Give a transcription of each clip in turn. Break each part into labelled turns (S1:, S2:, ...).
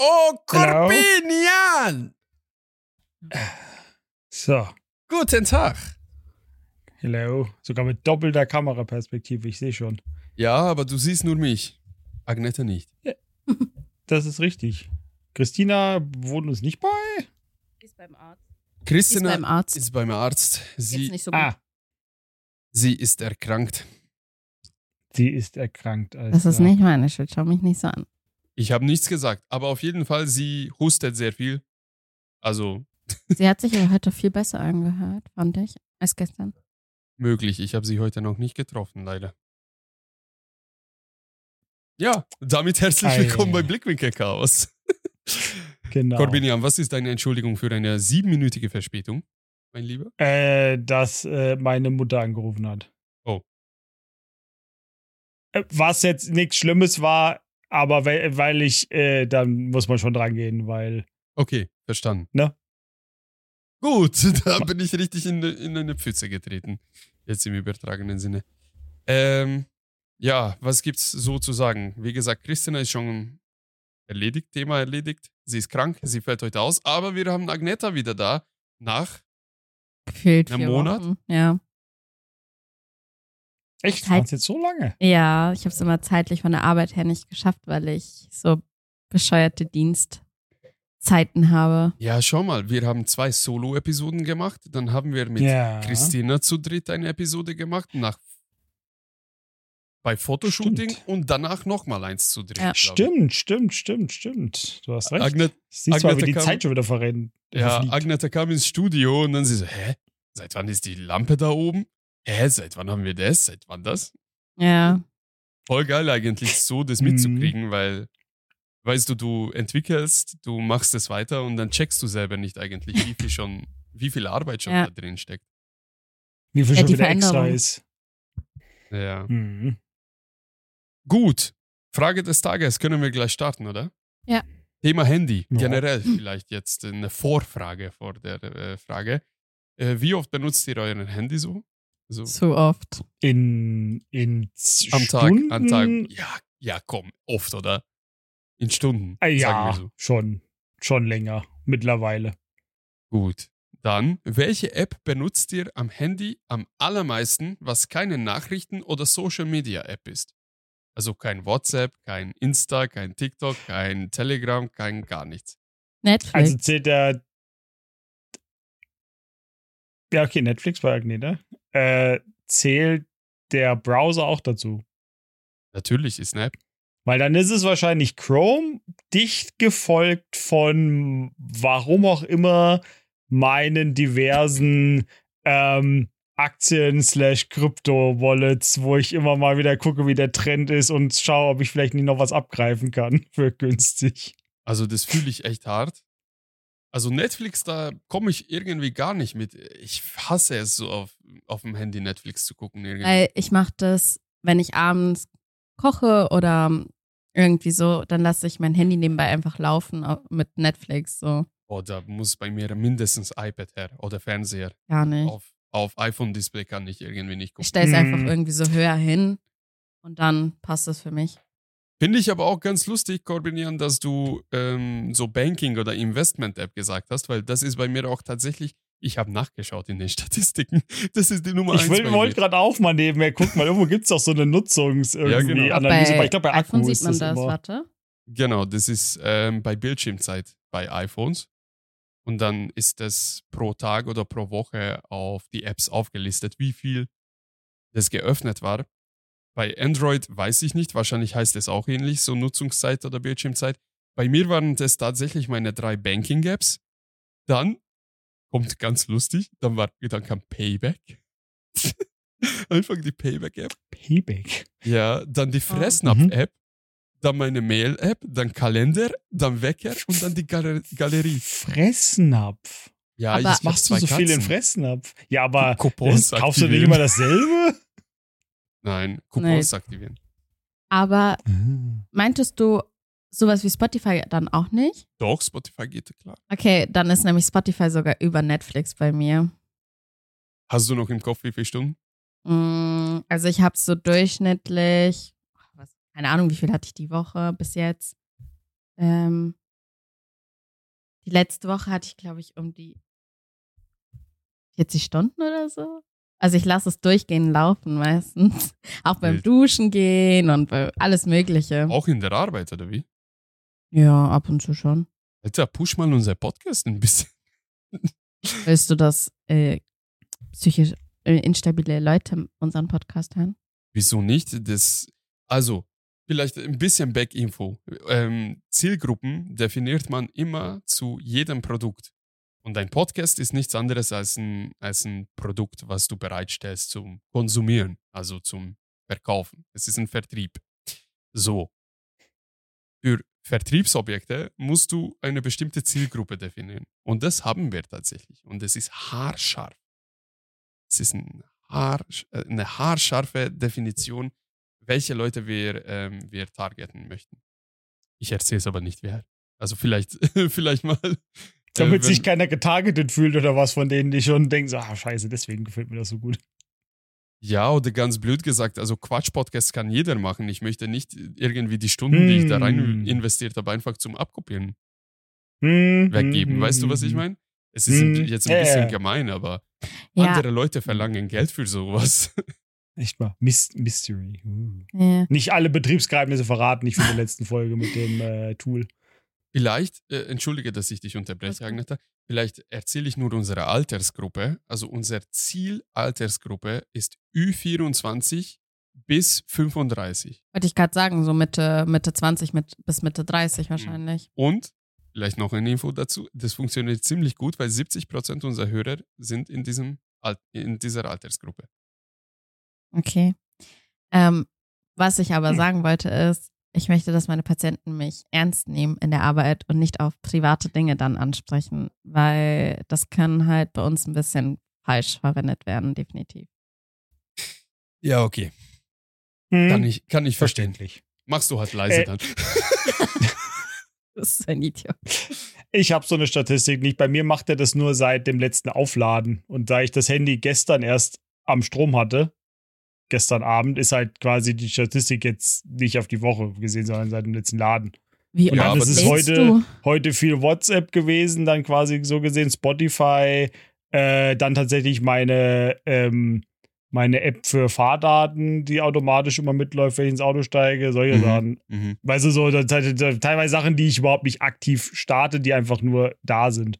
S1: Oh, Corbinian!
S2: So,
S1: Guten Tag.
S2: hello. Sogar mit doppelter Kameraperspektive, ich sehe schon.
S1: Ja, aber du siehst nur mich. Agneta nicht.
S2: Das ist richtig. Christina wohnt uns nicht bei?
S3: Ist beim Arzt. Ist
S1: Christina
S3: beim Arzt.
S1: ist beim Arzt. Sie,
S3: nicht so gut.
S2: Ah,
S1: sie ist erkrankt.
S2: sie ist erkrankt. alles
S3: das ist nicht meine Schuld. Schau mich nicht so an.
S1: Ich habe nichts gesagt, aber auf jeden Fall, sie hustet sehr viel. Also
S3: Sie hat sich aber heute viel besser angehört, fand ich, als gestern.
S1: möglich. Ich habe sie heute noch nicht getroffen, leider. Ja, damit herzlich
S2: Ei.
S1: willkommen bei Blickwinkel Chaos.
S2: Genau.
S1: Corbinian, was ist deine Entschuldigung für eine siebenminütige Verspätung, mein Lieber?
S2: Äh, dass äh, meine Mutter angerufen hat.
S1: Oh.
S2: Äh, Was jetzt nichts Schlimmes war, aber weil, weil ich, äh, dann muss man schon dran gehen, weil.
S1: Okay, verstanden.
S2: Ne?
S1: Gut, da bin ich richtig in, in eine Pfütze getreten. Jetzt im übertragenen Sinne. Ähm, ja, was gibt's so zu sagen? Wie gesagt, Christina ist schon erledigt, Thema erledigt. Sie ist krank, sie fällt heute aus, aber wir haben Agneta wieder da. Nach,
S3: Gefühlt
S1: Ein
S3: vier
S1: Monat?
S3: Wochen. Ja.
S2: Echt?
S3: Halt-
S2: War's jetzt so lange?
S3: Ja, ich habe es immer zeitlich von der Arbeit her nicht geschafft, weil ich so bescheuerte Dienstzeiten habe.
S1: ja, schau mal, wir haben zwei Solo-Episoden gemacht. Dann haben wir mit
S2: ja.
S1: Christina zu dritt eine Episode gemacht, nach bei Fotoshooting
S2: Stimmt.
S1: und danach nochmal eins zu dritt.
S3: Ja.
S2: Stimmt, stimmt, stimmt, stimmt. Du hast recht.
S1: Agnet,
S2: Siehst du mal, wie
S1: Agneta
S2: die
S1: kam-
S2: Zeit schon wieder verrennt.
S1: Ja,
S2: verfliegt.
S1: Agneta kam ins Studio und dann sie so, hä? Seit wann ist die Lampe da oben? Hä, seit wann haben wir das? Seit wann das?
S3: Ja.
S1: Voll geil eigentlich, so das
S2: Mhm.
S1: mitzukriegen, weil, weißt du, du entwickelst, du machst es weiter und dann checkst du selber nicht eigentlich, wie viel schon, wie viel Arbeit schon
S3: Ja.
S1: da drin steckt.
S2: Wie viel
S3: Ja,
S2: schon
S3: die
S2: wieder extra
S3: Veränderung.
S2: ist.
S1: Ja.
S2: Mhm.
S1: Gut. Frage des Tages, können wir gleich starten, oder?
S3: Ja.
S1: Thema Handy,
S2: Ja.
S1: generell vielleicht jetzt eine Vorfrage vor der äh, Frage. Äh, wie oft benutzt ihr euren Handy so? So
S3: Zu oft.
S2: In, in
S1: am Tag,
S2: Stunden?
S1: am Tag. Ja, ja, komm, oft, oder? In Stunden. Sagen
S2: ja,
S1: wir so.
S2: schon. Schon länger. Mittlerweile.
S1: Gut. Dann, welche App benutzt ihr am Handy am allermeisten, was keine Nachrichten- oder Social-Media-App ist? Also kein WhatsApp, kein Insta, kein TikTok, kein Telegram, kein gar nichts.
S3: Netflix.
S2: Also zählt der. Ja, okay, Netflix bei Agneta. Äh, zählt der Browser auch dazu.
S1: Natürlich ist App.
S2: Weil dann ist es wahrscheinlich Chrome, dicht gefolgt von warum auch immer meinen diversen ähm, Aktien slash Krypto-Wallets, wo ich immer mal wieder gucke, wie der Trend ist und schaue, ob ich vielleicht nicht noch was abgreifen kann für günstig.
S1: Also das fühle ich echt hart. Also Netflix, da komme ich irgendwie gar nicht mit. Ich hasse es so auf, auf dem Handy Netflix zu gucken. Irgendwie.
S3: Weil ich mache das, wenn ich abends koche oder irgendwie so, dann lasse ich mein Handy nebenbei einfach laufen au- mit Netflix. So
S1: Oh, da muss bei mir mindestens iPad her oder Fernseher.
S3: gar nicht.
S1: Auf, auf iPhone-Display kann ich irgendwie nicht
S3: Ich
S1: gucken.
S3: stelle es einfach
S2: Mhm.
S3: irgendwie so höher hin und dann passt es für mich.
S1: Finde ich aber auch ganz lustig, Corbinian, dass du ähm, so Banking- oder Investment-App gesagt hast, weil das ist bei mir auch tatsächlich, ich habe nachgeschaut in den Statistiken. Das ist die Nummer
S2: Ich
S1: eins
S2: will-
S1: bei
S2: wollte
S1: mir.
S2: gerade auch mal nebenher gucken, weil irgendwo gibt es doch so eine Nutzungs irgendwie
S1: genau.
S2: Ich glaube, bei Akku
S3: sieht man
S2: das,
S3: das,
S2: immer.
S3: warte.
S1: Genau, das ist ähm, bei Bildschirmzeit bei iPhones. Und dann ist das pro Tag oder pro Woche auf die Apps aufgelistet, wie viel das geöffnet war. Bei Android weiß ich nicht, wahrscheinlich heißt es auch ähnlich, so Nutzungszeit oder Bildschirmzeit. Bei mir waren das tatsächlich meine drei Banking-Apps. Dann kommt ganz lustig, dann, war, dann kam Payback. Einfach die Payback-App.
S2: Payback.
S1: Ja, dann die
S3: Ah.
S1: Fressnapf-App, dann meine Mail-App, dann Kalender, dann Wecker und dann die Galer Galerie.
S2: Fressnapf.
S1: Ja,
S3: Aber-
S1: ich
S2: machst du so viel in. Fressnapf? Ja, aber
S1: Coupons
S2: das, kaufst du nicht immer dasselbe?
S1: Nein, Coupons aktivieren.
S3: Aber
S2: Ah.
S3: meintest du sowas wie Spotify dann auch nicht?
S1: Doch, Spotify geht klar.
S3: Okay, dann ist nämlich Spotify sogar über Netflix bei mir.
S1: Hast du noch im Kopf wie viele Stunden?
S3: Mm, Also ich habe so durchschnittlich, was, keine Ahnung, wie viel hatte ich die Woche bis jetzt? Ähm, Die letzte Woche hatte ich, glaube ich, um die 40 Stunden oder so. Also ich lasse es durchgehen laufen meistens. Auch beim. Duschen gehen und bei alles Mögliche.
S1: Auch in der Arbeit, oder wie?
S3: Ja, ab und zu schon.
S1: Alter, push mal unser Podcast ein bisschen.
S3: Willst du, dass äh, psychisch äh, instabile Leute unseren Podcast hören?
S1: Wieso nicht? Das, also, vielleicht ein bisschen Back-Info. Ähm, Zielgruppen definiert man immer zu jedem Produkt. Und ein Podcast ist nichts anderes als ein, als ein Produkt, was du bereitstellst zum Konsumieren, also zum Verkaufen. Es ist ein Vertrieb. So. Für Vertriebsobjekte musst du eine bestimmte Zielgruppe definieren. Und das haben wir tatsächlich. Und es ist haarscharf. Es ist ein haar, äh, eine haarscharfe Definition, welche Leute wir, ähm, wir targeten möchten. Ich erzähle es aber nicht wer. Also vielleicht, vielleicht mal. äh,
S2: Damit
S1: wenn-
S2: sich keiner getargetet fühlt oder was von denen, die schon denken, so, ah, scheiße, deswegen gefällt mir das so gut.
S1: Ja, oder ganz blöd gesagt, also Quatsch-Podcasts kann jeder machen. Ich möchte nicht irgendwie die Stunden, die ich da rein
S2: Hm.
S1: investiert habe, einfach zum Abkopieren
S2: Hm,
S1: weggeben.
S2: hm,
S1: weißt du, was ich meine? Es ist
S2: Hm,
S1: jetzt ein bisschen gemein, aber
S3: Ja,
S1: andere Leute verlangen Geld für sowas.
S2: Echt mal. Mys Mystery. Uh.
S3: ja.
S2: Nicht alle Betriebsgeheimnisse verraten, nicht für die letzten Folge mit dem äh, Tool.
S1: Vielleicht, äh, entschuldige, dass ich dich unterbreche. Agneta, vielleicht erzähle ich nur unsere Altersgruppe. Also unsere Zielaltersgruppe ist Ü24 bis 35.
S3: Wollte ich gerade sagen, so Mitte, Mitte 20 mit, bis Mitte 30 wahrscheinlich.
S1: Und, vielleicht noch eine Info dazu, das funktioniert ziemlich gut, weil 70% unserer Hörer sind in, diesem, in dieser Altersgruppe.
S3: Okay. Ähm, was ich aber
S2: Hm.
S3: sagen wollte ist, ich möchte, dass meine Patienten mich ernst nehmen in der Arbeit und nicht auf private Dinge dann ansprechen, weil das kann halt bei uns ein bisschen falsch verwendet werden, definitiv.
S1: Ja, okay.
S2: Hm,
S1: Kann ich, kann ich verstehen.
S2: verständlich.
S1: Machst du halt leise
S2: Äh,
S1: dann.
S3: Das ist ein Idiot.
S2: Ich habe so eine Statistik nicht. Bei mir macht er das nur seit dem letzten Aufladen. Und da ich das Handy gestern erst am Strom hatte, gestern Abend, ist halt quasi die Statistik jetzt nicht auf die Woche gesehen, sondern seit dem letzten Laden.
S3: Wie
S1: Ja, aber
S2: das ist heute-
S3: du?
S2: Heute viel WhatsApp gewesen, dann quasi so gesehen Spotify, äh, dann tatsächlich meine, ähm, meine App für Fahrdaten, die automatisch immer mitläuft, wenn ich ins Auto steige, solche
S1: Mhm.
S2: Sachen.
S1: Mhm.
S2: Weißt du, so teilweise Sachen, die ich überhaupt nicht aktiv starte, die einfach nur da sind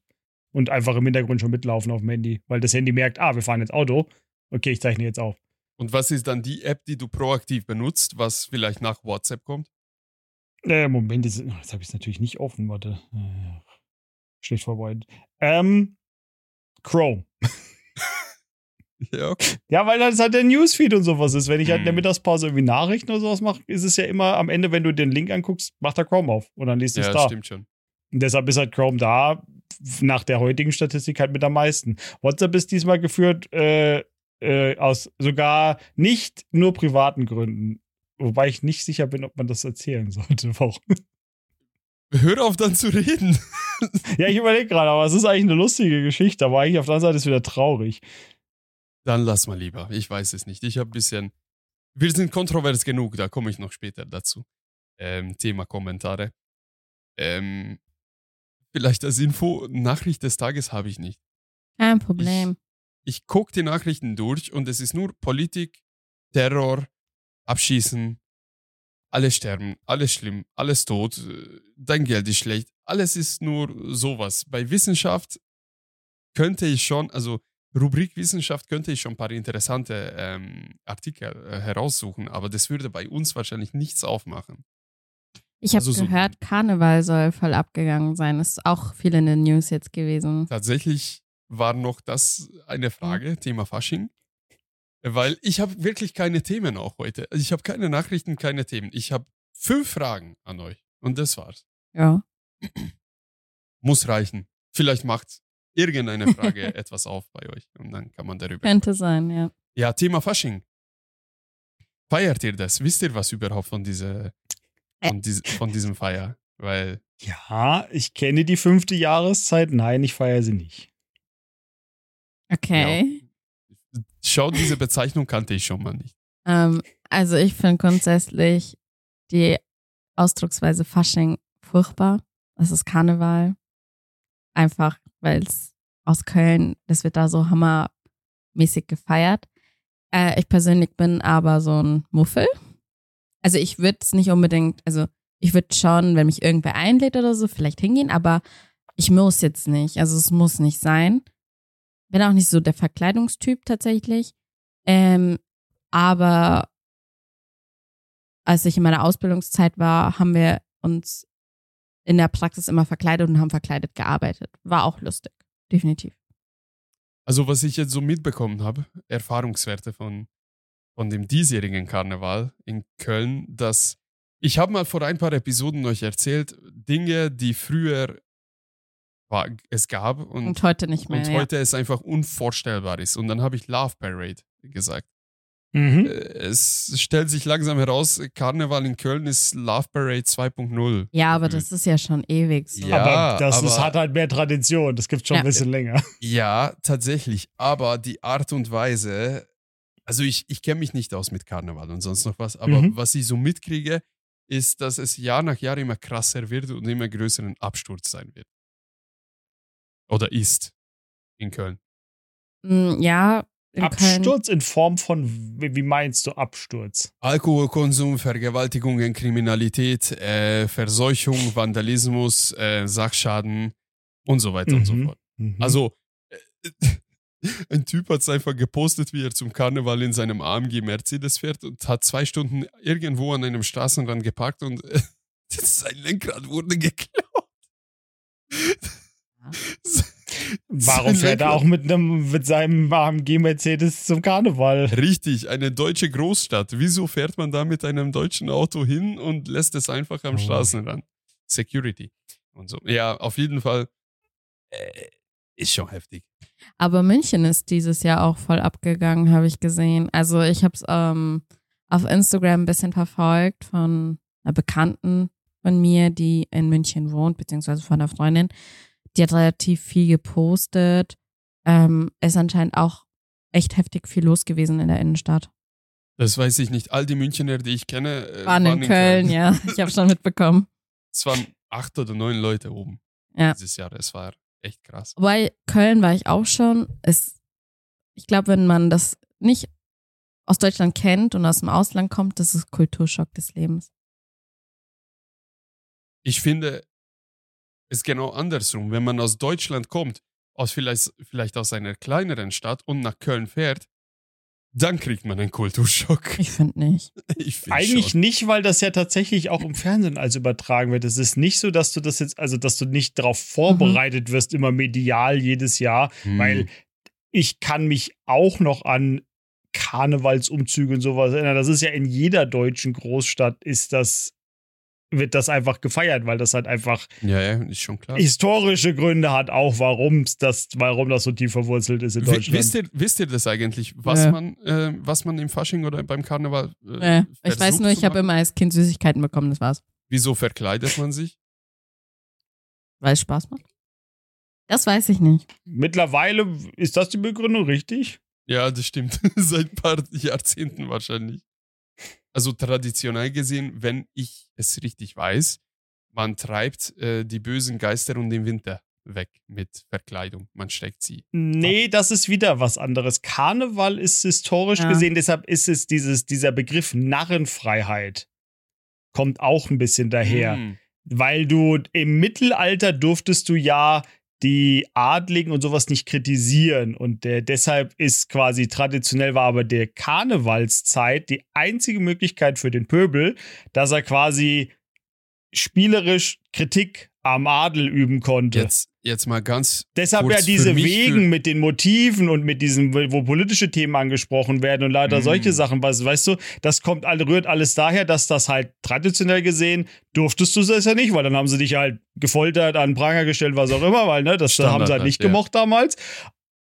S2: und einfach im Hintergrund schon mitlaufen auf dem Handy, weil das Handy merkt, ah, wir fahren jetzt Auto. Okay, ich zeichne jetzt auf.
S1: Und was ist dann die App, die du proaktiv benutzt, was vielleicht nach WhatsApp kommt?
S2: Äh, Moment, das, das habe ich natürlich nicht offen, warte. Äh, schlecht vorbereitet. Ähm, Chrome.
S1: Ja, okay.
S2: Ja, weil das halt der Newsfeed und sowas ist. Wenn ich halt in der
S1: Hm.
S2: Mittagspause irgendwie Nachrichten oder sowas mache, ist es ja immer am Ende, wenn du den Link anguckst, macht er Chrome auf und dann liest du es
S1: Ja,
S2: da.
S1: stimmt schon.
S2: Und deshalb ist halt Chrome da, nach der heutigen Statistik halt mit am meisten. WhatsApp ist diesmal geführt äh, äh, aus sogar nicht nur privaten Gründen. Wobei ich nicht sicher bin, ob man das erzählen sollte. Warum?
S1: Hör auf dann zu reden.
S2: ja, ich überlege gerade, aber es ist eigentlich eine lustige Geschichte, aber eigentlich auf der anderen Seite ist es wieder traurig.
S1: Dann lass mal lieber. Ich weiß es nicht. Ich habe ein bisschen. Wir sind kontrovers genug, da komme ich noch später dazu. Ähm, Thema Kommentare. Ähm, vielleicht als Info, Nachricht des Tages habe ich nicht.
S3: Kein Problem.
S1: Ich gucke die Nachrichten durch und es ist nur Politik, Terror, Abschießen, alle sterben, alles schlimm, alles tot, dein Geld ist schlecht, alles ist nur sowas. Bei Wissenschaft könnte ich schon, also Rubrik Wissenschaft könnte ich schon ein paar interessante ähm, Artikel äh, heraussuchen, aber das würde bei uns wahrscheinlich nichts aufmachen.
S3: Ich habe
S1: also so-
S3: gehört, Karneval soll voll abgegangen sein. Ist auch viel in den News jetzt gewesen.
S1: Tatsächlich war noch das eine Frage, Thema Fasching. Weil ich habe wirklich keine Themen auch heute. Also ich habe keine Nachrichten, keine Themen. Ich habe fünf Fragen an euch. Und das war's.
S3: Ja.
S1: Muss reichen. Vielleicht macht irgendeine Frage etwas auf bei euch. Und dann kann man darüber.
S3: Könnte sein, ja.
S1: Ja, Thema Fasching. Feiert ihr das? Wisst ihr was überhaupt von, dieser, von, dies, von diesem Feier? Weil
S2: Ja, ich kenne die fünfte Jahreszeit. Nein, ich feiere sie nicht.
S3: Okay.
S1: schau, diese Bezeichnung kannte ich schon mal nicht.
S3: Ähm, also ich finde grundsätzlich die Ausdrucksweise Fasching furchtbar. Das ist Karneval. Einfach, weil es aus Köln, das wird da so hammermäßig gefeiert. Äh, ich persönlich bin aber so ein Muffel. Also ich würde es nicht unbedingt, also ich würde schon, wenn mich irgendwer einlädt oder so, vielleicht hingehen, aber ich muss jetzt nicht. Also es muss nicht sein. Bin auch nicht so der Verkleidungstyp tatsächlich. Ähm, aber als ich in meiner Ausbildungszeit war, haben wir uns in der Praxis immer verkleidet und haben verkleidet gearbeitet. War auch lustig, definitiv.
S1: Also was ich jetzt so mitbekommen habe, Erfahrungswerte von, von dem diesjährigen Karneval in Köln, dass ich habe mal vor ein paar Episoden euch erzählt, Dinge, die früher war, es gab und,
S3: Und heute nicht mehr.
S1: und
S3: ja.
S1: heute es einfach unvorstellbar ist. Und dann habe ich Love Parade gesagt.
S2: Mhm.
S1: Äh, Es stellt sich langsam heraus, Karneval in Köln ist Love Parade 2.0.
S3: Ja, aber das ist ja schon ewig so.
S1: Ja,
S2: aber das ist,
S1: aber-
S2: hat halt mehr Tradition. Das gibt schon
S3: Ja.
S2: ein bisschen länger.
S1: Ja, tatsächlich. Aber die Art und Weise, also ich, ich kenne mich nicht aus mit Karneval und sonst noch was, aber
S2: Mhm.
S1: was ich so mitkriege, ist, dass es Jahr nach Jahr immer krasser wird und immer größeren Absturz sein wird. Oder ist in Köln.
S3: Mm, Ja, in Köln.
S2: Absturz in Form von, wie meinst du Absturz?
S1: Alkoholkonsum, Vergewaltigungen, Kriminalität, äh, Verseuchung, Vandalismus, äh, Sachschaden und so weiter und so
S2: Mhm.
S1: fort.
S2: Mhm.
S1: Also, äh, ein Typ hat es einfach gepostet, wie er zum Karneval in seinem AMG Mercedes fährt und hat zwei Stunden irgendwo an einem Straßenrand geparkt und äh, sein Lenkrad wurde geklaut.
S2: Warum fährt er auch mit, einem, mit seinem AMG Mercedes zum Karneval?
S1: Richtig, eine deutsche Großstadt. Wieso fährt man da mit einem deutschen Auto hin und lässt es einfach am
S2: Oh.
S1: Straßenrand? Security und so. Ja, auf jeden Fall äh, ist schon heftig.
S3: Aber München ist dieses Jahr auch voll abgegangen, habe ich gesehen. Also ich habe es ähm, auf Instagram ein bisschen verfolgt von einer Bekannten von mir, die in München wohnt, beziehungsweise von einer Freundin. Die hat relativ viel gepostet. Ähm, ist anscheinend auch echt heftig viel los gewesen in der Innenstadt.
S1: Das weiß ich nicht. All die Münchner, die ich kenne, äh,
S3: Waren in Köln, ja. Ich habe schon mitbekommen.
S1: Es waren acht oder neun Leute oben
S3: Ja.
S1: dieses Jahr. Es war echt krass.
S3: Wobei Köln war ich auch schon. Es, ich glaube, wenn man das nicht aus Deutschland kennt und aus dem Ausland kommt, das ist Kulturschock des Lebens.
S1: Ich finde es genau andersrum. Wenn man aus Deutschland kommt, aus vielleicht, vielleicht aus einer kleineren Stadt und nach Köln fährt, dann kriegt man einen Kulturschock.
S3: Ich finde nicht.
S1: Ich finde
S2: Eigentlich
S1: schon.
S2: nicht, weil das ja tatsächlich auch im Fernsehen als übertragen wird. Es ist nicht so, dass du das jetzt, also dass du nicht darauf vorbereitet wirst, immer medial jedes Jahr,
S1: Hm.
S2: weil ich kann mich auch noch an Karnevalsumzüge und sowas erinnern. Das ist ja in jeder deutschen Großstadt ist das, wird das einfach gefeiert, weil das halt einfach
S1: Ja, ja, ist schon klar.
S2: historische Gründe hat, auch warum's das, warum das so tief verwurzelt ist in Deutschland.
S1: Wisst ihr, wisst ihr das eigentlich, was,
S3: Ja.
S1: man, äh, was man im Fasching oder beim Karneval äh,
S3: Äh, ich weiß nur, ich habe immer als Kind Süßigkeiten bekommen, das war's.
S1: Wieso verkleidet man sich?
S3: Weil es Spaß macht. Das weiß ich nicht.
S2: Mittlerweile ist das die Begründung richtig?
S1: Ja, das stimmt. Seit ein paar Jahrzehnten wahrscheinlich. Also traditionell gesehen, wenn ich es richtig weiß, man treibt äh, die bösen Geister und den Winter weg mit Verkleidung. Man steckt sie.
S2: Nee, das ist wieder was anderes. Karneval ist historisch
S3: Ja.
S2: gesehen, deshalb ist es dieses, dieser Begriff Narrenfreiheit. Kommt auch ein bisschen daher.
S1: Hm.
S2: Weil du im Mittelalter durftest du ja die Adligen und sowas nicht kritisieren. Und der, deshalb ist quasi traditionell war aber der Karnevalszeit die einzige Möglichkeit für den Pöbel, dass er quasi spielerisch Kritik am Adel üben konnte.
S1: Jetzt, jetzt mal ganz.
S2: Deshalb ja diese Wegen mit den Motiven und mit diesen, wo politische Themen angesprochen werden und leider
S1: Mm.
S2: solche Sachen, was, weißt du, das kommt, rührt alles daher, dass das halt traditionell gesehen, durftest du das ja nicht, weil dann haben sie dich halt gefoltert, an Pranger gestellt, was auch immer, weil, ne, das
S1: Standard
S2: haben sie halt
S1: halt,
S2: nicht
S1: ja.
S2: gemocht damals.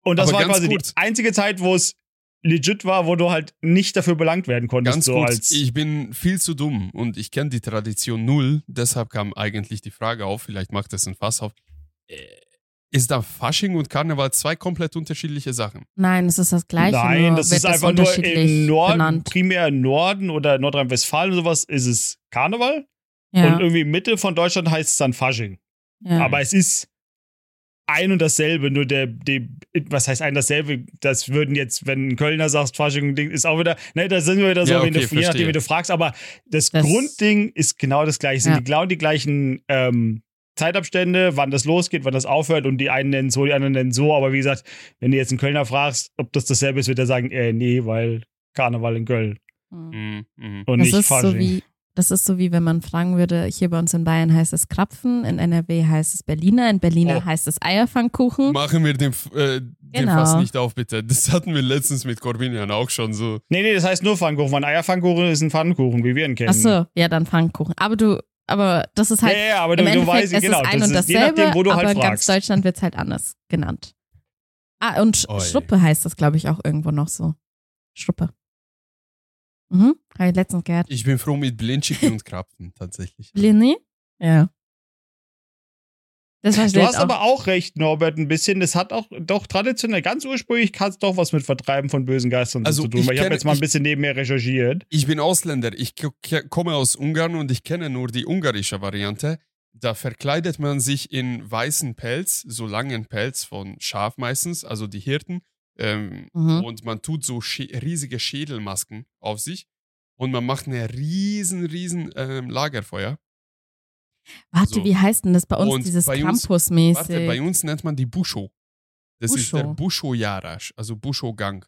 S2: Und das
S1: Aber
S2: war quasi
S1: kurz.
S2: die einzige Zeit, wo es legit war, wo du halt nicht dafür belangt werden konntest,
S1: Ganz
S2: so
S1: kurz,
S2: als.
S1: ich bin viel zu dumm und ich kenne die Tradition null. Deshalb kam eigentlich die Frage auf, vielleicht macht das ein Fass auf. Äh, Ist da Fasching und Karneval zwei komplett unterschiedliche Sachen?
S3: Nein, es ist das Gleiche.
S2: Nein,
S3: nur
S2: das
S3: wird
S2: ist einfach nur im Norden,
S3: benannt.
S2: primär im Norden oder Nordrhein-Westfalen und sowas ist es Karneval.
S3: Ja,
S2: Und irgendwie Mitte von Deutschland heißt es dann Fasching.
S3: ja.
S2: Aber es ist ein und dasselbe, nur der, die, was heißt ein dasselbe? Das würden jetzt, wenn ein Kölner sagst, Fasching ist auch wieder, ne, da sind wir wieder so,
S1: Ja,
S2: wenn
S1: okay,
S2: du, je nachdem, wie du fragst, aber das,
S3: Das-
S2: Grundding ist genau das gleiche. Es Sind
S3: Ja.
S2: die, genau die gleichen ähm, Zeitabstände, wann das losgeht, wann das aufhört und die einen nennen so, die anderen nennen so, aber wie gesagt, wenn du jetzt einen Kölner fragst, ob das dasselbe ist, wird er sagen, äh, nee, weil Karneval in Köln
S3: Mhm.
S1: Mhm, mhm.
S2: und
S3: Das
S2: nicht
S3: ist,
S2: Fasching.
S3: so wie, das ist so wie, wenn man fragen würde, hier bei uns in Bayern heißt es Krapfen, in NRW heißt es Berliner, in Berliner
S1: Oh.
S3: heißt es Eierpfannkuchen.
S1: Machen wir den, äh, den
S3: Genau.
S1: Fass nicht auf, bitte. Das hatten wir letztens mit Corbinian auch schon so.
S2: Nee, nee, das heißt nur Pfannkuchen. Ein Eierpfannkuchen ist ein Pfannkuchen, wie wir ihn kennen.
S3: Ach so, ja, dann Pfannkuchen. Aber du, aber das ist
S2: Ja,
S3: halt,
S2: ja, aber
S3: im
S2: du, du
S3: Endeffekt
S2: weißt,
S3: ist
S2: genau,
S3: es ein
S2: das
S3: und
S2: je
S3: dasselbe,
S2: nachdem, wo du
S3: aber
S2: halt
S3: in ganz. Deutschland wird es halt anders genannt. Ah, und Sch
S1: Oi.
S3: Schruppe heißt das, glaube ich, auch irgendwo noch so. Schruppe. Mhm, habe ich letztens gehört.
S1: Ich bin froh mit Blindschicki und Krapfen, tatsächlich.
S3: Blini? Ja. Das
S2: Du
S3: versteht
S2: hast
S3: auch.
S2: aber auch recht, Norbert, ein bisschen. Das hat auch doch traditionell, ganz ursprünglich hat es doch was mit Vertreiben von bösen Geistern
S1: Also
S2: zu tun.
S1: ich
S2: ich habe jetzt mal ein bisschen nebenher recherchiert.
S1: Ich bin Ausländer. Ich komme aus Ungarn und ich kenne nur die ungarische Variante. Da verkleidet man sich in weißen Pelz, so langen Pelz von Schaf meistens, also die Hirten. Ähm,
S3: Mhm.
S1: Und man tut so schä- riesige Schädelmasken auf sich. Und man macht eine riesen, riesen ähm, Lagerfeuer.
S3: Warte,
S1: so.
S3: wie heißt denn das bei uns,
S1: Und
S3: dieses?
S1: Warte, bei uns nennt man die Busho. Das ist der
S3: Busho.
S1: Busho-Jarasch, also Busho-Gang.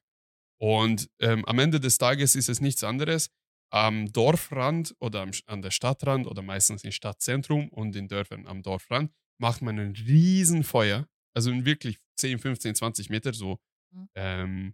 S1: Und ähm, am Ende des Tages ist es nichts anderes. Am Dorfrand oder am, an der Stadtrand oder meistens im Stadtzentrum und in Dörfern am Dorfrand macht man ein Riesenfeuer. Also in wirklich 10, 15, 20 Meter so.
S3: Mhm.
S1: Ähm,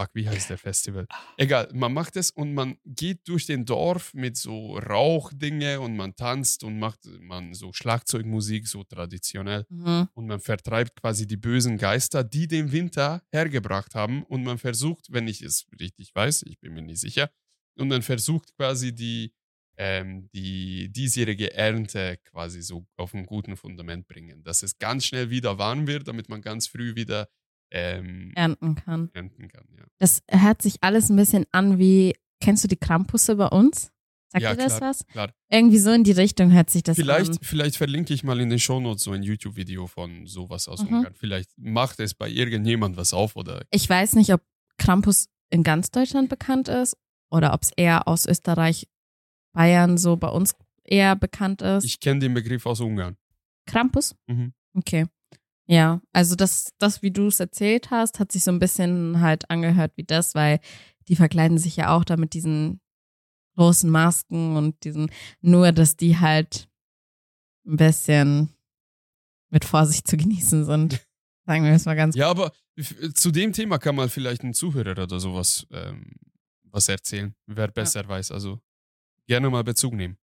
S1: fuck, wie heißt der Festival? Egal, man macht es und man geht durch den Dorf mit so Rauchdinge und man tanzt und macht man so Schlagzeugmusik, so traditionell
S3: Mhm.
S1: und man vertreibt quasi die bösen Geister, die den Winter hergebracht haben und man versucht, wenn ich es richtig weiß, ich bin mir nicht sicher, und man versucht quasi die, ähm, die diesjährige Ernte quasi so auf einen guten Fundament bringen, dass es ganz schnell wieder warm wird, damit man ganz früh wieder ähm,
S3: Ernten kann.
S1: ernten kann. Ja,
S3: Das hört sich alles ein bisschen an wie, kennst du die Krampusse bei uns? Sagt
S1: Ja,
S3: dir das
S1: klar,
S3: was?
S1: klar.
S3: Irgendwie so in die Richtung hört sich das
S1: Vielleicht,
S3: an.
S1: vielleicht verlinke ich mal in den Shownotes so ein YouTube-Video von sowas aus
S3: Mhm.
S1: Ungarn. Vielleicht macht es bei irgendjemand was auf oder
S3: Ich weiß nicht, ob Krampus in ganz Deutschland bekannt ist oder ob es eher aus Österreich, Bayern so bei uns eher bekannt ist.
S1: ich kenne den Begriff aus Ungarn.
S3: Krampus?
S1: Mhm.
S3: Okay. Ja, also das, das, wie du es erzählt hast, hat sich so ein bisschen halt angehört wie das, weil die verkleiden sich ja auch da mit diesen großen Masken und diesen, nur dass die halt ein bisschen mit Vorsicht zu genießen sind. Sagen wir es mal ganz
S1: Ja, aber zu dem Thema kann mal vielleicht ein Zuhörer oder sowas ähm, was erzählen, wer besser weiß. Also gerne mal Bezug nehmen.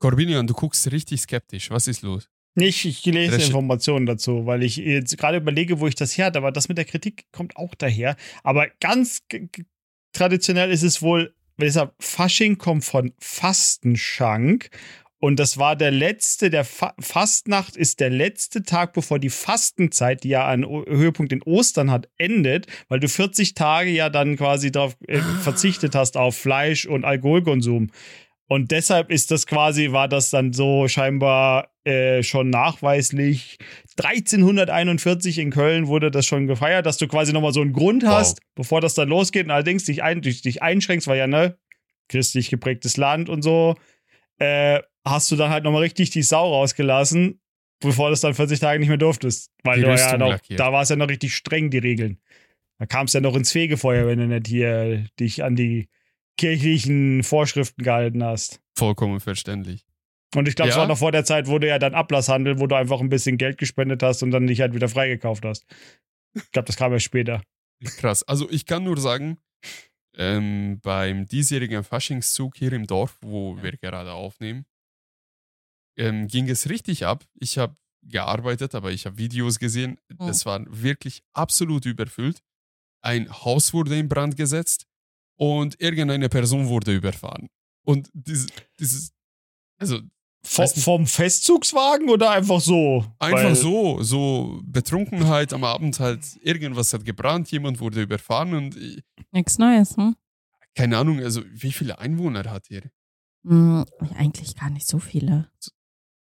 S1: Corbinian, du guckst richtig skeptisch. Was ist los?
S2: Nicht, ich lese Informationen dazu, weil ich jetzt gerade überlege, wo ich das her hatte, aber das mit der Kritik kommt auch daher. Aber ganz traditionell ist es wohl, deshalb, Fasching kommt von Fastenschank und das war der letzte, der Fa Fastnacht ist der letzte Tag, bevor die Fastenzeit, die ja einen O- Höhepunkt in Ostern hat, endet, weil du 40 Tage ja dann quasi darauf äh, verzichtet hast auf Fleisch und Alkoholkonsum. Und deshalb ist das quasi, war das dann so scheinbar äh, schon nachweislich. 1341 in Köln wurde das schon gefeiert, dass du quasi nochmal so einen Grund
S1: Wow.
S2: hast, bevor das dann losgeht und allerdings dich, ein, dich, dich einschränkst, weil ja, ne, christlich geprägtes Land und so, äh, hast du dann halt nochmal richtig die Sau rausgelassen, bevor das dann 40 Tage nicht mehr durftest. Weil
S1: Die
S2: du ja noch,
S1: lackiert.
S2: da war es ja noch richtig streng, die Regeln. Da kam es ja noch ins Fegefeuer, wenn du nicht hier dich an die kirchlichen Vorschriften gehalten hast.
S1: Vollkommen verständlich.
S2: Und ich glaube, es
S1: Ja.
S2: war noch vor der Zeit, wo du ja dann Ablasshandel, wo du einfach ein bisschen Geld gespendet hast und dann dich halt wieder freigekauft hast. Ich glaube, das kam ja später.
S1: Krass. Also ich kann nur sagen, ähm, beim diesjährigen Faschingszug hier im Dorf, wo wir gerade aufnehmen, ähm, ging es richtig ab. Ich habe gearbeitet, aber ich habe Videos gesehen.
S3: Mhm.
S1: Das war wirklich absolut überfüllt. Ein Haus wurde in Brand gesetzt und irgendeine Person wurde überfahren. Und dieses, dieses also
S2: V
S1: Weiß nicht.
S2: vom Festzugswagen oder einfach so?
S1: Einfach
S2: Weil-
S1: so, so Betrunkenheit am Abend halt, irgendwas hat gebrannt, jemand wurde überfahren und ich,
S3: nichts Neues, hm?
S1: keine Ahnung, also wie viele Einwohner hat ihr?
S3: Hm, eigentlich gar nicht so viele.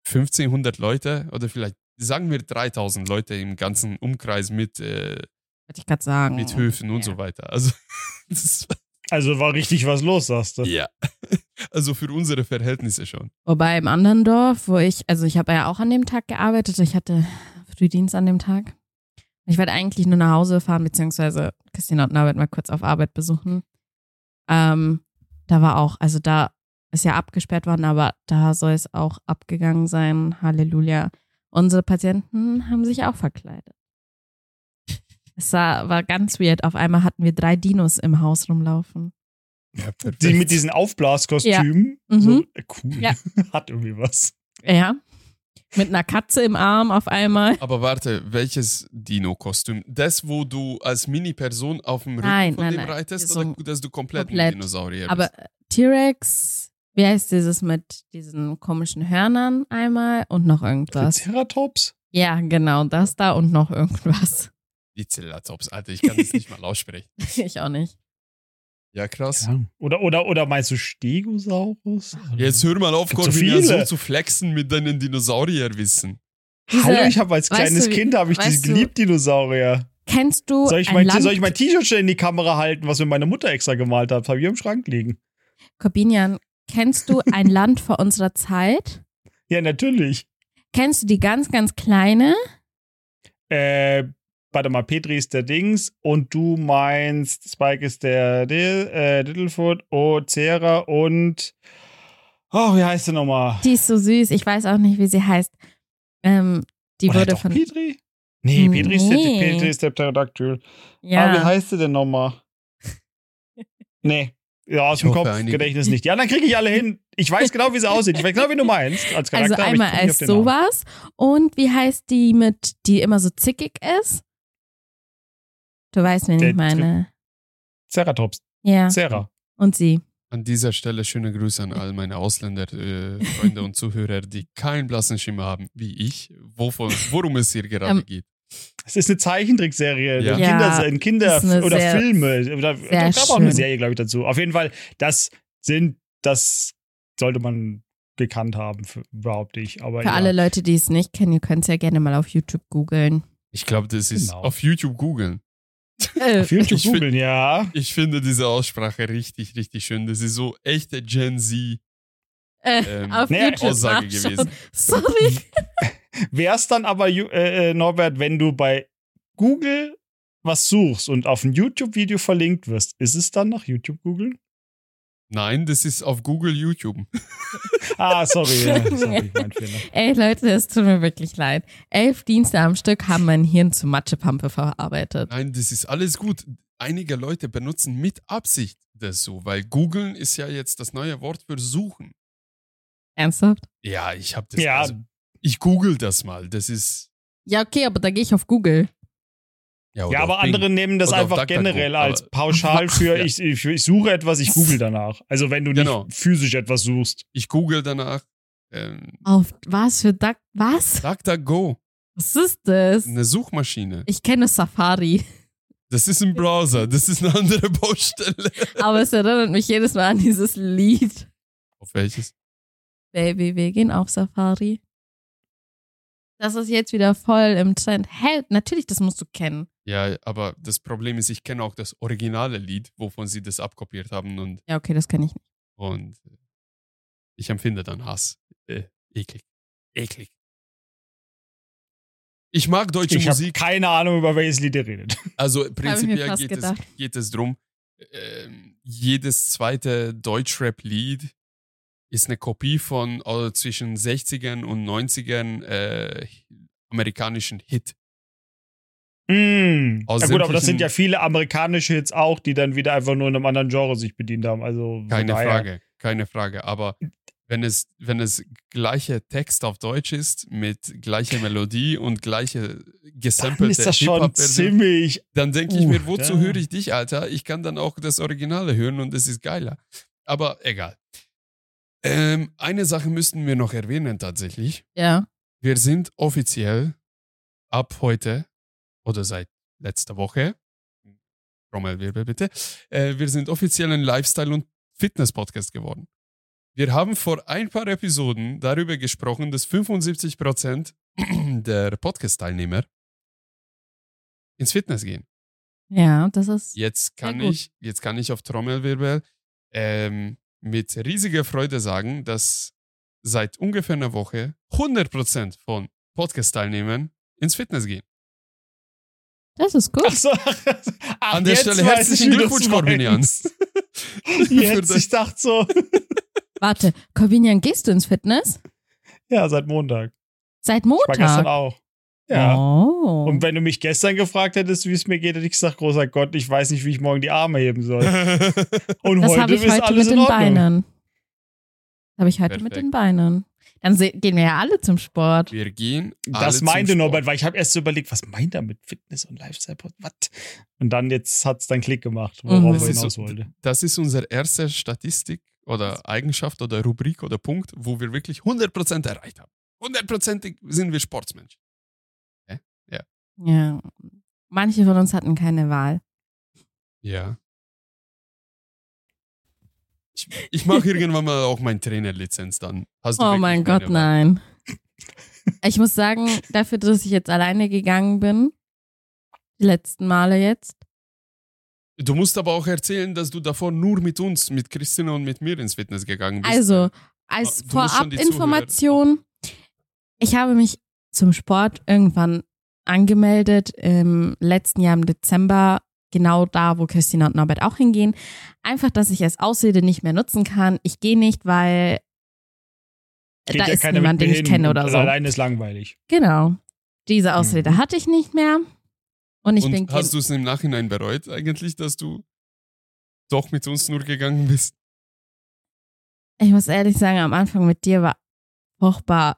S1: 1500 Leute oder vielleicht sagen wir 3000 Leute im ganzen Umkreis mit, äh,
S3: Wollte ich gerade sagen.
S1: mit Höfen und
S3: Ja.
S1: so weiter. Also, das war,
S2: Also war richtig was los, sagst du.
S1: ja. Also für unsere Verhältnisse schon.
S3: Wobei im anderen Dorf, wo ich, also ich habe ja auch an dem Tag gearbeitet, ich hatte Frühdienst an dem Tag. Ich wollte eigentlich nur nach Hause fahren, beziehungsweise Christina und Norbert mal kurz auf Arbeit besuchen. Ähm, da war auch, also da ist ja abgesperrt worden, aber da soll es auch abgegangen sein. Halleluja. Unsere Patienten haben sich auch verkleidet. Es war, war ganz weird. Auf einmal hatten wir drei Dinos im Haus rumlaufen.
S1: Ja,
S2: Die mit diesen Aufblaskostümen.
S3: Ja. Mhm.
S2: So, äh, cool.
S3: Ja.
S2: Hat irgendwie was.
S3: Ja. Mit einer Katze im Arm auf einmal.
S1: Aber warte, welches Dino-Kostüm? Das, wo du als Mini-Person auf dem Rücken
S3: Nein,
S1: von
S3: nein,
S1: dem
S3: nein.
S1: reitest
S3: So
S1: oder dass du komplett,
S3: komplett.
S1: ein Dinosaurier
S3: Aber
S1: bist?
S3: T-Rex, wie heißt dieses mit diesen komischen Hörnern einmal und noch irgendwas?
S2: Triceratops?
S3: Ja, genau, das da und noch irgendwas.
S1: Die Zellatops, Alter, ich kann das nicht mal aussprechen.
S3: Ich auch nicht.
S1: Ja, krass.
S2: Ja. Oder, oder, oder meinst du Stegosaurus?
S1: Jetzt hör mal auf,
S2: Gibt so
S1: zu flexen mit deinen Dinosaurierwissen.
S2: Hallo, ich habe als
S3: weißt
S2: kleines
S3: du,
S2: Kind habe ich die geliebt, Dinosaurier.
S3: Kennst du
S2: Soll ich,
S3: ein
S2: mein,
S3: Land,
S2: soll ich mein T-Shirt schnell in die Kamera halten, was mir meine Mutter extra gemalt hat? Habe ich im Schrank liegen.
S3: Corbinian, kennst du ein Land vor unserer Zeit?
S2: Ja, natürlich.
S3: Kennst du die ganz, ganz kleine?
S2: Äh, warte mal, Petri ist der Dings und du meinst, Spike ist der Dil, äh, Littlefoot, Ozera und. Oh, wie heißt der nochmal?
S3: Die ist so süß, ich weiß auch nicht, wie sie heißt. Ähm, die
S2: Oder
S3: wurde von.
S2: Petri? Nee, Petri ist, der. Petri ist der Pterodactyl. Ah, wie
S3: Ja,
S2: heißt sie denn nochmal? nee. Ja, aus
S1: Ich
S2: dem Kopf,
S1: einige-
S2: Gedächtnis nicht. Ja, dann kriege ich alle hin. Ich weiß genau, wie sie aussieht. Ich weiß genau, wie du meinst. Als
S3: also
S2: Charakter, aber ich
S3: einmal als sowas. Und wie heißt die mit, die immer so zickig ist? Du weißt, wen ich meine.
S2: Ceratops.
S3: Ja.
S2: Cera.
S3: Und sie.
S1: An dieser Stelle schöne Grüße an all meine Ausländer, äh, Freunde und Zuhörer, die keinen blassen Schimmer haben, wie ich, wovon, worum es hier gerade
S3: Ähm,
S1: geht.
S2: Es ist eine Zeichentrickserie.
S1: Ja.
S2: Eine
S3: Ja,
S2: Kinder, Kinder oder
S3: sehr-
S2: Filme. Da gab auch eine. Serie, glaube ich, dazu. Auf jeden Fall, das sind, das sollte man gekannt haben, für- behaupte ich. Aber
S3: Für
S2: ja.
S3: alle Leute, die es nicht kennen, ihr könnt es ja gerne mal auf YouTube googeln.
S1: Ich glaube, das ist
S2: Genau.
S1: auf YouTube googeln.
S3: Äh,
S2: Auf YouTube
S1: Ich find-
S2: googeln, ja.
S1: Ich finde diese Aussprache richtig, richtig schön. Das ist so echte Gen Z.
S3: äh,
S1: Ähm,
S3: auf
S2: naja,
S3: YouTube
S1: Aussage
S3: nachschauen.
S1: gewesen.
S3: Sorry.
S2: Wär's dann aber, äh, äh, Norbert, wenn du bei Google was suchst und auf ein YouTube-Video verlinkt wirst, ist es dann nach YouTube googeln?
S1: Nein, das ist auf Google YouTube.
S2: Ah, sorry, ja, sorry, mein Fehler.
S3: Ey, Leute, es tut mir wirklich leid. Elf Dienste am Stück haben mein Hirn zu Matschepampe verarbeitet.
S1: Nein, das ist alles gut. Einige Leute benutzen mit Absicht das so, weil googeln ist ja jetzt das neue Wort für suchen.
S3: Ernsthaft?
S1: Ja, ich habe das.
S2: Ja,
S1: Also, ich google das mal. Das ist.
S3: Ja, okay, aber da gehe ich auf Google.
S1: Ja,
S2: ja, aber andere nehmen das
S1: Oder
S2: einfach generell als pauschal für
S1: Ja.
S2: ich, ich, ich suche etwas, ich google danach. Also wenn du
S1: Genau.
S2: nicht physisch etwas suchst.
S1: Ich google danach. Ähm,
S3: Auf was für Duck? Was?
S1: DuckDuckGo,
S3: Was ist das?
S1: eine Suchmaschine.
S3: Ich kenne Safari,
S1: Das ist ein Browser. Das ist eine andere Baustelle.
S3: aber es erinnert mich jedes Mal an dieses Lied.
S1: Auf welches?
S3: Baby, wir gehen auf Safari. Das ist jetzt wieder voll im Trend. Hä? Natürlich, das musst du kennen.
S1: Ja, aber das Problem ist, ich kenne auch das originale Lied, wovon sie das abkopiert haben und,
S3: Ja, okay, das kenne ich nicht.
S1: und äh, ich empfinde dann Hass. Äh, eklig. Eklig. Ich mag deutsche
S2: Ich habe
S1: Musik.
S2: keine Ahnung, über welches Lied ihr redet.
S1: Also prinzipiell geht es, geht es drum, ähm, jedes zweite Deutschrap-Lied ist eine Kopie von äh, zwischen 60ern und 90ern äh, amerikanischen Hit.
S2: Mm. Ja gut, aber das sind ja viele amerikanische Hits auch, die dann wieder einfach nur in einem anderen Genre sich bedient haben. Also
S1: Keine
S2: daher-
S1: Frage, keine Frage. Aber wenn es, wenn es gleiche Text auf Deutsch ist, mit gleicher Melodie und gleiche
S2: Dann
S1: gesampelte
S2: ist das schon ziemlich.
S1: dann denke ich mir, wozu
S2: ja.
S1: höre ich dich, Alter? Ich kann dann auch das Originale hören und es ist geiler. Aber egal. Ähm, eine Sache müssten wir noch erwähnen tatsächlich.
S3: Ja.
S1: Wir sind offiziell ab heute oder seit letzter Woche, Trommelwirbel bitte, äh, wir sind offiziell ein Lifestyle- und Fitness-Podcast geworden. Wir haben vor ein paar Episoden darüber gesprochen, dass 75% der Podcast-Teilnehmer ins Fitness gehen.
S3: Ja, das ist.
S1: Jetzt kann ich, jetzt kann ich auf Trommelwirbel ähm, mit riesiger Freude sagen, dass seit ungefähr einer Woche 100% von Podcast-Teilnehmern ins Fitness gehen.
S3: Das ist gut.
S2: Ach so. Ach,
S1: An der Stelle herzlichen Glückwunsch, Corbinian. Für
S2: Jetzt, ich dachte so.
S3: Warte, Corbinian, gehst du ins Fitness?
S2: Ja, seit Montag.
S3: Seit
S2: Ich war gestern
S3: Montag.
S2: auch. Ja.
S3: Oh.
S2: Und wenn du mich gestern gefragt hättest, wie es mir geht, hätte ich gesagt, großer Gott, ich weiß nicht, wie ich morgen die Arme heben soll. Und
S3: das
S2: heute
S3: habe ich
S2: ist
S3: heute
S2: alles
S3: mit
S2: in
S3: den
S2: Ordnung.
S3: Beinen. Habe ich heute mit
S1: Perfekt.
S3: den Beinen. Dann gehen wir ja alle zum Sport.
S1: Wir gehen. alle
S2: Das
S1: zum
S2: meinte
S1: Sport.
S2: Norbert, weil ich habe erst so überlegt, was meint er mit Fitness und Lifestyle? Was? Und dann jetzt hat es dann Klick gemacht, worauf
S3: Mhm.
S2: er
S1: Das ist,
S2: hinaus
S1: so,
S2: wollte.
S1: das ist unsere erste Statistik oder Eigenschaft oder Rubrik oder Punkt, wo wir wirklich 100% erreicht haben. 100% sind wir Sportsmenschen.
S3: Ja. Manche von uns hatten keine Wahl.
S1: Ja. Ich, ich mache irgendwann mal auch meine Trainerlizenz dann.
S3: Oh mein Gott,
S1: Wahl.
S3: nein. Ich muss sagen, dafür, dass ich jetzt alleine gegangen bin, die letzten Male jetzt,
S1: Du musst aber auch erzählen, dass du davor nur mit uns, mit Christina und mit mir ins Fitness gegangen bist.
S3: Also, als Vorabinformation, ich habe mich zum Sport irgendwann angemeldet im letzten Jahr im Dezember, genau da, wo Christina und Norbert auch hingehen. Einfach, dass ich als Ausrede nicht mehr nutzen kann. Ich gehe nicht, weil
S2: Geht
S3: da
S2: ja
S3: ist niemand, den ich kenne oder so.
S2: Alleine ist langweilig.
S3: Genau. Diese Ausrede
S2: Mhm.
S3: hatte ich nicht mehr. Und ich bin
S1: und hast du es im Nachhinein bereut eigentlich, dass du doch mit uns nur gegangen bist?
S3: ich muss ehrlich sagen, am Anfang mit dir war furchtbar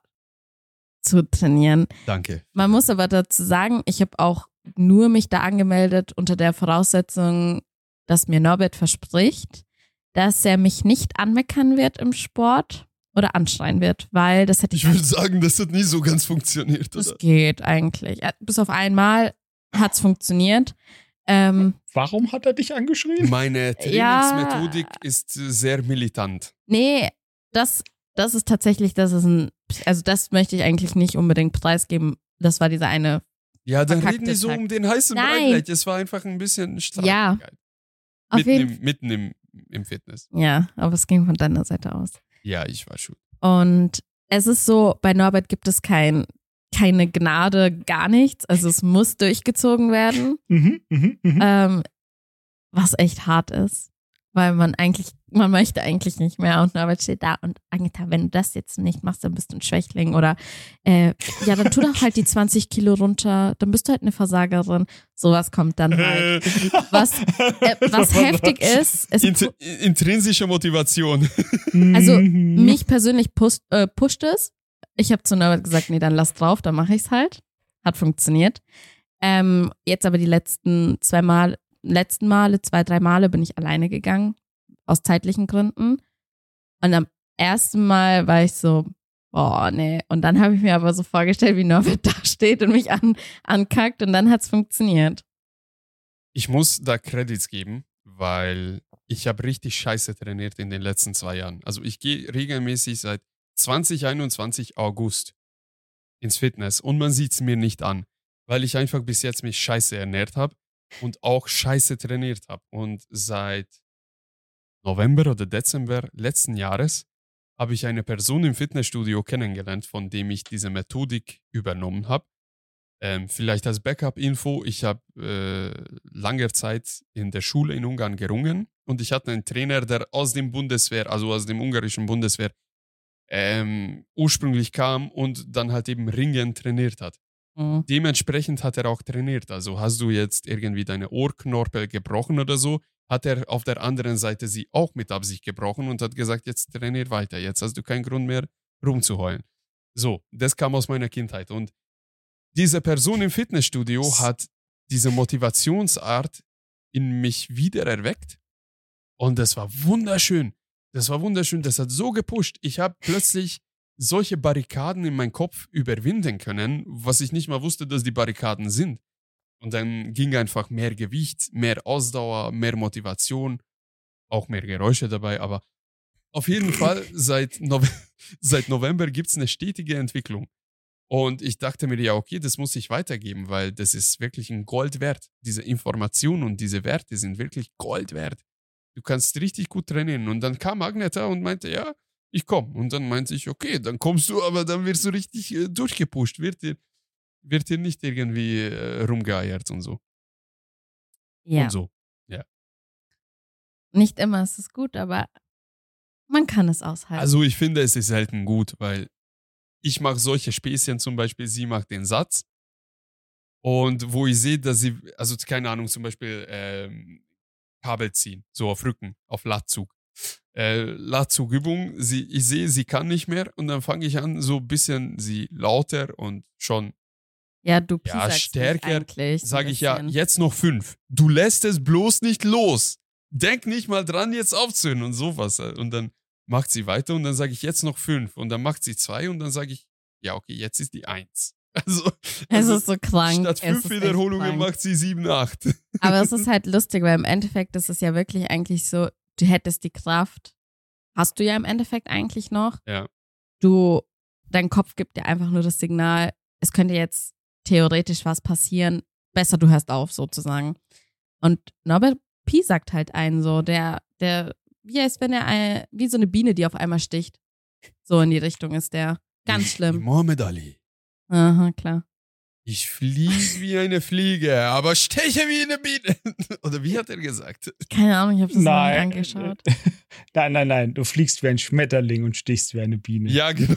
S3: zu trainieren.
S1: Danke.
S3: Man muss aber dazu sagen, ich habe auch nur mich da angemeldet unter der Voraussetzung, dass mir Norbert verspricht, dass er mich nicht anmeckern wird im Sport oder anschreien wird, weil das hätte ich.
S1: Ich würde sagen, das hat nie so ganz funktioniert,
S3: das
S1: oder?
S3: geht eigentlich. Ja, Bis auf einmal hat's funktioniert. Ähm,
S2: Warum hat er dich angeschrien?
S1: Meine
S3: Ja.
S1: Trainingsmethodik ist äh, sehr militant.
S3: nee, das, das ist tatsächlich, das ist ein, also das möchte ich eigentlich nicht unbedingt preisgeben. Das war dieser eine
S1: Ja, dann reden die so
S3: Tag.
S1: um den heißen
S3: Nein.
S1: Brei. Es war einfach ein bisschen
S3: Ja.
S1: Streitigkeit.
S3: Auf
S1: Mitten,
S3: jeden
S1: im, mitten im, im Fitness.
S3: Ja, aber es ging von deiner Seite aus.
S1: Ja, ich war schon.
S3: Und es ist so, bei Norbert gibt es kein, keine Gnade, gar nichts. Also es muss durchgezogen werden,
S2: Mhm, mhm, mhm.
S3: ähm, was echt hart ist. Weil man eigentlich, man möchte eigentlich nicht mehr und Norbert steht da und Agneta, wenn du das jetzt nicht machst, dann bist du ein Schwächling oder äh, ja, dann tu doch halt die 20 Kilo runter, dann bist du halt eine Versagerin. Sowas kommt dann halt. Was, äh, was heftig ist,
S1: Int intrinsische Motivation.
S3: Also,
S2: Mhm.
S3: mich persönlich pusht, äh, pusht es. Ich habe zu Norbert gesagt, nee, dann lass drauf, dann mache ich's halt. Hat funktioniert. Ähm, jetzt aber die letzten zwei Mal, letzten Male, zwei, drei Male bin ich alleine gegangen. Aus zeitlichen Gründen. Und am ersten Mal war ich so, boah, nee. Und dann habe ich mir aber so vorgestellt, wie Norbert da steht und mich an, ankackt und dann hat's funktioniert.
S1: Ich muss da Credits geben, weil ich habe richtig scheiße trainiert in den letzten zwei Jahren. Also ich gehe regelmäßig seit 2021 August ins Fitness und man sieht es mir nicht an, weil ich einfach bis jetzt mich scheiße ernährt habe und auch scheiße trainiert habe. Und seit November oder Dezember letzten Jahres habe ich eine Person im Fitnessstudio kennengelernt, von dem ich diese Methodik übernommen habe. Ähm, vielleicht als Backup-Info, ich habe äh, lange Zeit in der Schule in Ungarn gerungen und ich hatte einen Trainer, der aus dem Bundeswehr, also aus dem ungarischen Bundeswehr, ähm, ursprünglich kam und dann halt eben Ringen trainiert hat.
S3: Mhm.
S1: Dementsprechend hat er auch trainiert. Also hast du jetzt irgendwie deine Ohrknorpel gebrochen oder so, hat er auf der anderen Seite sie auch mit Absicht gebrochen und hat gesagt, jetzt trainier weiter, jetzt hast du keinen Grund mehr rumzuheulen. So, das kam aus meiner Kindheit und diese Person im Fitnessstudio hat diese Motivationsart in mich wieder erweckt und das war wunderschön. Das war wunderschön, das hat so gepusht. Ich habe plötzlich solche Barrikaden in meinem Kopf überwinden können, was ich nicht mal wusste, dass die Barrikaden sind. Und dann ging einfach mehr Gewicht, mehr Ausdauer, mehr Motivation, auch mehr Geräusche dabei, aber auf jeden Fall seit, Nove seit November gibt es eine stetige Entwicklung. Und ich dachte mir, ja, okay, das muss ich weitergeben, weil das ist wirklich ein Gold wert. Diese Informationen und diese Werte sind wirklich Gold wert. Du kannst richtig gut trainieren. Und dann kam Agneta und meinte, ja, ich komme. Und dann meinte ich, okay, dann kommst du, aber dann wirst du richtig äh, durchgepusht. Wird dir, wird dir nicht irgendwie äh, rumgeeiert und so.
S3: Ja.
S1: Und so.
S3: Nicht immer ist es gut, aber man kann es aushalten.
S1: Also ich finde, es ist selten gut, weil ich mache solche Späßchen zum Beispiel, sie macht den Satz. Und wo ich sehe, dass sie, also keine Ahnung, zum Beispiel ähm, Kabel ziehen, so auf Rücken, auf Latzug. Äh, Latzugübung, sie, ich sehe, sie kann nicht mehr und dann fange ich an, so ein bisschen sie lauter und schon
S3: ja, du
S1: ja, stärker, sage ich ja, jetzt noch fünf. Du lässt es bloß nicht los. Denk nicht mal dran, jetzt aufzuhören und sowas. Und dann macht sie weiter und dann sage ich jetzt noch fünf und dann macht sie zwei und dann sage ich, ja, okay, jetzt ist die eins. Also,
S3: Es
S1: also
S3: ist so krank.
S1: statt fünf Wiederholungen macht sie sieben, acht.
S3: Aber es ist halt lustig, weil im Endeffekt ist es ja wirklich eigentlich so, du hättest die Kraft, hast du ja im Endeffekt eigentlich noch.
S1: Ja.
S3: Du, dein Kopf gibt dir einfach nur das Signal, es könnte jetzt theoretisch was passieren. Besser, du hörst auf, sozusagen. Und Norbert Pi sagt halt einen so, der, der, wie heißt, wenn er, ein, wie so eine Biene, die auf einmal sticht. So in die Richtung ist der. Ganz schlimm.
S1: Mohammed Ali.
S3: Aha, klar.
S1: Ich fliege wie eine Fliege, aber steche wie eine Biene. Oder wie hat er gesagt?
S3: Keine Ahnung, ich habe das noch nicht
S2: Nein.
S3: angeschaut.
S2: Nein, nein, nein. Du fliegst wie ein Schmetterling und stichst wie eine Biene.
S1: Ja, genau.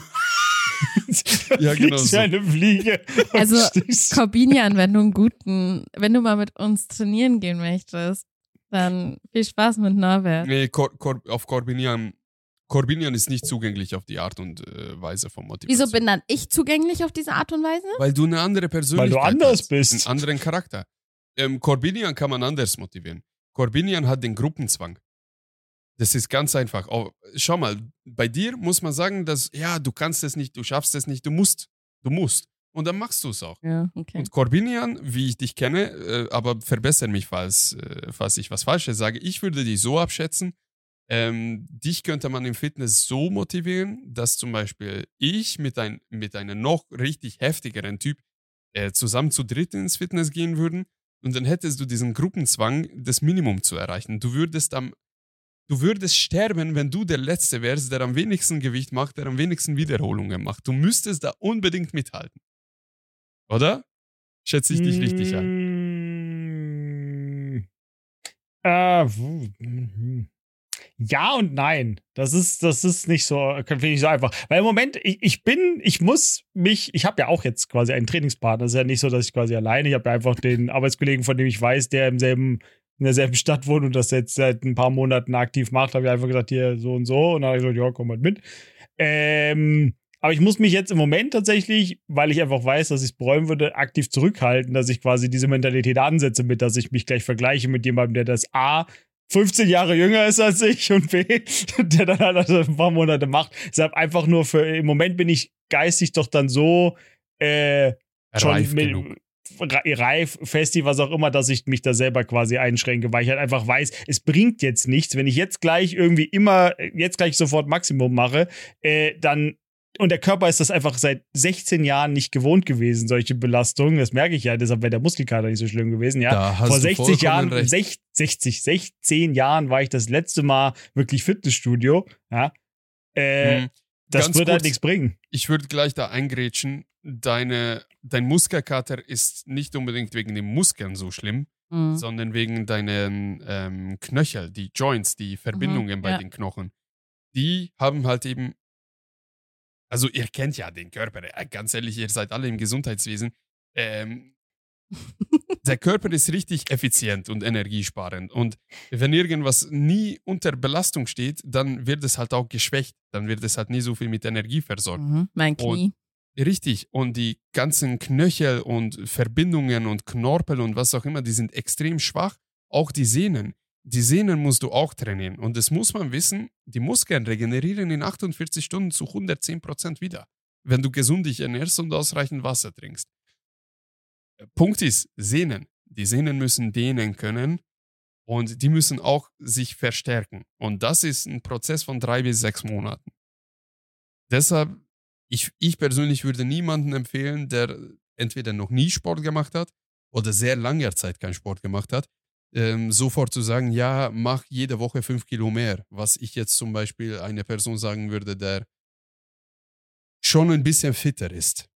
S2: du
S1: Ja, genau
S2: fliegst
S1: so.
S2: wie eine Fliege. und
S3: Also, Corbinian, wenn du einen guten, wenn du mal mit uns trainieren gehen möchtest, dann viel Spaß mit Norbert.
S1: Nee, Cor Cor auf Corbinian. Corbinian ist nicht zugänglich auf die Art und äh, Weise von Motivation.
S3: Wieso bin dann ich zugänglich auf diese Art und Weise?
S1: Weil du eine andere Persönlichkeit
S2: anders
S1: hast,
S2: bist.
S1: Einen anderen Charakter. Ähm, Corbinian kann man anders motivieren. Corbinian hat den Gruppenzwang. Das ist ganz einfach. Oh, schau mal, bei dir muss man sagen, dass, ja, du kannst es nicht, du schaffst es nicht, du musst. Du musst. Und dann machst du es auch.
S3: Ja, okay.
S1: Und Corbinian, wie ich dich kenne, äh, aber verbessere mich, falls, äh, falls ich was Falsches sage, ich würde dich so abschätzen, ähm, dich könnte man im Fitness so motivieren, dass zum Beispiel ich mit, ein, mit einem noch richtig heftigeren Typ äh, zusammen zu dritt ins Fitness gehen würden und dann hättest du diesen Gruppenzwang, das Minimum zu erreichen. Du würdest am Du würdest sterben, wenn du der Letzte wärst, der am wenigsten Gewicht macht, der am wenigsten Wiederholungen macht. Du müsstest da unbedingt mithalten. Oder? Schätze ich dich richtig an.
S2: Mm. Äh, w- mhm. Ja und nein. Das ist, das ist nicht so, finde ich so einfach. Weil im Moment, ich, ich bin, ich muss mich, ich habe ja auch jetzt quasi einen Trainingspartner. Es ist ja nicht so, dass ich quasi alleine, ich habe ja einfach den Arbeitskollegen, von dem ich weiß, der im selben, in derselben Stadt wohnt und das jetzt seit ein paar Monaten aktiv macht, habe ich einfach gesagt, hier so und so. Und dann habe ich gesagt, ja, komm halt mit. Ähm, aber ich muss mich jetzt im Moment tatsächlich, weil ich einfach weiß, dass ich es bereuen würde, aktiv zurückhalten, dass ich quasi diese Mentalität ansetze, mit dass ich mich gleich vergleiche mit jemandem, der das A 15 Jahre jünger ist als ich und B, der dann halt also ein paar Monate macht. Deshalb einfach nur für, im Moment bin ich geistig doch dann so äh, schon
S1: Reif
S2: mit, reif, festi, was auch immer, dass ich mich da selber quasi einschränke, weil ich halt einfach weiß, es bringt jetzt nichts, wenn ich jetzt gleich irgendwie immer, jetzt gleich sofort Maximum mache, äh, dann und der Körper ist das einfach seit 16 Jahren nicht gewohnt gewesen, solche Belastungen. Das merke ich ja, deshalb wäre der Muskelkater nicht so schlimm gewesen, ja. Vor
S1: du
S2: 60
S1: vollkommen
S2: Jahren,
S1: recht.
S2: sech- 60, 16 Jahren war ich das letzte Mal wirklich Fitnessstudio, ja. Äh,
S1: Mhm.
S2: das
S1: Ganz
S2: wird halt
S1: kurz.
S2: nichts bringen.
S1: Ich würde gleich da eingrätschen. Deine, dein Muskelkater ist nicht unbedingt wegen den Muskeln so schlimm,
S3: Mhm.
S1: sondern wegen deinen ähm, Knöchel, die Joints, die Verbindungen bei
S3: ja.
S1: den Knochen. Die haben halt eben, also ihr kennt ja den Körper, äh, ganz ehrlich, ihr seid alle im Gesundheitswesen. Ähm, der Körper ist richtig effizient und energiesparend. Und wenn irgendwas nie unter Belastung steht, dann wird es halt auch geschwächt. Dann wird es halt nie so viel mit Energie versorgt.
S3: Mhm. Mein Knie.
S1: Richtig. Und die ganzen Knöchel und Verbindungen und Knorpel und was auch immer, die sind extrem schwach. Auch die Sehnen. Die Sehnen musst du auch trainieren. Und das muss man wissen, die Muskeln regenerieren in 48 Stunden zu 110 Prozent wieder. Wenn du gesund dich ernährst und ausreichend Wasser trinkst. Punkt ist, Sehnen. Die Sehnen müssen dehnen können und die müssen auch sich verstärken. Und das ist ein Prozess von drei bis sechs Monaten. Deshalb ich, ich persönlich würde niemanden empfehlen, der entweder noch nie Sport gemacht hat oder sehr lange Zeit keinen Sport gemacht hat, ähm, sofort zu sagen, ja, mach jede Woche fünf Kilo mehr. Was ich jetzt zum Beispiel einer Person sagen würde, der schon ein bisschen fitter ist.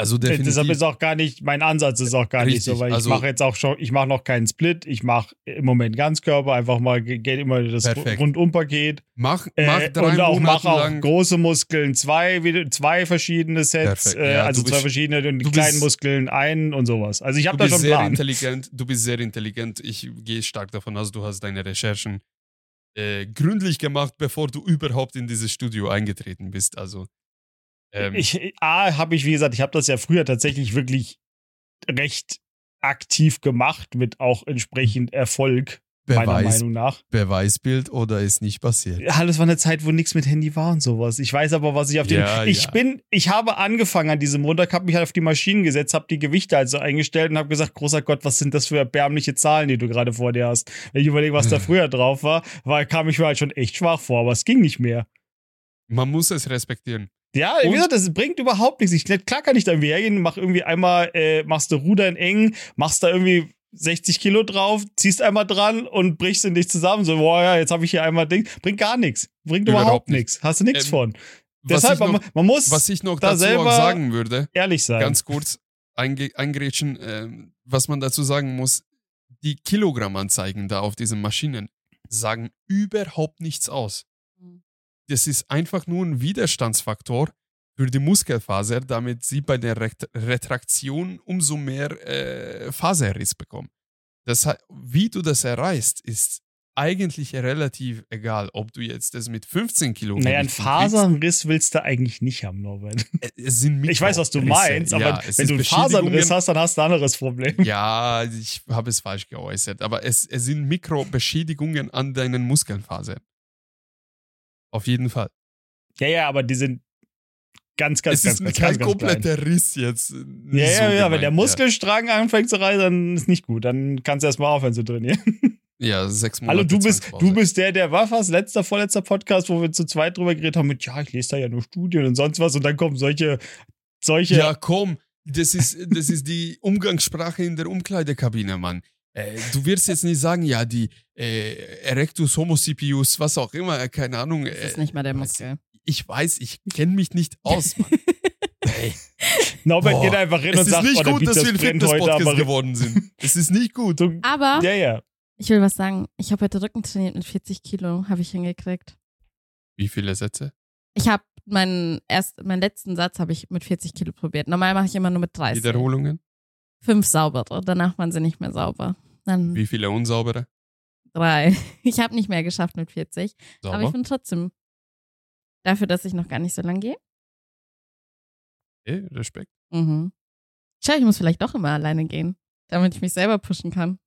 S1: Also definitiv.
S2: Deshalb ist auch gar nicht, mein Ansatz ist auch gar
S1: Richtig,
S2: nicht so, weil
S1: also-
S2: ich mache jetzt auch schon, ich mache noch keinen Split, ich mache im Moment Ganzkörper, einfach mal, geht immer das
S1: Perfekt.
S2: Rundum-Paket.
S1: Mach, mach
S2: Äh,
S1: drei
S2: und auch
S1: Monate
S2: mache auch große Muskeln, zwei, zwei verschiedene Sets, äh,
S1: ja,
S2: also
S1: du
S2: zwei
S1: bist-
S2: verschiedene und die kleinen
S1: bist-
S2: Muskeln einen und sowas. Also ich habe da
S1: bist
S2: schon
S1: sehr
S2: Plan.
S1: intelligent. Du bist sehr intelligent. Ich gehe stark davon aus, du hast deine Recherchen äh, gründlich gemacht, bevor du überhaupt in dieses Studio eingetreten bist. Also ähm,
S2: Ich, A, habe ich, wie gesagt, ich habe das ja früher tatsächlich wirklich recht aktiv gemacht, mit auch entsprechend Erfolg, meiner
S1: Beweis,
S2: Meinung nach.
S1: Beweisbild oder ist nicht passiert.
S2: Ja, das war eine Zeit, wo nichts mit Handy war und sowas. Ich weiß aber, was ich auf den.
S1: Ja,
S2: ich
S1: ja.
S2: bin, ich habe angefangen an diesem Montag, habe mich halt auf die Maschinen gesetzt, habe die Gewichte also eingestellt und habe gesagt, großer Gott, was sind das für erbärmliche Zahlen, die du gerade vor dir hast? Wenn ich überlege, was da früher drauf war, war, kam ich mir halt schon echt schwach vor, aber es ging nicht mehr.
S1: Man muss es respektieren.
S2: Ja, wie gesagt, das bringt überhaupt nichts. Ich, klar kann ich da irgendwie hergehen, mach irgendwie einmal, äh, machst du Rudern eng, machst da irgendwie 60 Kilo drauf, ziehst einmal dran und brichst in dich zusammen. So, boah, ja, jetzt habe ich hier einmal Ding. Bringt gar nichts. Bringt
S1: Überhaupt
S2: überhaupt
S1: nicht.
S2: nichts. Hast du nichts
S1: Ähm,
S2: von. Deshalb,
S1: noch,
S2: man, man muss
S1: was ich noch
S2: da
S1: dazu
S2: selber
S1: sagen würde,
S2: ehrlich sein.
S1: ganz kurz eingrätschen, ähm, was man dazu sagen muss, die Kilogrammanzeigen da auf diesen Maschinen sagen überhaupt nichts aus. Das ist einfach nur ein Widerstandsfaktor für die Muskelfaser, damit sie bei der Retraktion umso mehr äh, Faserriss bekommen. Das, wie du das erreichst, ist eigentlich relativ egal, ob du jetzt das mit 15 Kilo
S2: naja, einen. Fasernriss willst du eigentlich nicht haben, Norbert.
S1: Äh, Es sind
S2: Ich weiß, was du meinst, aber
S1: Ja,
S2: wenn du einen Fasernriss hast, dann hast du ein anderes Problem.
S1: Ja, ich habe es falsch geäußert, aber es, es sind Mikrobeschädigungen an deinen Muskelfasern. Auf jeden Fall.
S2: Ja, ja, aber die sind ganz, ganz,
S1: es
S2: ganz,
S1: ist
S2: ganz,
S1: kein
S2: ganz, ganz
S1: kompletter Riss jetzt.
S2: Ja,
S1: So
S2: ja, ja, wenn der Muskelstrang anfängt zu reißen, dann ist nicht gut. Dann kannst du erstmal aufhören zu trainieren.
S1: Ja, ja sechs Monate.
S2: Hallo, du bist, du bist der, der war fast letzter, vorletzter Podcast, wo wir zu zweit drüber geredet haben mit, ja, ich lese da ja nur Studien und sonst was und dann kommen solche, solche,
S1: Ja, komm, das ist, das ist die Umgangssprache in der Umkleidekabine, Mann. Äh, du wirst jetzt nicht sagen, ja, die äh, Erectus Homocipius, was auch immer, äh, keine Ahnung.
S3: Das ist
S1: Äh,
S3: nicht mal der Muskel.
S1: ich weiß, ich kenne mich nicht aus, Mann.
S2: Norbert
S1: Boah,
S2: geht einfach hin
S1: Es
S2: und
S1: ist
S2: sagt,
S1: nicht
S2: oh,
S1: gut, dass wir ein Fitness-Podcast
S2: aber
S1: geworden sind. Es ist nicht gut.
S3: Aber
S2: ja, ja.
S3: ich will was sagen. Ich habe heute Rücken trainiert mit 40 Kilo, habe ich hingekriegt.
S1: Wie viele Sätze?
S3: Ich habe meinen erst, meinen letzten Satz habe ich mit 40 Kilo probiert. Normal mache ich immer nur mit 30.
S1: Wiederholungen?
S3: Fünf saubere. Danach waren sie nicht mehr sauber. Dann
S1: Wie viele unsaubere?
S3: drei. Ich habe nicht mehr geschafft mit 40. Aber ich
S1: Sauber?
S3: bin trotzdem dafür, dass ich noch gar nicht so lang gehe.
S1: Okay, Respekt.
S3: Mhm. Schau, ich muss vielleicht doch immer alleine gehen, damit ich mich selber pushen kann.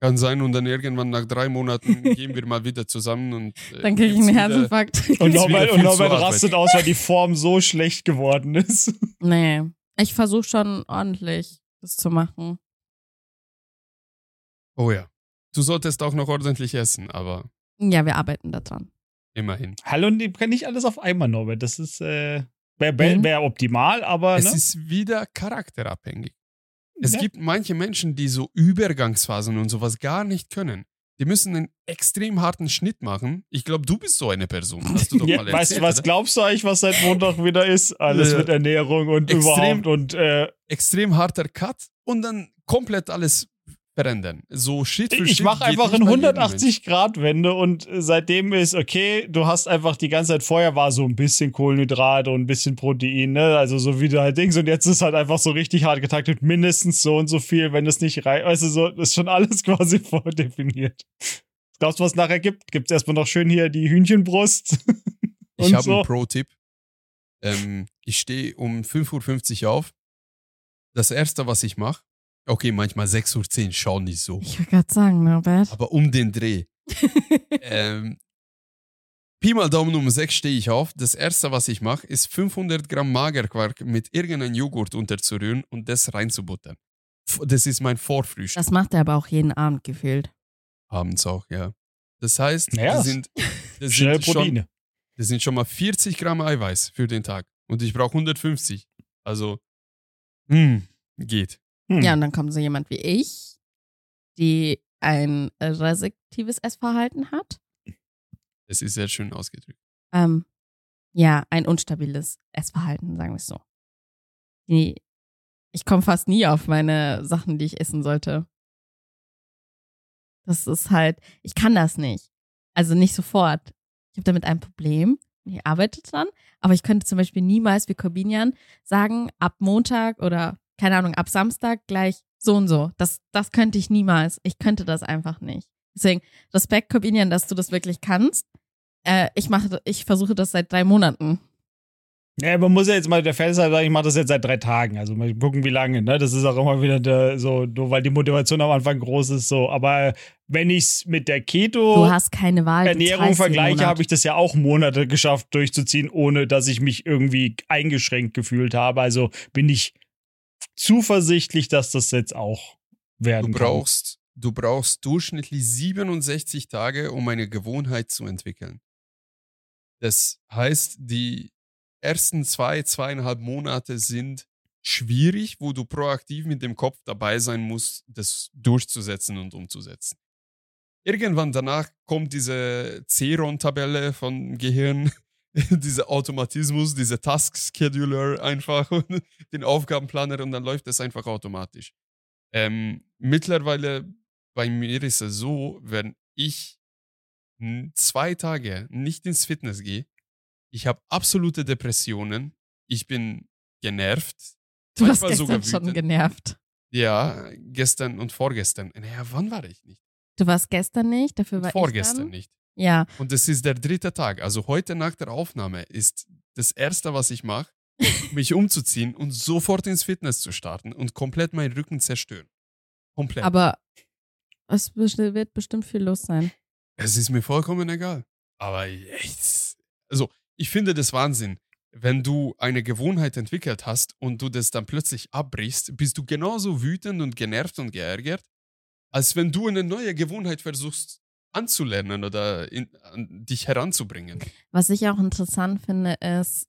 S1: Kann sein und dann irgendwann nach drei Monaten gehen wir mal wieder zusammen und äh,
S3: Dann kriege ich einen Herzinfarkt.
S2: Und Norbert, und Norbert rastet aus, weil die Form so schlecht geworden ist.
S3: nee. Ich versuche schon ordentlich das zu machen.
S1: Oh ja. Du solltest auch noch ordentlich essen, aber
S3: Ja, wir arbeiten da dran.
S1: immerhin.
S2: Hallo, und die kann nicht alles auf einmal, Norbert. Das ist, äh, wäre wär,
S3: Mhm.
S2: wär optimal, aber,
S1: Es
S2: ne?
S1: ist wieder charakterabhängig. Es
S2: Ja.
S1: gibt manche Menschen, die so Übergangsphasen und sowas gar nicht können. Die müssen einen extrem harten Schnitt machen. Ich glaube, du bist so eine Person. Hast du doch
S2: Ja,
S1: mal
S2: weißt du,
S1: erzählt,
S2: was glaubst du eigentlich, was seit Montag wieder ist? Alles
S1: Ja.
S2: mit Ernährung und
S1: Extrem-
S2: überhaupt und äh,
S1: Extrem harter Cut und dann komplett alles verändern. So Schritt für
S2: ich
S1: Schritt.
S2: mache
S1: geht
S2: einfach eine
S1: bei jedem Menschen.
S2: 180-Grad-Wende und äh, seitdem ist okay, du hast einfach die ganze Zeit vorher war so ein bisschen Kohlenhydrate und ein bisschen Protein, ne? Also so wie du halt Dings und jetzt ist halt einfach so richtig hart getaktet, mindestens so und so viel, wenn es nicht reicht. Weißt du, so, ist schon alles quasi vordefiniert. Glaubst du, was es nachher gibt? Gibt es erstmal noch schön hier die Hühnchenbrust?
S1: Ich habe
S2: so.
S1: einen Pro-Tipp. Ähm, ich stehe um 5.50 Uhr auf. Das erste, was ich mache, okay, manchmal 6.10 Uhr, schau nicht so.
S3: Ich will gerade sagen, Norbert.
S1: Aber um den Dreh. ähm, Pi mal Daumen um 6 stehe ich auf. Das erste, was ich mache, ist 500 Gramm Magerquark mit irgendeinem Joghurt unterzurühren und das reinzubuttern. Das ist mein Vorfrühstück.
S3: Das macht er aber auch jeden Abend gefühlt.
S1: Abends auch, ja. Das heißt,
S2: Naja,
S1: das sind, das
S2: Schnell
S1: sind schon. Das sind schon mal 40 Gramm Eiweiß für den Tag. Und ich brauche 150. Also, hm, geht.
S2: Hm.
S3: Ja, und dann kommt so jemand wie ich, die ein restriktives Essverhalten hat.
S1: Das ist sehr schön ausgedrückt.
S3: Ähm, ja, ein unstabiles Essverhalten, sagen wir es so. Die, ich komme fast nie auf meine Sachen, die ich essen sollte. Das ist halt, ich kann das nicht. Also nicht sofort. Ich habe damit ein Problem. Ich arbeite dran, aber ich könnte zum Beispiel niemals wie Corbinian sagen, ab Montag oder keine Ahnung, ab Samstag gleich so und so. Das, das könnte ich niemals. Ich könnte das einfach nicht. Deswegen Respekt, Corbinian, dass du das wirklich kannst. Äh, ich mache, ich versuche das seit drei Monaten.
S2: Ja, man muss ja jetzt mal der Fan sein, sagen, ich mache das jetzt seit drei Tagen. Also mal gucken, wie lange. Ne? Das ist auch immer wieder der, so, nur weil die Motivation am Anfang groß ist. So, aber wenn ich es mit der Keto
S3: Du hast keine Wahl.
S2: Ernährung vergleiche, habe ich das ja auch Monate geschafft durchzuziehen, ohne dass ich mich irgendwie eingeschränkt gefühlt habe. Also bin ich zuversichtlich, dass das jetzt auch
S1: Du
S2: werden
S1: brauchst, du brauchst durchschnittlich 67 Tage, um eine Gewohnheit zu entwickeln. Das heißt, die ersten zwei, zweieinhalb Monate sind schwierig, wo du proaktiv mit dem Kopf dabei sein musst, das durchzusetzen und umzusetzen. Irgendwann danach kommt diese Ceron-Tabelle von Gehirn, dieser Automatismus, dieser Task-Scheduler einfach und den Aufgabenplaner und dann läuft es einfach automatisch. Ähm, mittlerweile bei mir ist es so, wenn ich zwei Tage nicht ins Fitness gehe, ich habe absolute Depressionen, ich bin genervt.
S3: Du
S1: sogar
S3: gestern schon genervt.
S1: Ja, gestern und vorgestern. Naja, wann war ich nicht?
S3: Du warst gestern nicht, dafür war
S1: vorgestern
S3: ich dann.
S1: nicht.
S3: Ja,
S1: Und es ist der dritte Tag. Also heute nach der Aufnahme ist das Erste, was ich mache, mich umzuziehen und sofort ins Fitness zu starten und komplett meinen Rücken zerstören. Komplett.
S3: aber es wird bestimmt viel los sein.
S1: Es ist mir vollkommen egal. Aber echt, also ich finde das Wahnsinn. Wenn du eine Gewohnheit entwickelt hast und du das dann plötzlich abbrichst, bist du genauso wütend und genervt und geärgert, als wenn du eine neue Gewohnheit versuchst anzulernen oder in, an dich heranzubringen.
S3: Was ich auch interessant finde, ist,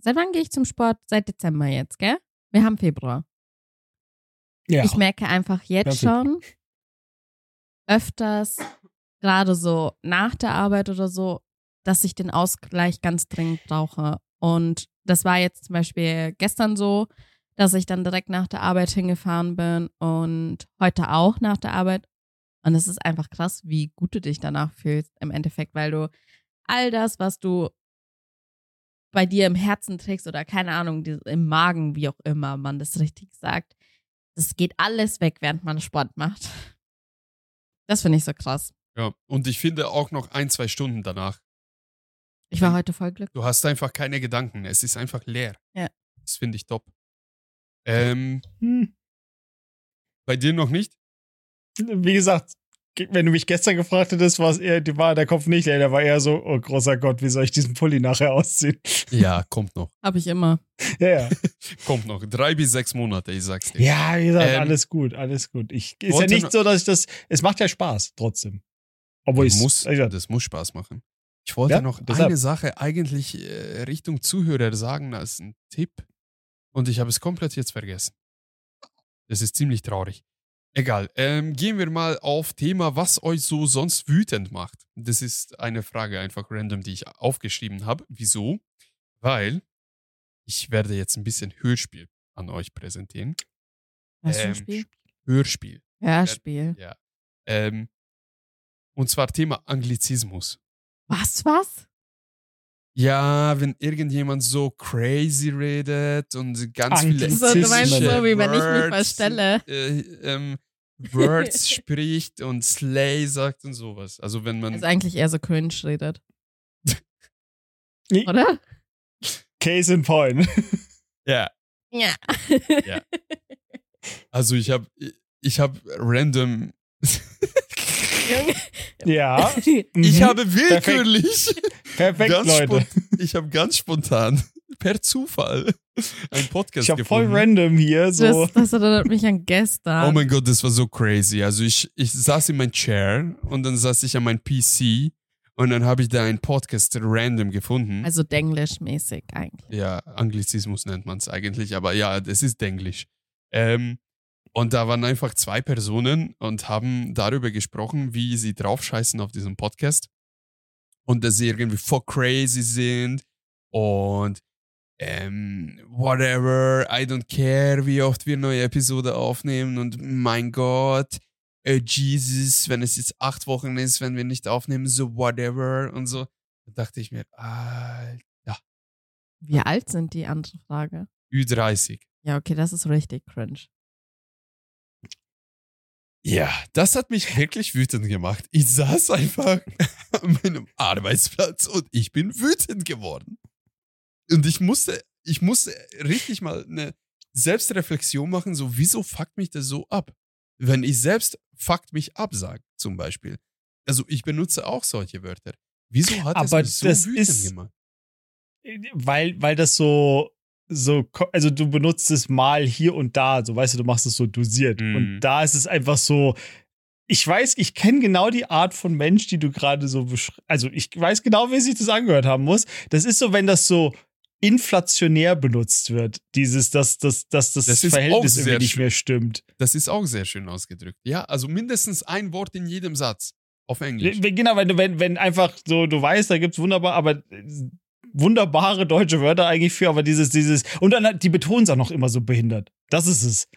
S3: seit wann gehe ich zum Sport? Seit Dezember jetzt, gell? Wir haben Februar.
S2: Ja.
S3: Ich merke einfach jetzt schon öfters, gerade so nach der Arbeit oder so, dass ich den Ausgleich ganz dringend brauche. Und das war jetzt zum Beispiel gestern so, dass ich dann direkt nach der Arbeit hingefahren bin und heute auch nach der Arbeit. Und es ist einfach krass, wie gut du dich danach fühlst im Endeffekt, weil du all das, was du bei dir im Herzen trägst oder keine Ahnung, im Magen, wie auch immer man das richtig sagt, das geht alles weg, während man Sport macht. Das finde ich so krass.
S1: Ja, und ich finde auch noch ein, zwei Stunden danach.
S3: Ich war heute voll glücklich.
S1: Du hast einfach keine Gedanken. Es ist einfach leer.
S3: Ja.
S1: Das finde ich top. Ähm,
S2: Hm.
S1: bei dir noch nicht?
S2: Wie gesagt, ge- wenn du mich gestern gefragt hättest, war es eher, die war der Kopf nicht leer, der war eher so, oh großer Gott, wie soll ich diesen Pulli nachher ausziehen?
S1: Ja, kommt noch.
S3: Habe ich immer.
S2: Ja, ja.
S1: Kommt noch. Drei bis sechs Monate, ich sag's dir.
S2: Ja, wie gesagt,
S1: Ähm,
S2: alles gut, alles gut. Ich, ist ja nicht so, dass ich das, es macht ja Spaß trotzdem. Obwohl ich
S1: muss,
S2: ja,
S1: das muss Spaß machen. Ich wollte
S2: Ja,
S1: noch
S2: deshalb.
S1: eine Sache eigentlich äh, Richtung Zuhörer sagen als ein Tipp und ich habe es komplett jetzt vergessen. Das ist ziemlich traurig. Egal. Ähm, gehen wir mal auf Thema, was euch so sonst wütend macht. Das ist eine Frage einfach random, die ich aufgeschrieben habe. Wieso? Weil ich werde jetzt ein bisschen Hörspiel an euch präsentieren.
S3: Was
S1: Ähm,
S3: Spiel?
S1: Hörspiel.
S3: Hörspiel.
S1: Ja. Ähm, und zwar Thema Anglizismus.
S3: Was, was?
S1: Ja, wenn irgendjemand so crazy redet und ganz viele.
S3: So, du meinst so, wie wenn ich mich
S1: Words,
S3: verstelle.
S1: Äh, ähm, Words spricht und Slay sagt und sowas. Also wenn man
S3: Also eigentlich eher so cringe redet. Oder?
S2: Case in point.
S1: ja,
S3: Ja.
S1: also ich habe ich habe random
S3: Junge.
S2: ja.
S1: ich
S2: Mhm.
S1: habe willkürlich
S2: Perfekt,
S1: ganz
S2: Leute.
S1: ich habe ganz spontan per Zufall einen Podcast
S2: Ich habe voll
S1: gefunden.
S2: random hier so.
S3: Das, das erinnert mich an gestern.
S1: Oh mein Gott, das war so crazy. Also ich, ich saß in mein Chair und dann saß ich an meinem PC Und dann habe ich da einen Podcast random gefunden.
S3: Also Denglisch-mäßig eigentlich.
S1: ja, Anglizismus nennt man es eigentlich, aber ja, das ist Denglisch. Ähm, und da waren einfach zwei Personen und haben darüber gesprochen, wie sie draufscheißen auf diesem Podcast. Und dass sie irgendwie voll crazy sind und ähm, whatever, I don't care, wie oft wir neue Episode aufnehmen und mein Gott, äh, Jesus, wenn es jetzt acht Wochen ist, wenn wir nicht aufnehmen, so whatever und so. Da dachte ich mir, Alter,
S3: Wie alt sind die andere Frage?
S1: Ü30.
S3: Ja, okay, das ist richtig cringe.
S1: Ja, das hat mich wirklich wütend gemacht. Ich saß einfach an meinem Arbeitsplatz und ich bin wütend geworden. Und ich musste, ich musste richtig mal eine Selbstreflexion machen, so wieso fuckt mich das so ab? Wenn ich selbst fuckt mich ab sage, zum Beispiel. Also ich benutze auch solche Wörter. Wieso hat
S2: Aber
S1: es mich so
S2: das
S1: wütend
S2: ist-
S1: gemacht?
S2: weil, weil das so, so, also du benutzt es mal hier und da, so weißt du, du machst es so dosiert.
S1: Mhm.
S2: Und da ist es einfach so, ich weiß, ich kenne genau die Art von Mensch, die du gerade so beschreibst. Also ich weiß genau, wie sich das angehört haben muss. Das ist so, wenn das so inflationär benutzt wird. Dieses, dass, dass, dass das,
S1: Das
S2: Verhältnis irgendwie nicht mehr stimmt.
S1: Das ist auch sehr schön ausgedrückt. Ja, also mindestens ein Wort in jedem Satz. Auf Englisch.
S2: Genau, wenn du, wenn, wenn einfach so, du weißt, da gibt's wunderbar, aber äh, wunderbare deutsche Wörter eigentlich für, aber dieses, dieses, und dann, hat- die betonen es auch noch immer so behindert. Das ist es.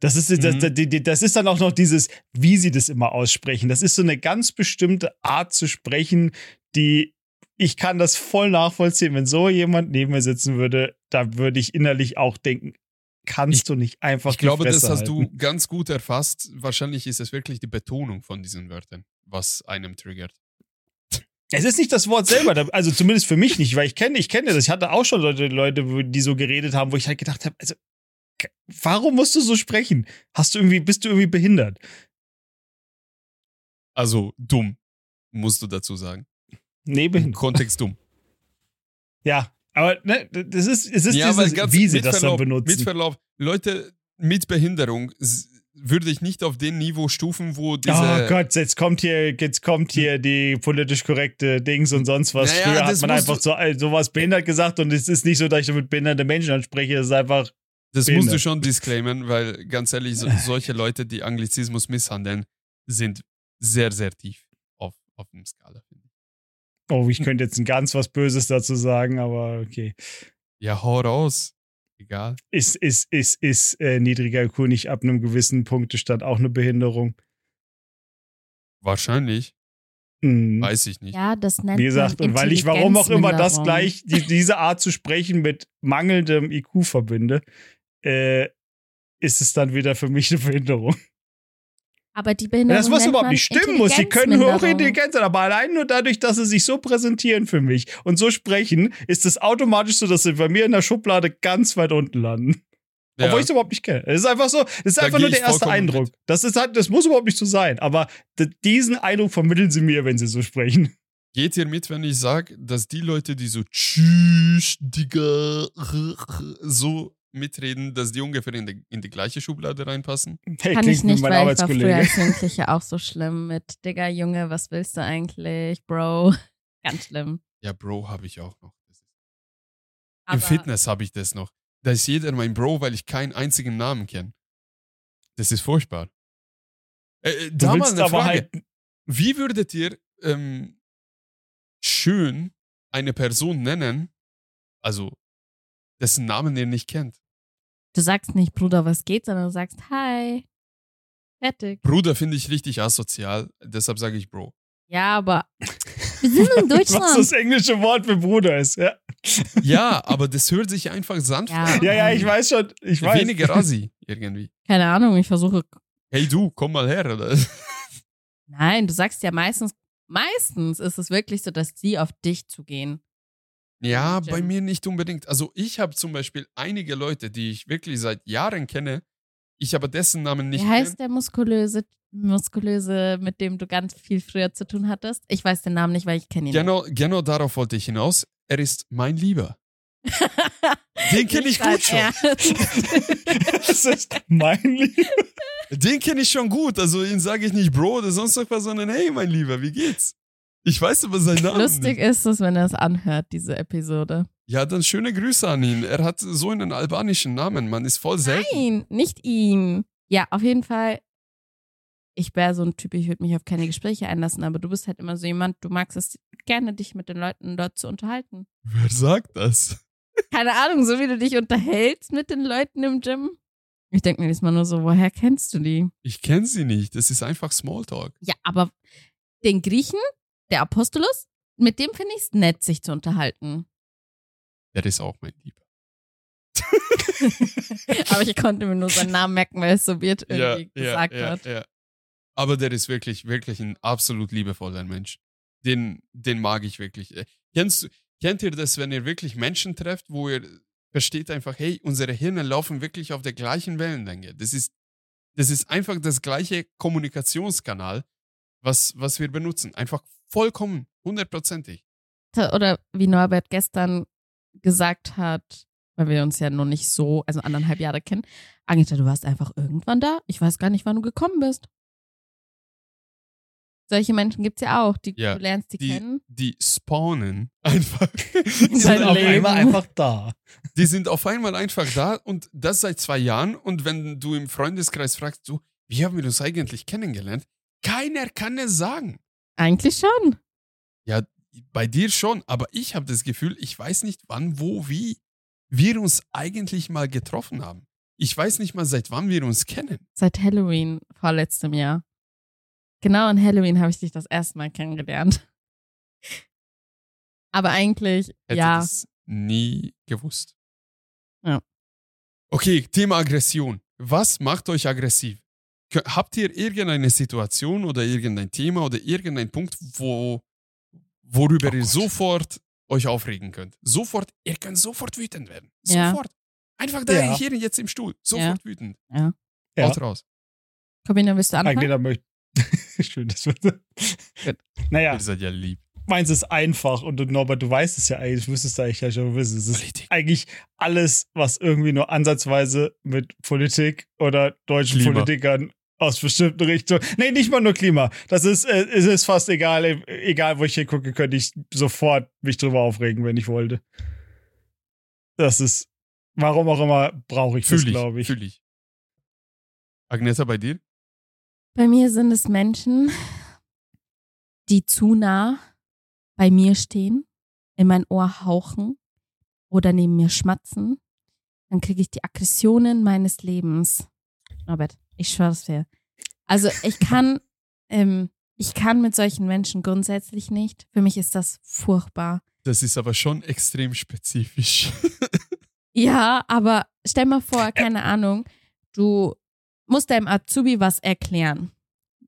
S2: Das ist, das,
S1: Mhm.
S2: das, ist dann auch noch dieses, wie sie das immer aussprechen. Das ist so eine ganz bestimmte Art zu sprechen, die ich kann das voll nachvollziehen. Wenn so jemand neben mir sitzen würde, da würde ich innerlich auch denken, kannst
S1: Ich-
S2: du nicht einfach
S1: Ich glaube,
S2: die
S1: das
S2: Fresse
S1: hast
S2: halten.
S1: du ganz gut erfasst. Wahrscheinlich ist es wirklich die Betonung von diesen Wörtern, was einem triggert.
S2: Es ist nicht das Wort selber, also zumindest für mich nicht, weil ich kenne, ich kenne das. Ich hatte auch schon Leute, Leute, die so geredet haben, wo ich halt gedacht habe, also warum musst du so sprechen? Hast du irgendwie, bist du irgendwie behindert?
S1: Also dumm, musst du dazu sagen.
S2: Nee,
S1: Im
S2: behindert.
S1: Kontext dumm.
S2: Ja, aber ne, das ist, es ist
S1: ja,
S2: dieses, wie sie das dann benutzen.
S1: Mit Verlaub, Leute mit Behinderung würde ich nicht auf den Niveau stufen, wo diese.
S2: Oh Gott, jetzt kommt hier, jetzt kommt hier die politisch korrekte Dings und sonst was.
S1: Naja,
S2: Früher hat man einfach so, äh, sowas behindert gesagt und es ist nicht so, dass ich damit behinderte Menschen anspreche, es ist einfach,
S1: das musst du
S2: behindert.
S1: schon disclaimen, weil ganz ehrlich, so, solche Leute, die Anglizismus misshandeln, sind sehr, sehr tief auf, auf dem Skala,
S2: oh, ich könnte jetzt ein ganz was Böses dazu sagen, aber okay.
S1: Ja, hau raus. Egal.
S2: ist, ist, ist, ist äh, niedriger IQ nicht ab einem gewissen Punktestand auch eine Behinderung?
S1: Wahrscheinlich.
S2: Mhm.
S1: Weiß ich nicht.
S3: Ja, das nennt
S2: Wie gesagt,
S3: man
S2: und weil ich warum auch immer das gleich, die, diese Art zu sprechen mit mangelndem IQ verbinde, äh, ist es dann wieder für mich eine Behinderung.
S3: Aber die Behinderung
S2: Das, was
S3: nennt
S2: überhaupt nicht stimmen muss. Sie können hochintelligent sein, aber allein nur dadurch, dass sie sich so präsentieren für mich und so sprechen, ist es automatisch so, dass sie bei mir in der Schublade ganz weit unten landen.
S1: Ja.
S2: Obwohl ich es überhaupt nicht kenne. Es ist einfach so, es ist
S1: Da
S2: einfach nur der erste Eindruck.
S1: mit.
S2: Das, ist halt, das muss überhaupt nicht so sein. Aber diesen Eindruck vermitteln sie mir, wenn sie so sprechen.
S1: Geht ihr mit, wenn ich sage, dass die Leute, die so tschüss, Digga, so mitreden, dass die ungefähr in die, in die gleiche Schublade reinpassen?
S2: Hey,
S3: Kann ich nicht, weil ich war früher als Jugendliche auch so schlimm mit Digga, Junge, was willst du eigentlich, Bro? Ganz schlimm.
S1: Ja, Bro habe ich auch noch.
S3: Aber
S1: Im Fitness habe ich das noch. Da ist jeder mein Bro, weil ich keinen einzigen Namen kenne. Das ist furchtbar. Äh, äh, da mal eine
S2: aber
S1: Frage.
S2: halt.
S1: Wie würdet ihr ähm, schön eine Person nennen, also dessen Namen ihr nicht kennt?
S3: Du sagst nicht, Bruder, was geht, sondern du sagst Hi. Fertig.
S1: Bruder finde ich richtig asozial, deshalb sage ich Bro.
S3: Ja, aber wir sind in
S2: Was das
S3: Deutschland.
S2: englische Wort für Bruder ist. Ja,
S1: Ja, aber das hört sich einfach sanft
S3: Ja.
S1: an.
S2: ja, ja ich weiß schon. Ich weiß.
S1: Weniger assi irgendwie.
S3: Keine Ahnung, ich versuche.
S1: Hey du, komm mal her, oder?
S3: Nein, du sagst ja meistens, meistens ist es wirklich so, dass sie auf dich zugehen.
S1: Ja, bei mir nicht unbedingt. Also ich habe zum Beispiel einige Leute, die ich wirklich seit Jahren kenne, ich aber dessen Namen nicht
S3: Wie heißt der muskulöse, muskulöse, mit dem du ganz viel früher zu tun hattest? Ich weiß den Namen nicht, weil ich kenne ihn
S1: Genau, genau darauf wollte ich hinaus. Er ist mein Lieber. Den kenne ich gut schon.
S2: Das ist mein Lieb.
S1: Den kenne ich schon gut. Also ihn sage ich nicht Bro oder sonst irgendwas, sondern hey, mein Lieber, wie geht's? Ich weiß aber seinen Namen
S3: Lustig
S1: nicht.
S3: ist es, wenn er es anhört, diese Episode.
S1: Ja, dann schöne Grüße an ihn. Er hat so einen albanischen Namen, man ist voll selten.
S3: Nein, nicht ihn. Ja, auf jeden Fall. Ich wäre so ein Typ, ich würde mich auf keine Gespräche einlassen, aber du bist halt immer so jemand, du magst es gerne, dich mit den Leuten dort zu unterhalten.
S1: Wer sagt das?
S3: Keine Ahnung, so wie du dich unterhältst mit den Leuten im Gym. Ich denke mir diesmal nur so, woher kennst du die?
S1: Ich kenne sie nicht. Das ist einfach Smalltalk.
S3: Ja, aber den Griechen, der Apostolus, mit dem finde ich es nett, sich zu unterhalten.
S1: Der ist auch mein Lieber.
S3: aber ich konnte mir nur seinen Namen merken, weil es so wird irgendwie
S1: ja,
S3: gesagt
S1: ja,
S3: wird.
S1: ja. Aber der ist wirklich, wirklich ein absolut liebevoller Mensch. Den, den mag ich wirklich. Äh, Kennst, kennt ihr das, wenn ihr wirklich Menschen trefft, wo ihr versteht einfach, hey, unsere Hirne laufen wirklich auf der gleichen Wellenlänge. Das ist, das ist einfach das gleiche Kommunikationskanal, was, was wir benutzen. Einfach vollkommen, hundertprozentig.
S3: Oder wie Norbert gestern gesagt hat, weil wir uns ja noch nicht so, also anderthalb Jahre kennen. Agneta, du warst einfach irgendwann da. Ich weiß gar nicht, wann du gekommen bist. Solche Menschen gibt's ja auch, die
S1: Ja,
S3: du lernst die,
S1: Die,
S3: kennen.
S1: die spawnen einfach.
S2: Die sind auf einmal einfach da.
S1: Die sind auf einmal einfach da und das seit zwei Jahren. Und wenn du im Freundeskreis fragst, du, wie haben wir uns eigentlich kennengelernt? Keiner kann es sagen.
S3: Eigentlich schon.
S1: Bei dir schon, aber ich habe das Gefühl, ich weiß nicht wann, wo, wie wir uns eigentlich mal getroffen haben. Ich weiß nicht mal, seit wann wir uns kennen.
S3: Seit Halloween vorletztem Jahr. Genau an Halloween habe ich dich das erste Mal kennengelernt. Aber eigentlich,
S1: Hätte
S3: ja.
S1: das nie gewusst.
S3: Ja.
S1: Okay, Thema Aggression. Was macht euch aggressiv? Habt ihr irgendeine Situation oder irgendein Thema oder irgendein Punkt, wo, worüber
S2: Oh
S1: ihr sofort euch aufregen könnt? Sofort, ihr könnt sofort wütend werden.
S3: Ja.
S1: Sofort. Einfach da
S2: Ja.
S1: hier jetzt im Stuhl. Sofort wütend.
S2: Ja.
S1: Haut raus.
S3: Corbina, willst du anfangen?
S2: Agneta möchte. Schön, das wird. Naja,
S1: Ihr seid ja lieb.
S2: meins ist einfach und du, Norbert, du weißt es ja eigentlich, du müsstest eigentlich ja schon wissen. Es ist
S1: Politik.
S2: eigentlich alles, was irgendwie nur ansatzweise mit Politik oder deutschen
S1: Klima.
S2: Politikern aus bestimmten Richtungen. Nee, nicht mal nur Klima. Das ist, äh, es ist fast egal, e- egal wo ich hier gucke, könnte ich sofort mich drüber aufregen, wenn ich wollte. Das ist, warum auch immer, brauche ich das,
S1: Fühl
S2: glaube
S1: ich, fühl ich. Agneta, bei dir?
S3: Bei mir sind es Menschen, die zu nah bei mir stehen, in mein Ohr hauchen oder neben mir schmatzen. Dann kriege ich die Aggressionen meines Lebens. Norbert, ich schwör's dir. Also ich kann, ähm, ich kann mit solchen Menschen grundsätzlich nicht. Für mich ist das furchtbar.
S1: Das ist aber schon extrem spezifisch.
S3: Ja, aber stell mal vor, keine Ahnung, du musst deinem Azubi was erklären.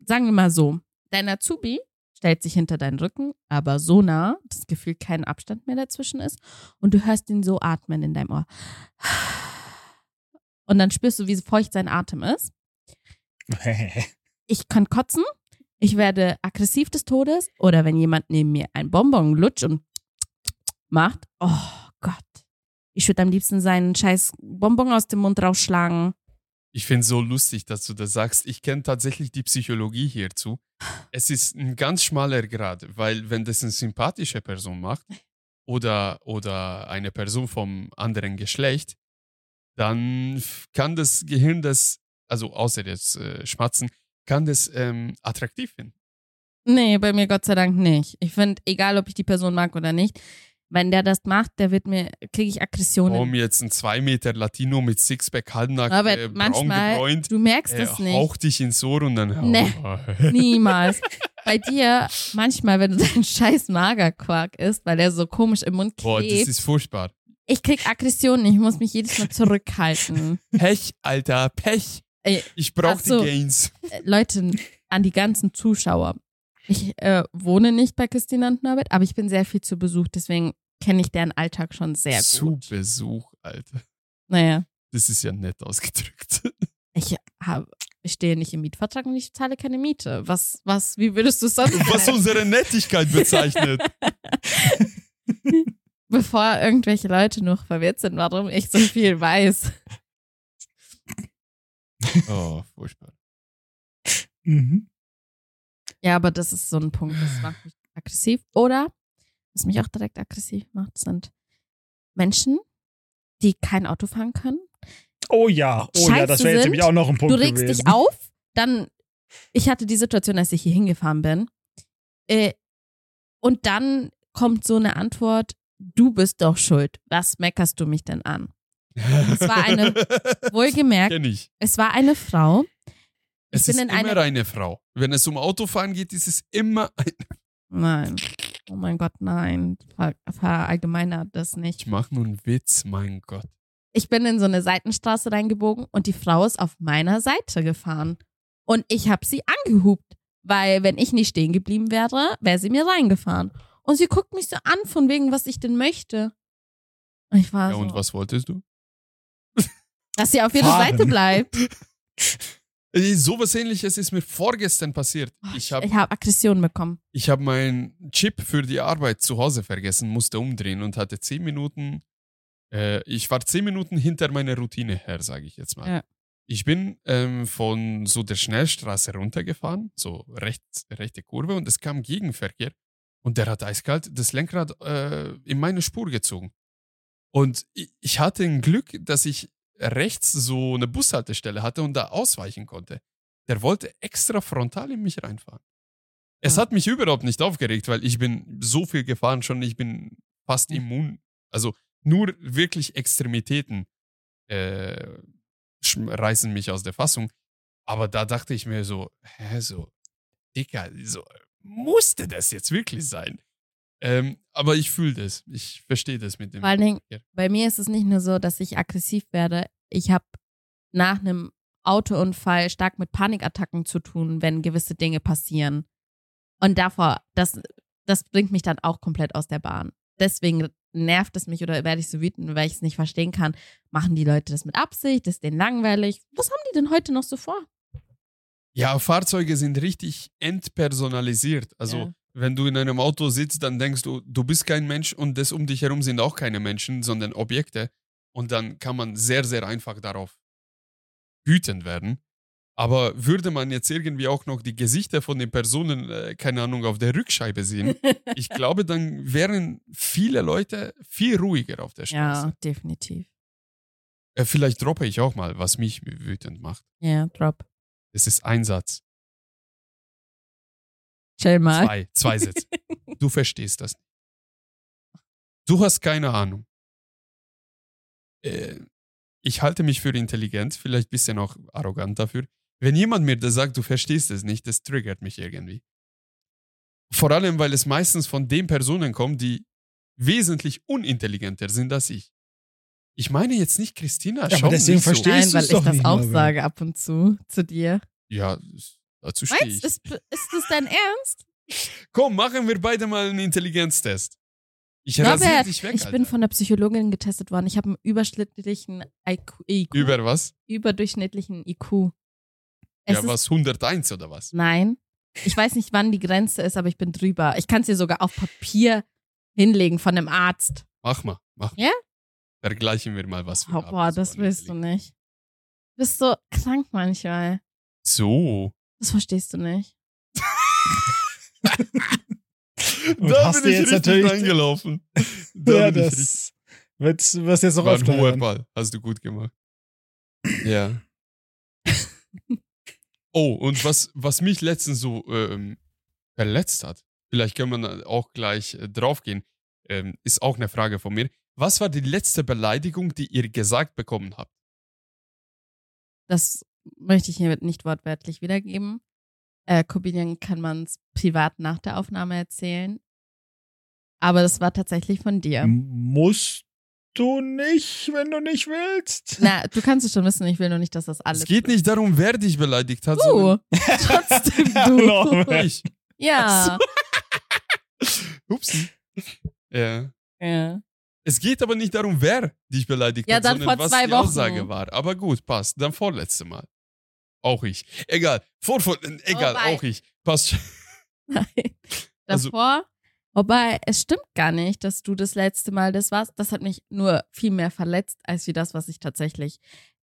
S3: Sagen wir mal so, dein Azubi stellt sich hinter deinen Rücken, aber so nah, das Gefühl kein Abstand mehr dazwischen ist und du hörst ihn so atmen in deinem Ohr. Und dann spürst du, wie feucht sein Atem ist. Ich kann kotzen, ich werde aggressiv des Todes oder wenn jemand neben mir ein Bonbon lutscht und macht, oh Gott. Ich würde am liebsten seinen scheiß Bonbon aus dem Mund rausschlagen.
S1: Ich finde es so lustig, dass du das sagst. Ich kenne tatsächlich die Psychologie hierzu. Es ist ein ganz schmaler Grad, weil wenn das eine sympathische Person macht oder, oder eine Person vom anderen Geschlecht, dann kann das Gehirn das, also außer jetzt äh, Schmatzen, kann das ähm, attraktiv finden.
S3: Nee, bei mir Gott sei Dank nicht. Ich finde, egal ob ich die Person mag oder nicht, wenn der das macht, der wird mir, kriege ich Aggressionen.
S1: Um jetzt ein 2 Meter Latino mit Sixpack halbnackt,
S3: Aber
S1: äh,
S3: manchmal,
S1: gebräunt,
S3: du merkst
S1: äh,
S3: es nicht.
S1: haucht dich ins Ohr und dann...
S3: Nee. Niemals. Bei dir, manchmal, wenn du deinen scheiß Magerquark isst, weil der so komisch im Mund
S1: Boah, das
S3: klebt,
S1: ist furchtbar.
S3: ich krieg Aggressionen, ich muss mich jedes Mal zurückhalten.
S1: Pech, Alter, Pech.
S3: Ey,
S1: Ich brauch
S3: ach so.
S1: die Gains.
S3: Äh, Leute, an die ganzen Zuschauer. Ich äh, wohne nicht bei Christina und Norbert, aber ich bin sehr viel zu Besuch, deswegen kenne ich deren Alltag schon sehr
S1: Zu
S3: gut.
S1: Besuch, Alter.
S3: Naja,
S1: Das ist ja nett ausgedrückt.
S3: ich, hab, ich stehe nicht im Mietvertrag und ich zahle keine Miete. Was, was, wie würdest du es sonst
S1: Was unsere Nettigkeit bezeichnet.
S3: Bevor irgendwelche Leute noch verwirrt sind, warum ich so viel weiß.
S1: Oh, furchtbar.
S2: Mhm.
S3: Ja, aber das ist so ein Punkt, das macht mich aggressiv. Oder, was mich auch direkt aggressiv macht, sind Menschen, die kein Auto fahren können.
S2: Oh ja, oh ja, das wäre jetzt nämlich auch noch ein Punkt
S3: Du regst
S2: gewesen.
S3: dich auf, dann, ich hatte die Situation, als ich hier hingefahren bin, äh, und dann kommt so eine Antwort, du bist doch schuld. Was meckerst du mich denn an? Es war eine- Wohlgemerkt,
S1: Kenn ich.
S3: es war eine Frau. Ich
S1: Es
S3: bin
S1: ist immer
S3: eine-
S1: eine Frau. Wenn es um Autofahren geht, ist es immer ein.
S3: Nein. Oh mein Gott, nein. Ver verallgemeinert das nicht.
S1: Ich mache nur einen Witz, mein Gott.
S3: Ich bin in so eine Seitenstraße reingebogen und die Frau ist auf meiner Seite gefahren. Und ich habe sie angehupt, weil wenn ich nicht stehen geblieben wäre, wäre sie mir reingefahren. Und sie guckt mich so an, von wegen, was ich denn möchte. Ich war
S1: Ja,
S3: so,
S1: und was wolltest du?
S3: Dass sie auf ihrer
S2: Fahren.
S3: Seite bleibt.
S1: Äh, Sowas ähnliches ist mir vorgestern passiert. Ich habe
S3: Ich habe Aggression bekommen.
S1: ich hab meinen Chip für die Arbeit zu Hause vergessen, musste umdrehen und hatte zehn Minuten. Äh, ich war zehn Minuten hinter meiner Routine her, sage ich jetzt mal.
S3: Ja.
S1: Ich bin ähm, von so der Schnellstraße runtergefahren, so rechts, rechte Kurve, und es kam Gegenverkehr. Und der hat eiskalt das Lenkrad äh, in meine Spur gezogen. Und ich hatte ein Glück, dass ich rechts so eine Bushaltestelle hatte und da ausweichen konnte. Der wollte extra frontal in mich reinfahren. Es
S3: Ah.
S1: hat mich überhaupt nicht aufgeregt, weil ich bin so viel gefahren schon, ich bin fast
S3: Ja.
S1: immun. Also nur wirklich Extremitäten äh, reißen mich aus der Fassung. Aber da dachte ich mir so, hä, so, Dicker, so, musste das jetzt wirklich sein? Ähm, aber ich fühle das. Ich verstehe das mit dem.
S3: Vor allen Dingen, bei mir ist es nicht nur so, dass ich aggressiv werde. Ich habe nach einem Autounfall stark mit Panikattacken zu tun, wenn gewisse Dinge passieren. Und davor, das, das bringt mich dann auch komplett aus der Bahn. Deswegen nervt es mich oder werde ich so wütend, weil ich es nicht verstehen kann. Machen die Leute das mit Absicht? Ist denen langweilig? Was haben die denn heute noch so vor?
S1: Ja, Fahrzeuge sind richtig entpersonalisiert. Also,
S3: Ja.
S1: Wenn du in einem Auto sitzt, dann denkst du, du bist kein Mensch und das um dich herum sind auch keine Menschen, sondern Objekte. Und dann kann man sehr, sehr einfach darauf wütend werden. Aber würde man jetzt irgendwie auch noch die Gesichter von den Personen, äh, keine Ahnung, auf der Rückscheibe sehen, ich glaube, dann wären viele Leute viel ruhiger auf der Straße.
S3: ja, definitiv.
S1: Äh, vielleicht droppe ich auch mal, was mich wütend macht.
S3: Ja, drop.
S1: Das ist ein Satz.
S3: Chill mal.
S1: Zwei, zwei Sätze. Du verstehst das. Du hast keine Ahnung. Äh, ich halte mich für intelligent, vielleicht ein bisschen auch arrogant dafür. Wenn jemand mir das sagt, du verstehst es nicht, das triggert mich irgendwie. Vor allem, weil es meistens von den Personen kommt, die wesentlich unintelligenter sind als ich. Ich meine jetzt nicht Christina,
S2: aber
S1: schau
S2: deswegen
S1: nicht so.
S2: verstehe-
S3: Nein, weil ich das auch
S2: Marvin.
S3: sage ab und zu zu dir.
S1: Ja, dazu stehe ich.
S3: Ist, ist das dein Ernst?
S1: Komm, machen wir beide mal einen Intelligenztest. Ich rasiere dich weg,
S3: ich bin
S1: Alter.
S3: von der Psychologin getestet worden. Ich habe einen überschnittlichen IQ, IQ
S1: Über was?
S3: überdurchschnittlichen IQ. Es
S1: ja, was? 101 oder was?
S3: Nein. Ich weiß nicht, wann die Grenze ist, aber ich bin drüber. Ich kann es dir sogar auf Papier hinlegen von einem Arzt.
S1: Mach mal, mach mal.
S3: Ja?
S1: Vergleichen wir mal, was wir
S3: Oh,
S1: haben.
S3: boah, das willst du nicht. Du bist so krank manchmal.
S1: So.
S3: Das verstehst du nicht.
S2: Und
S1: da
S2: hast
S1: bin
S2: du
S1: ich
S2: jetzt
S1: richtig
S2: natürlich-
S1: reingelaufen. Da
S2: Ja, das wird's, wirst jetzt noch
S1: War ein hoher. Ball. Hast du gut gemacht. Ja. oh, und was, was mich letztens so ähm, verletzt hat, vielleicht können wir da auch gleich äh, draufgehen, ähm, ist auch eine Frage von mir. Was war die letzte Beleidigung, die ihr gesagt bekommen habt?
S3: Das möchte ich hier nicht wortwörtlich wiedergeben. Äh, Corbinian kann man es privat nach der Aufnahme erzählen. Aber das war tatsächlich von dir.
S2: Musst du nicht, wenn du nicht willst?
S3: Na, du kannst es schon wissen, ich will nur nicht, dass das alles.
S1: es geht nicht darum, wer dich beleidigt hat,
S3: Du. Trotzdem du.
S1: ich.
S3: Ja.
S1: Upsi. Ja.
S3: ja.
S1: Es geht aber nicht darum, wer dich beleidigt
S3: Ja,
S1: hat,
S3: dann
S1: sondern
S3: vor
S1: was
S3: zwei
S1: die
S3: Wochen.
S1: Aussage war. Aber gut, passt. Dann vorletzte Mal. Auch ich. Egal. Vor, vor, egal,
S3: Wobei-
S1: auch ich. Passt.
S3: Nein.
S1: Also-
S3: Davor. Wobei, es stimmt gar nicht, dass du das letzte Mal das warst. Das hat mich nur viel mehr verletzt, als wie das, was ich tatsächlich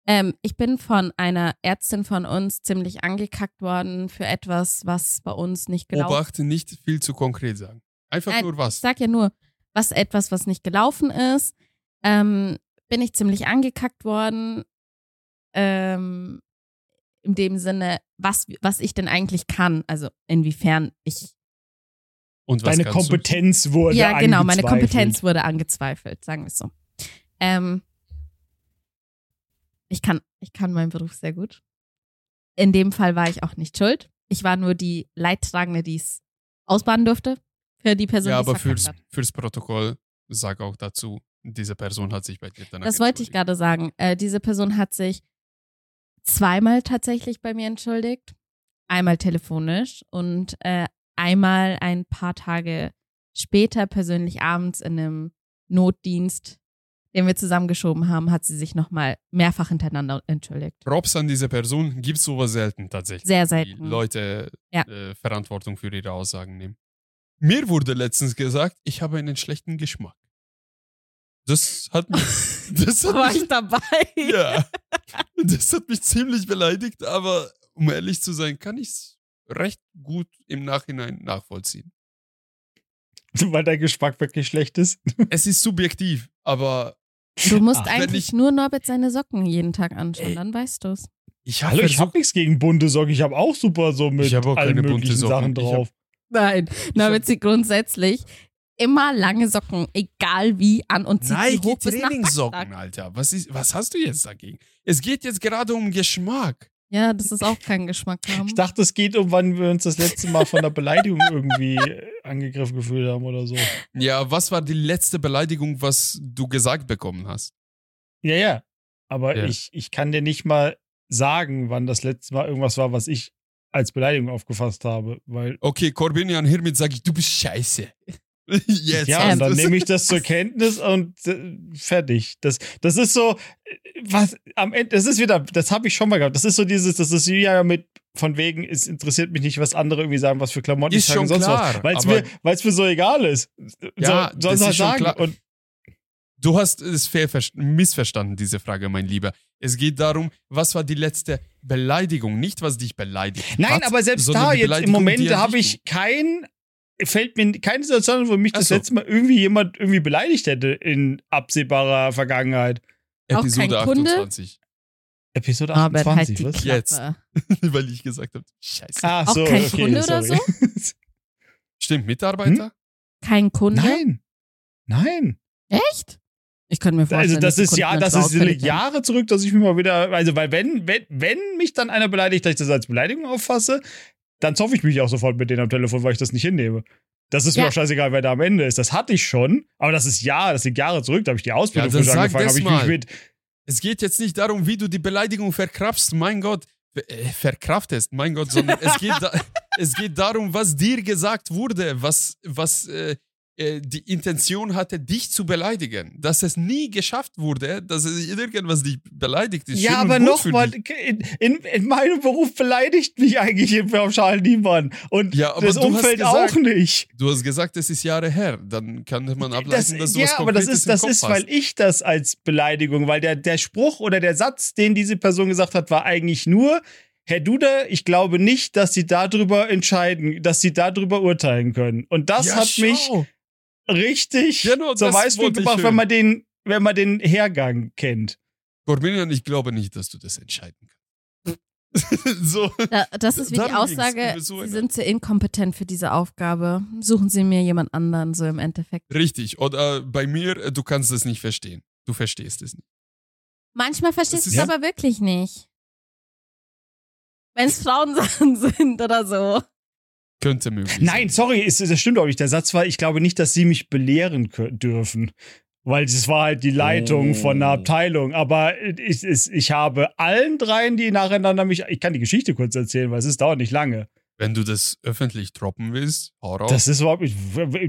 S3: Ähm, ich bin von einer Ärztin von uns ziemlich angekackt worden für etwas, was bei uns nicht gelaufen
S1: Obacht, nicht viel zu konkret sagen. Einfach
S3: Nein,
S1: nur
S3: Ich
S1: was.
S3: sag ja nur, was etwas, was nicht gelaufen ist. Ähm, bin ich ziemlich angekackt worden. Ähm, in dem Sinne, was, was ich denn eigentlich kann. Also inwiefern ich.
S1: Und was
S2: Deine
S1: kannst du?
S2: Kompetenz wurde
S3: ja, genau, meine. Kompetenz wurde angezweifelt, sagen wir es so. Ähm, ich kann, ich kann meinen Beruf sehr gut. In dem Fall war ich auch nicht schuld. Ich war nur die Leidtragende, die es ausbaden durfte für die Person,
S1: Ja,
S3: die
S1: aber fürs,
S3: hat.
S1: fürs Protokoll sag auch dazu, diese Person hat sich bei dir danach
S3: Das wollte ich gerade sagen. Äh, diese Person hat sich zweimal tatsächlich bei mir entschuldigt. Einmal telefonisch und äh, einmal ein paar Tage später, persönlich abends in einem Notdienst, den wir zusammengeschoben haben, hat sie sich nochmal mehrfach hintereinander entschuldigt.
S1: Props an diese Person, gibt sowas selten tatsächlich.
S3: Sehr
S1: Die
S3: selten.
S1: Leute
S3: Ja.
S1: äh, Verantwortung für ihre Aussagen nehmen. Mir wurde letztens gesagt, ich habe einen schlechten Geschmack. Das hat mich, das hat
S3: War
S1: mich
S3: ich dabei?
S1: Ja. Das hat mich ziemlich beleidigt, aber um ehrlich zu sein, kann ich es recht gut im Nachhinein nachvollziehen.
S2: Weil dein Geschmack wirklich schlecht ist.
S1: Es ist subjektiv, aber
S3: Du musst
S2: Ach, wenn
S3: eigentlich
S1: ich-
S3: nur Norbert seine Socken jeden Tag anschauen,
S1: Ey.
S3: dann weißt du's.
S1: ich
S2: Hallo,
S1: habe
S2: ich habe nichts gegen bunte Socken. Ich habe auch super so mit
S1: Ich hab auch
S2: allen
S1: keine bunte
S2: möglichen
S1: Socken.
S2: Sachen
S1: Ich hab-
S2: drauf.
S3: Nein, Norbert sieht grundsätzlich immer lange Socken, egal wie, an und zieht sie
S1: Nike
S3: hoch bis
S1: Trainingssocken. Alter. Was, ist, was hast du jetzt dagegen? Es geht jetzt gerade um Geschmack.
S3: Ja, das ist auch kein Geschmack haben.
S2: Ich dachte, es geht um, wann wir uns das letzte Mal von der Beleidigung irgendwie äh, angegriffen gefühlt haben oder so.
S1: Ja, was war die letzte Beleidigung, was du gesagt bekommen hast?
S2: Ja, ja. Aber
S1: Ja.
S2: Ich, ich kann dir nicht mal sagen, wann das letzte Mal irgendwas war, was ich als Beleidigung aufgefasst habe. Weil,
S1: Okay, Corbinian, hiermit sage ich, du bist scheiße. Jetzt
S2: ja, und dann nehme ich das zur Kenntnis und äh, fertig. Das, das ist so, äh, was am Ende, das ist wieder, das habe ich schon mal gehabt. Das ist so dieses, das ist ja mit, von wegen, es interessiert mich nicht, was andere irgendwie sagen, was für Klamotten
S1: Ist
S2: ich
S1: schon
S2: sonst
S1: klar,
S2: was. Weil es mir, weil's mir so egal ist.
S1: Ja,
S2: so, soll
S1: das
S2: halt sagen.
S1: klar.
S2: Und
S1: Du hast es missverstanden, diese Frage, mein Lieber. Es geht darum, was war die letzte Beleidigung, nicht was dich beleidigt
S2: Nein,
S1: hat,
S2: aber selbst da, jetzt im Moment habe ich kein, fällt mir keine Situation, wo mich
S1: Ach
S2: das
S1: so.
S2: letzte Mal irgendwie jemand irgendwie beleidigt hätte in absehbarer Vergangenheit.
S3: Auch
S1: Episode
S3: kein Kunde?
S1: 28.
S2: Episode
S3: Norbert, halt
S2: 28,
S3: die
S2: was?
S3: Klappe.
S1: Jetzt. Weil ich gesagt habe, scheiße.
S2: Ah,
S3: Auch
S2: so,
S3: kein
S2: okay,
S3: Kunde oder
S2: sorry.
S1: Stimmt, Mitarbeiter?
S3: Kein Kunde?
S2: Nein. Nein.
S3: Echt? Ich könnte mir vorstellen,
S2: Also das ist ja, das ist. Jahre zurück, dass ich mich mal wieder, also weil wenn, wenn, wenn mich dann einer beleidigt, dass ich das als Beleidigung auffasse, dann zoffe ich mich auch sofort mit denen am Telefon, weil ich das nicht hinnehme. Das ist mir
S3: Ja.
S2: auch scheißegal, wer da am Ende ist. Das hatte ich schon, aber das ist Jahre, das liegt Jahre zurück, da habe ich die Ausbildung
S1: Ja,
S2: frisch angefangen,
S1: das
S2: habe ich mich mit,
S1: Es geht jetzt nicht darum, wie du die Beleidigung verkraftst, mein Gott, äh, verkraftest, mein Gott, sondern es geht, da, es geht darum, was dir gesagt wurde, was, was äh, die Intention hatte, dich zu beleidigen. Dass es nie geschafft wurde, dass es irgendwas dich beleidigt ist.
S2: Ja, aber nochmal, in, in, in meinem Beruf beleidigt mich eigentlich im pauschal niemand. Und
S1: Ja,
S2: das Umfeld
S1: gesagt-
S2: auch nicht.
S1: Du hast gesagt, es ist Jahre her. Dann kann man ableiten, dass du was
S2: ja, aber das ist, das ist,
S1: hast.
S2: weil ich das als Beleidigung, weil der, der Spruch oder der Satz, den diese Person gesagt hat, war eigentlich nur, Herr Duda, ich glaube nicht, dass Sie darüber entscheiden, dass Sie darüber urteilen können. Und das
S1: ja,
S2: hat mich
S1: schau.
S2: Richtig
S1: Genau,
S2: zur gebracht,
S1: hören.
S2: wenn man den, wenn man den Hergang kennt.
S1: Corbinian, ich glaube nicht, dass du das entscheiden kannst. so.
S3: Da, das ist wie die. Aussage,
S1: so
S3: Sie sind zu inkompetent für diese Aufgabe. Suchen Sie mir jemand anderen, so im Endeffekt.
S1: Richtig. Oder bei mir, äh, du kannst es nicht verstehen. Du verstehst es nicht.
S3: Manchmal verstehst du es
S1: ist-
S3: aber wirklich nicht. Wenn es Frauensachen sind oder so.
S1: Könnte möglich
S2: Nein,
S1: sein.
S2: sorry, ist, das stimmt auch nicht. Der Satz war, ich glaube nicht, dass Sie mich belehren dürfen. Weil es war halt die Leitung
S1: Oh.
S2: von einer Abteilung. Aber ich, ich, ich habe allen dreien, die nacheinander mich. Ich kann die Geschichte kurz erzählen, weil es ist dauert nicht lange.
S1: Wenn du das öffentlich droppen willst, hau raus.
S2: Das ist überhaupt nicht.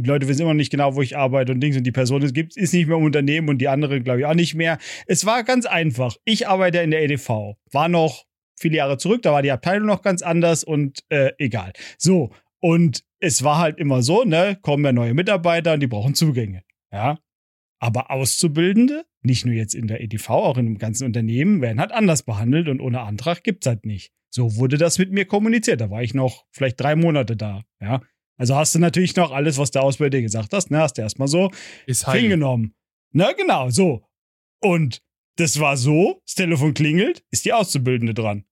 S2: Leute wissen immer nicht genau, wo ich arbeite und Dings. Und die Person ist, gibt, ist nicht mehr im Unternehmen und die andere, glaube ich, auch nicht mehr. Es war ganz einfach. Ich arbeite in der EDV. War noch viele Jahre zurück, da war die Abteilung noch ganz anders und äh, egal. So. Und es war halt immer so, ne, kommen ja neue Mitarbeiter und die brauchen Zugänge. Ja. Aber Auszubildende nicht nur jetzt in der EDV, auch in dem ganzen Unternehmen, werden halt anders behandelt und ohne Antrag gibt's halt nicht. So wurde das mit mir kommuniziert. Da war ich noch vielleicht drei Monate da. Ja. Also hast du natürlich noch alles, was der Ausbilder gesagt hast, ne, hast du erstmal so
S1: Ist
S2: hingenommen. Na, genau, so. Und das war so, das Telefon klingelt, ist die Auszubildende dran.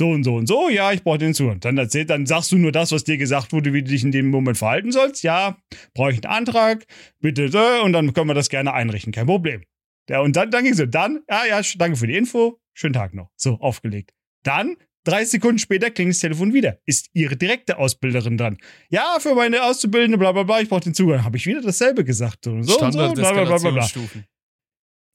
S2: So und so und so, ja, ich brauche den Zugang. Dann erzählt, dann sagst du nur das, was dir gesagt wurde, wie du dich in dem Moment verhalten sollst. Ja, brauche ich einen Antrag, bitte, äh, und dann können wir das gerne einrichten, kein Problem. Ja, und dann, dann ging es so, dann, ja, ja, danke für die Info, schönen Tag noch. So, aufgelegt. Dann, 30 Sekunden später, klingelt das Telefon wieder. Ist ihre direkte Ausbilderin dran. Ja, für meine Auszubildende, bla bla bla, ich brauche den Zugang. Habe ich wieder dasselbe gesagt. So, und so, und so, bla bla bla bla. bla.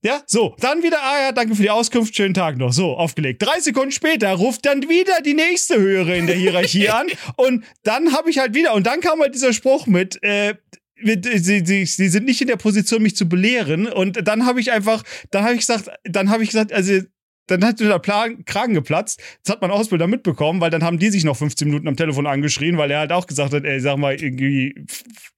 S2: Ja, so, dann wieder, ah ja, danke für die Auskunft, schönen Tag noch. So, aufgelegt. Drei Sekunden später ruft dann wieder die nächste Höhere in der Hierarchie an. Und dann habe ich halt wieder, und dann kam halt dieser Spruch mit, äh, mit, äh, sie, sie, sie sind nicht in der Position, mich zu belehren. Und dann habe ich einfach, dann habe ich gesagt, dann habe ich gesagt, also dann hat der Plan, Kragen geplatzt. Das hat mein Ausbilder mitbekommen, weil dann haben die sich noch 15 Minuten am Telefon angeschrien, weil er halt auch gesagt hat, ey, sag mal, irgendwie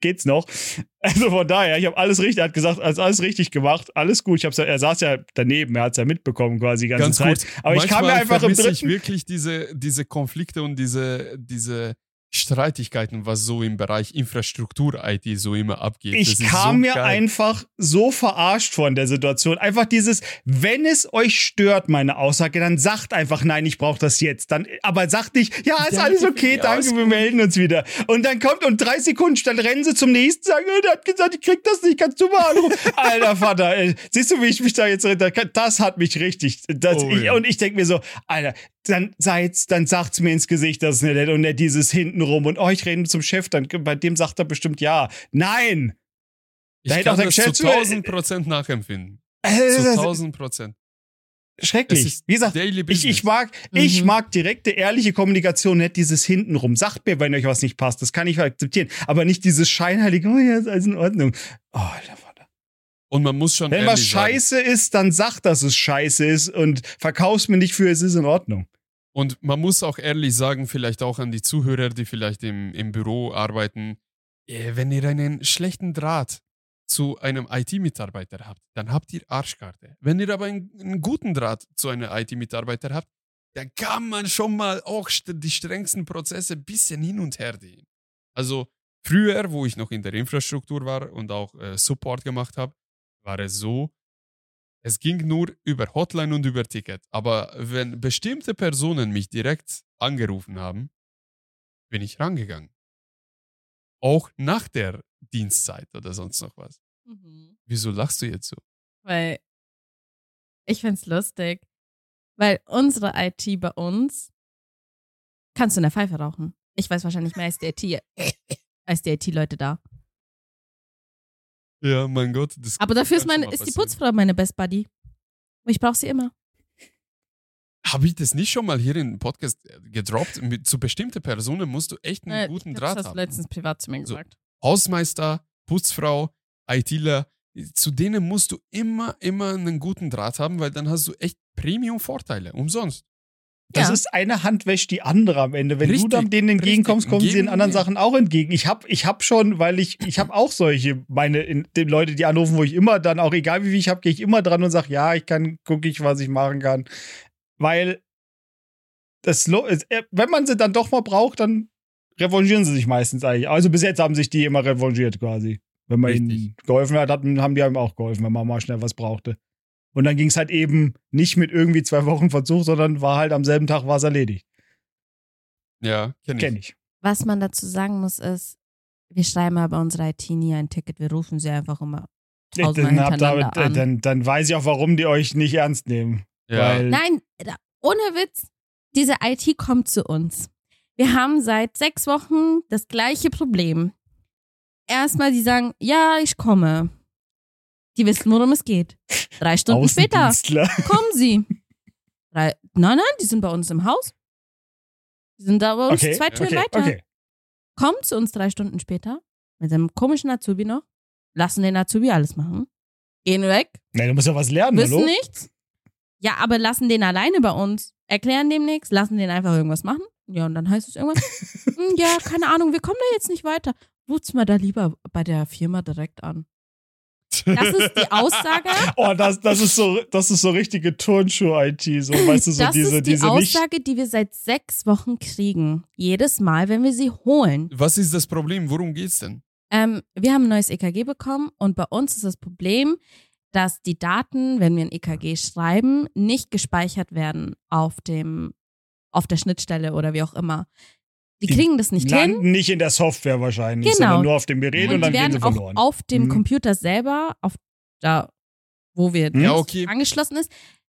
S2: geht's noch. Also von daher, ich habe alles richtig, er hat gesagt, also alles richtig gemacht, alles gut. Ich hab's, er saß ja daneben, er hat's ja mitbekommen quasi die ganze
S1: Ganz
S2: Zeit.
S1: kurz.
S2: Aber ich kam mir
S1: Manchmal
S2: einfach im
S1: vermisse ich
S2: dritten.
S1: wirklich diese, diese Konflikte und diese, diese Streitigkeiten, was so im Bereich Infrastruktur-IT so immer abgeht. Das
S2: Ich
S1: ist
S2: kam
S1: so
S2: mir
S1: geil.
S2: einfach so verarscht von der Situation. Einfach dieses, wenn es euch stört, meine Aussage, dann sagt einfach, nein, ich brauche das jetzt. Dann, aber sagt nicht, ja, ist
S1: Danke
S2: alles okay, danke, wir melden uns wieder. Und dann kommt und drei Sekunden, dann rennen sie zum nächsten, sagen, äh, der hat gesagt, ich krieg das nicht, kannst du mal anrufen. Alter Vater, ey, siehst du, wie ich mich da jetzt, das hat mich richtig, das,
S1: Oh,
S2: ich,
S1: ja.
S2: und ich denk mir so, Alter, dann seid's, dann sagt's mir ins Gesicht, das ist nicht nett und nicht dieses hintenrum und oh, ich rede zum Chef, dann bei dem sagt er bestimmt ja. Nein!
S1: Ich
S2: Da hätte auch
S1: kann
S2: der
S1: das zu
S2: Geschäftsführer-
S1: 1000 Prozent nachempfinden.
S2: Äh,
S1: Zu
S2: das ist
S1: 1000 Prozent. Es
S2: schrecklich. Wie gesagt, ich, ich mag, ich
S3: Mhm.
S2: mag direkte, ehrliche Kommunikation, nicht dieses hintenrum. Sagt mir, wenn euch was nicht passt. Das kann ich akzeptieren. Aber nicht dieses scheinheilige, oh ja, ist alles in Ordnung. Oh, Alter.
S1: Und man muss schon
S2: Wenn was scheiße ist, dann sagt, dass es scheiße ist und verkauf's mir nicht für, es ist in Ordnung.
S1: Und man muss auch ehrlich sagen, vielleicht auch an die Zuhörer, die vielleicht im, im Büro arbeiten, äh, wenn ihr einen schlechten Draht zu einem IT-Mitarbeiter habt, dann habt ihr Arschkarte. Wenn ihr aber einen, einen guten Draht zu einem IT-Mitarbeiter habt, dann kann man schon mal auch die strengsten Prozesse ein bisschen hin und her gehen. Also früher, wo ich noch in der Infrastruktur war und auch äh, Support gemacht habe, war es so, es ging nur über Hotline und über Ticket. Aber wenn bestimmte Personen mich direkt angerufen haben, bin ich rangegangen. Auch nach der Dienstzeit oder sonst noch was.
S3: Mhm.
S1: Wieso lachst du jetzt so?
S3: Weil ich find's lustig, weil unsere IT bei uns kannst du in der Pfeife rauchen. Ich weiß wahrscheinlich mehr als die IT, als die IT-Leute da.
S1: Ja, mein Gott. Das
S3: Aber dafür ist,
S1: mal
S3: ist die. Putzfrau meine Best Buddy. Und ich brauche sie immer.
S1: Habe ich das nicht schon mal hier im Podcast äh, gedroppt? Mit, zu bestimmten Personen musst du echt einen
S3: Äh,
S1: guten
S3: ich glaub,
S1: Draht
S3: Das hast du
S1: haben.
S3: letztens privat zu mir
S1: So.
S3: gesagt.
S1: Hausmeister, Putzfrau, ITler, zu denen musst du immer, immer einen guten Draht haben, weil dann hast du echt Premium-Vorteile, umsonst.
S2: Das
S3: Ja.
S2: ist eine Hand wäscht die andere am Ende. Wenn
S1: Richtig,
S2: du dann denen entgegenkommst, kommen sie in
S1: Geben
S2: anderen
S1: mir.
S2: Sachen auch entgegen. Ich hab, ich hab schon, weil ich, ich habe auch solche, meine in, die Leute, die anrufen, wo ich immer dann, auch egal wie viel ich habe, gehe ich immer dran und sage, ja, ich kann, gucke ich, was ich machen kann. Weil das, äh, wenn man sie dann doch mal braucht, dann revanchieren sie sich meistens eigentlich. Also bis jetzt haben sich die immer revanchiert quasi. Wenn man ihnen
S1: Richtig.
S2: geholfen hat, haben die einem auch geholfen, wenn man mal schnell was brauchte. Und dann ging es halt eben nicht mit irgendwie zwei Wochen Verzug, sondern war halt am selben Tag war es erledigt.
S1: Ja, kenne ich.
S2: Kenn ich.
S3: Was man dazu sagen muss, ist, wir schreiben aber unserer IT nie ein Ticket. Wir rufen sie einfach immer tausendmal
S2: Dann,
S3: hintereinander
S2: ihr-
S3: an.
S2: dann, dann weiß ich auch, warum die euch nicht ernst nehmen.
S1: Ja.
S2: Weil
S3: Nein, ohne Witz, diese IT kommt zu uns. Wir haben seit sechs Wochen das gleiche Problem. Erstmal, die sagen, ja, ich komme. Die wissen, worum es geht. Drei Stunden später kommen sie. Drei, nein, nein, die sind bei uns im Haus. Die sind da bei uns
S2: Okay,
S3: zwei Türen
S2: okay,
S3: weiter.
S2: okay.
S3: Kommen zu uns drei Stunden später mit einem komischen Azubi noch, lassen den Azubi alles machen, gehen weg,
S2: Nee, du musst ja was lernen,
S3: wissen
S2: hallo?
S3: nichts. Ja, aber lassen den alleine bei uns, erklären dem nichts, lassen den einfach irgendwas machen. Ja, und dann heißt es irgendwas, "Hm, ja, keine Ahnung, wir kommen da jetzt nicht weiter. Ruf's mal da lieber bei der Firma direkt an. Das ist die Aussage.
S2: Oh, das, das ist so, das ist so richtige Turnschuh-IT, so, weißt du, so
S3: das
S2: diese,
S3: ist die
S2: diese.
S3: Aussage, die wir seit sechs Wochen kriegen. Jedes Mal, wenn wir sie holen.
S1: Was ist das Problem? Worum geht's denn?
S3: Ähm, wir haben ein neues EKG bekommen und bei uns ist das Problem, dass die Daten, wenn wir ein EKG schreiben, nicht gespeichert werden auf dem, auf der Schnittstelle oder wie auch immer. Die kriegen das nicht hin.
S2: landen nicht in der Software wahrscheinlich,
S3: Genau.
S2: sondern nur auf dem Gerät und,
S3: Und
S2: dann
S3: die
S2: gehen sie
S3: werden auch
S2: verloren.
S3: auf dem
S2: Mhm.
S3: Computer selber, auf da, wo wir
S2: Hm?
S1: Ja,
S3: das
S1: okay.
S3: angeschlossen ist,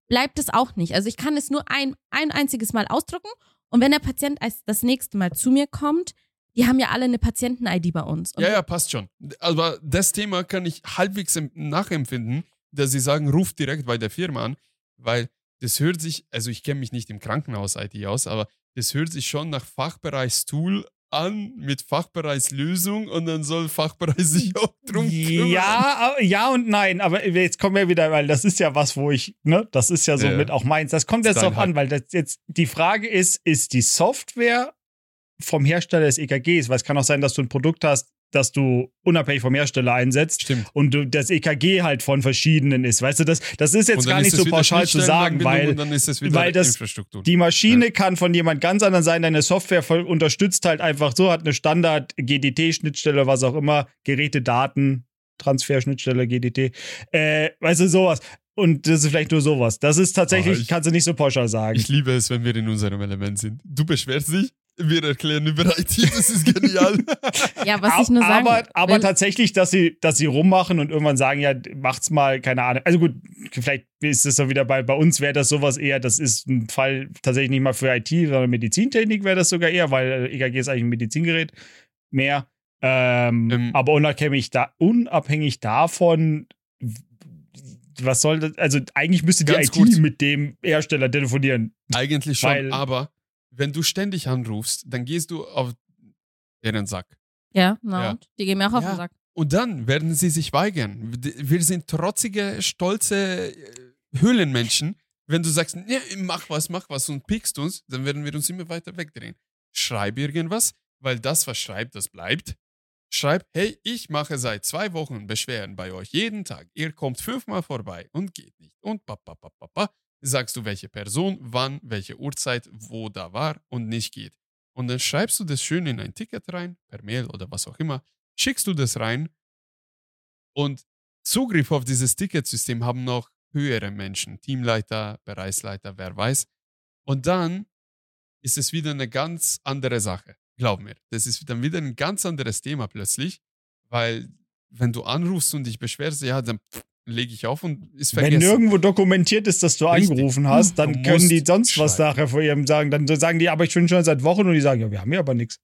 S3: bleibt es auch nicht. Also ich kann es nur ein, ein einziges Mal ausdrucken und wenn der Patient als das nächste Mal zu mir kommt, die haben ja alle eine Patienten-ID bei uns. Und
S1: Ja, ja, passt schon. Aber das Thema kann ich halbwegs em- nachempfinden, dass sie sagen, ruf direkt bei der Firma an, weil das hört sich, also ich kenne mich nicht im Krankenhaus-IT aus, aber das hört sich schon nach Fachbereichstool an mit Fachbereichslösung und dann soll Fachbereich sich auch drum kümmern.
S2: Ja, ja und nein, aber jetzt kommen wir wieder, weil das ist ja was, wo ich, ne, das ist ja so
S1: Ja.
S2: mit auch meins. Das kommt jetzt
S1: dein
S2: an, weil das jetzt die Frage ist, ist die Software vom Hersteller des EKGs, weil es kann auch sein, dass du ein Produkt hast, das du unabhängig vom Hersteller einsetzt
S1: Stimmt.
S2: und du, das EKG halt von verschiedenen ist. Weißt du, das, das ist jetzt gar nicht so pauschal zu sagen, weil weil das-
S1: Infrastruktur.
S2: die Maschine kann von jemand ganz anderen sein. Deine Software voll unterstützt halt einfach so, hat eine Standard-GDT-Schnittstelle, was auch immer, Geräte-Daten, Transfer-Schnittstelle, GDT, äh, weißt du, sowas. Und das ist vielleicht nur sowas. Das ist tatsächlich,
S1: ich-
S2: kannst du nicht so pauschal sagen.
S1: ich liebe es, wenn wir in unserem Element sind. Du beschwerst dich, wir erklären über IT, das ist genial.
S3: ja, was ich nur sagen
S2: aber, aber
S3: will,
S2: tatsächlich, dass sie, dass sie rummachen und irgendwann sagen, ja, macht's mal, keine Ahnung. Also gut, vielleicht ist es so wieder bei, bei uns wäre das sowas eher, das ist ein Fall tatsächlich nicht mal für IT, sondern Medizintechnik wäre das sogar eher, weil EKG ist eigentlich ein Medizingerät mehr. Ähm,
S1: Ähm.
S2: aber unabhängig, da, unabhängig davon, was soll das, also eigentlich müsste die
S1: Ganz
S2: IT
S1: kurz.
S2: mit dem Hersteller telefonieren.
S1: Eigentlich schon,
S2: Weil-
S1: aber wenn du ständig anrufst, dann gehst du auf deren Sack.
S3: ja, na
S1: Ja.
S3: und? Die gehen mir auch auf
S1: Ja.
S3: den Sack.
S1: Und dann werden sie sich weigern. Wir sind trotzige, stolze äh, Höhlenmenschen. Wenn du sagst, nee, mach was, mach was und pickst uns, dann werden wir uns immer weiter wegdrehen. Schreib irgendwas, weil das, was schreibt, das bleibt. Schreib, hey, ich mache seit zwei Wochen Beschwerden bei euch jeden Tag. Ihr kommt fünfmal vorbei und geht nicht. Und papapapapa. Sagst du, welche Person, wann, welche Uhrzeit, wo da war und nicht geht. Und dann schreibst du das schön in ein Ticket rein, per Mail oder was auch immer schickst du das rein und Zugriff auf dieses Ticketsystem haben noch höhere Menschen, Teamleiter, Bereichsleiter, wer weiß. Und dann ist es wieder eine ganz andere Sache. Glaub mir, das ist dann wieder ein ganz anderes Thema plötzlich, weil wenn du anrufst und dich beschwerst, ja, dann lege ich auf und ist vergessen.
S2: Wenn nirgendwo dokumentiert ist, dass du
S1: Richtig.
S2: angerufen hast, dann
S1: Du
S2: können die sonst was
S1: schreiben.
S2: nachher vor ihrem sagen. Dann sagen die, aber ich bin schon seit Wochen und die sagen, ja, wir haben ja aber nichts.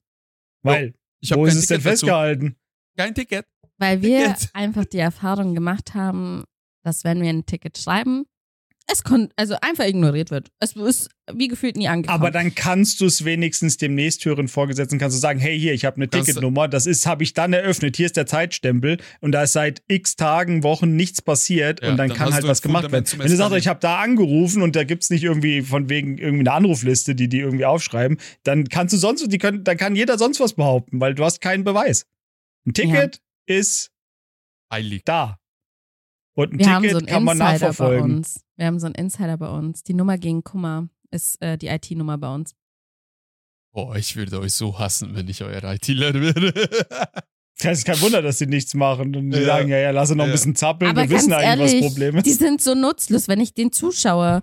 S2: Weil,
S1: ich
S2: wo
S1: kein
S2: ist es denn
S1: Ticket dazu.
S2: festgehalten?
S1: Kein Ticket.
S3: Weil wir
S1: Ticket.
S3: einfach die Erfahrung gemacht haben, dass wenn wir ein Ticket schreiben, es kon also einfach ignoriert wird. Es ist wie gefühlt nie angekommen.
S2: Aber dann kannst du es wenigstens dem nächsthöheren Vorgesetzten kannst du sagen, hey, hier, ich habe eine Ticketnummer, das ist, habe ich dann eröffnet, hier ist der Zeitstempel und da ist seit x Tagen, Wochen nichts passiert
S1: Ja,
S2: und dann,
S1: dann
S2: kann halt was gemacht werden. Wenn du sagst, ich habe da angerufen und da gibt's nicht irgendwie von wegen irgendwie eine Anrufliste, die die irgendwie aufschreiben, dann kannst du sonst, die können, dann kann jeder sonst was behaupten, weil du hast keinen Beweis. Ein Ticket ist
S1: Heilig.
S2: da. Und ein
S3: wir haben
S2: Ticket
S3: so einen
S2: kann man
S3: Insider bei
S2: nachverfolgen.
S3: uns. Wir haben so einen Insider bei uns. Die Nummer gegen Kummer ist äh, die IT-Nummer bei uns.
S1: Boah, ich würde euch so hassen, wenn ich euer ITler wäre.
S2: Das ist kein Wunder, dass sie nichts machen. Und die
S1: Ja.
S2: sagen, ja, ja, lass uns noch ein bisschen zappeln.
S3: Aber
S2: Wir wissen
S3: ganz
S2: eigentlich, was
S3: ehrlich,
S2: das Problem ist.
S3: Die sind so nutzlos, wenn ich den zuschaue.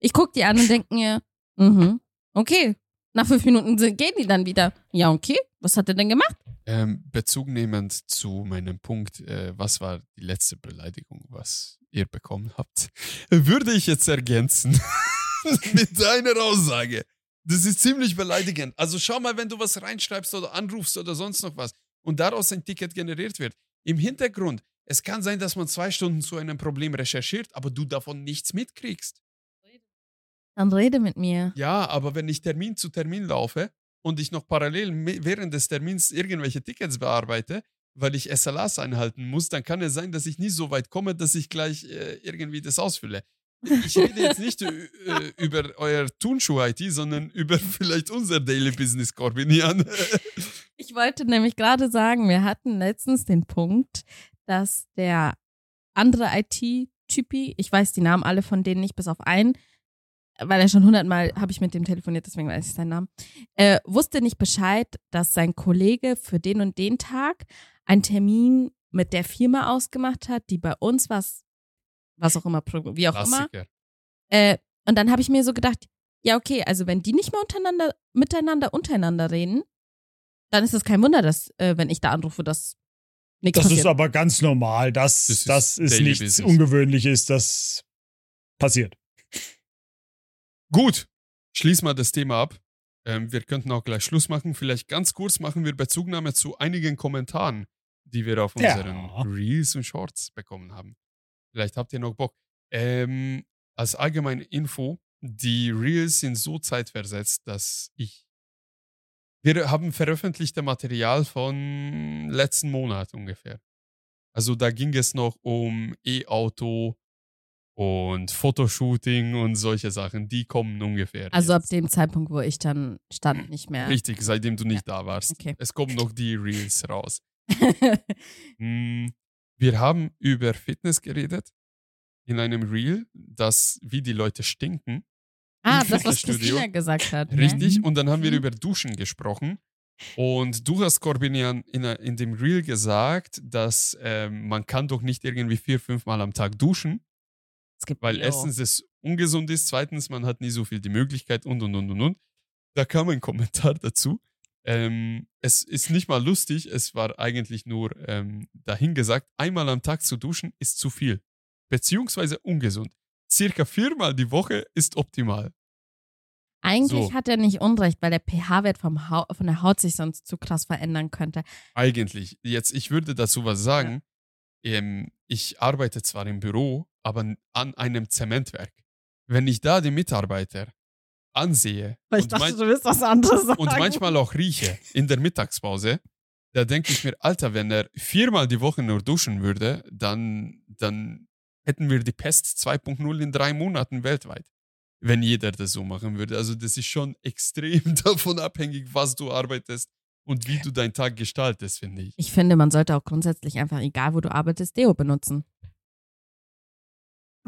S3: Ich gucke die an und denke mir, mhm, okay. Nach fünf Minuten gehen die dann wieder. Ja, okay. Was hat er denn gemacht?
S1: Ähm, Bezug nehmend zu meinem Punkt, äh, was war die letzte Beleidigung, was ihr bekommen habt, würde ich jetzt ergänzen mit deiner Aussage. Das ist ziemlich beleidigend. Also schau mal, wenn du was reinschreibst oder anrufst oder sonst noch was und daraus ein Ticket generiert wird. Im Hintergrund, es kann sein, dass man zwei Stunden zu einem Problem recherchiert, aber du davon nichts mitkriegst.
S3: Dann rede mit mir.
S1: Ja, aber wenn ich Termin zu Termin laufe und ich noch parallel während des Termins irgendwelche Tickets bearbeite, weil ich SLAs einhalten muss, dann kann es sein, dass ich nie so weit komme, dass ich gleich äh, irgendwie das ausfülle. Ich rede jetzt nicht äh, über euer Turnschuh-IT, sondern über vielleicht unser Daily Business, Corbinian.
S3: Ich wollte nämlich gerade sagen, wir hatten letztens den Punkt, dass der andere IT-Typi, ich weiß die Namen alle von denen nicht, bis auf einen, weil er schon hundertmal habe ich mit dem telefoniert, deswegen weiß ich seinen Namen, äh, wusste nicht Bescheid, dass sein Kollege für den und den Tag einen Termin mit der Firma ausgemacht hat, die bei uns was, was auch immer, wie auch Klassiker. immer. Äh, und dann habe ich mir so gedacht, ja, okay, also wenn die nicht mehr untereinander, miteinander untereinander reden, dann ist es kein Wunder, dass, äh, wenn ich da anrufe, dass nichts
S2: das
S3: passiert.
S2: Das ist aber ganz normal. Das, das ist, das ist nichts Business. Ungewöhnliches. Das passiert.
S1: Gut, schließ mal das Thema ab. Ähm, wir könnten auch gleich Schluss machen. Vielleicht ganz kurz machen wir Bezugnahme zu einigen Kommentaren, die wir auf unseren ja. Reels und Shorts bekommen haben. Vielleicht habt ihr noch Bock. Ähm, als allgemeine Info, die Reels sind so zeitversetzt, dass ich. Wir haben veröffentlichte Material von letzten Monat ungefähr. Also da ging es noch um E-Auto, und Fotoshooting und solche Sachen, die kommen ungefähr.
S3: Also jetzt. ab dem Zeitpunkt, wo ich dann stand, nicht mehr.
S1: Richtig, seitdem du nicht ja. da warst. Okay. Es kommen noch die Reels raus. Hm, wir haben über Fitness geredet in einem Reel, das wie die Leute stinken.
S3: Ah, das, was Christina gesagt hat.
S1: Ne? Richtig, und dann haben wir mhm. über Duschen gesprochen. Und du hast, Corbinian, in, in dem Reel gesagt, dass ähm, man kann doch nicht irgendwie vier, fünf Mal am Tag duschen. Weil erstens es ungesund ist, zweitens man hat nie so viel die Möglichkeit und und und und und. Da kam ein Kommentar dazu. Ähm, es ist nicht mal lustig, es war eigentlich nur ähm, dahingesagt, einmal am Tag zu duschen ist zu viel. Beziehungsweise ungesund. Circa viermal die Woche ist optimal.
S3: Eigentlich so. hat er nicht Unrecht, weil der pH-Wert von der Haut sich sonst zu krass verändern könnte.
S1: Eigentlich. Jetzt, ich würde dazu was sagen. Ja. Ähm, ich arbeite zwar im Büro, aber an einem Zementwerk. Wenn ich da die Mitarbeiter ansehe
S3: Weil ich dachte, du willst was anderes sagen.
S1: und manchmal auch rieche in der Mittagspause, da denke ich mir, Alter, wenn er viermal die Woche nur duschen würde, dann, dann hätten wir die Pest 2.0 in drei Monaten weltweit. Wenn jeder das so machen würde. Also das ist schon extrem davon abhängig, was du arbeitest und wie du deinen Tag gestaltest, finde ich.
S3: Ich finde, man sollte auch grundsätzlich einfach, egal wo du arbeitest, Deo benutzen.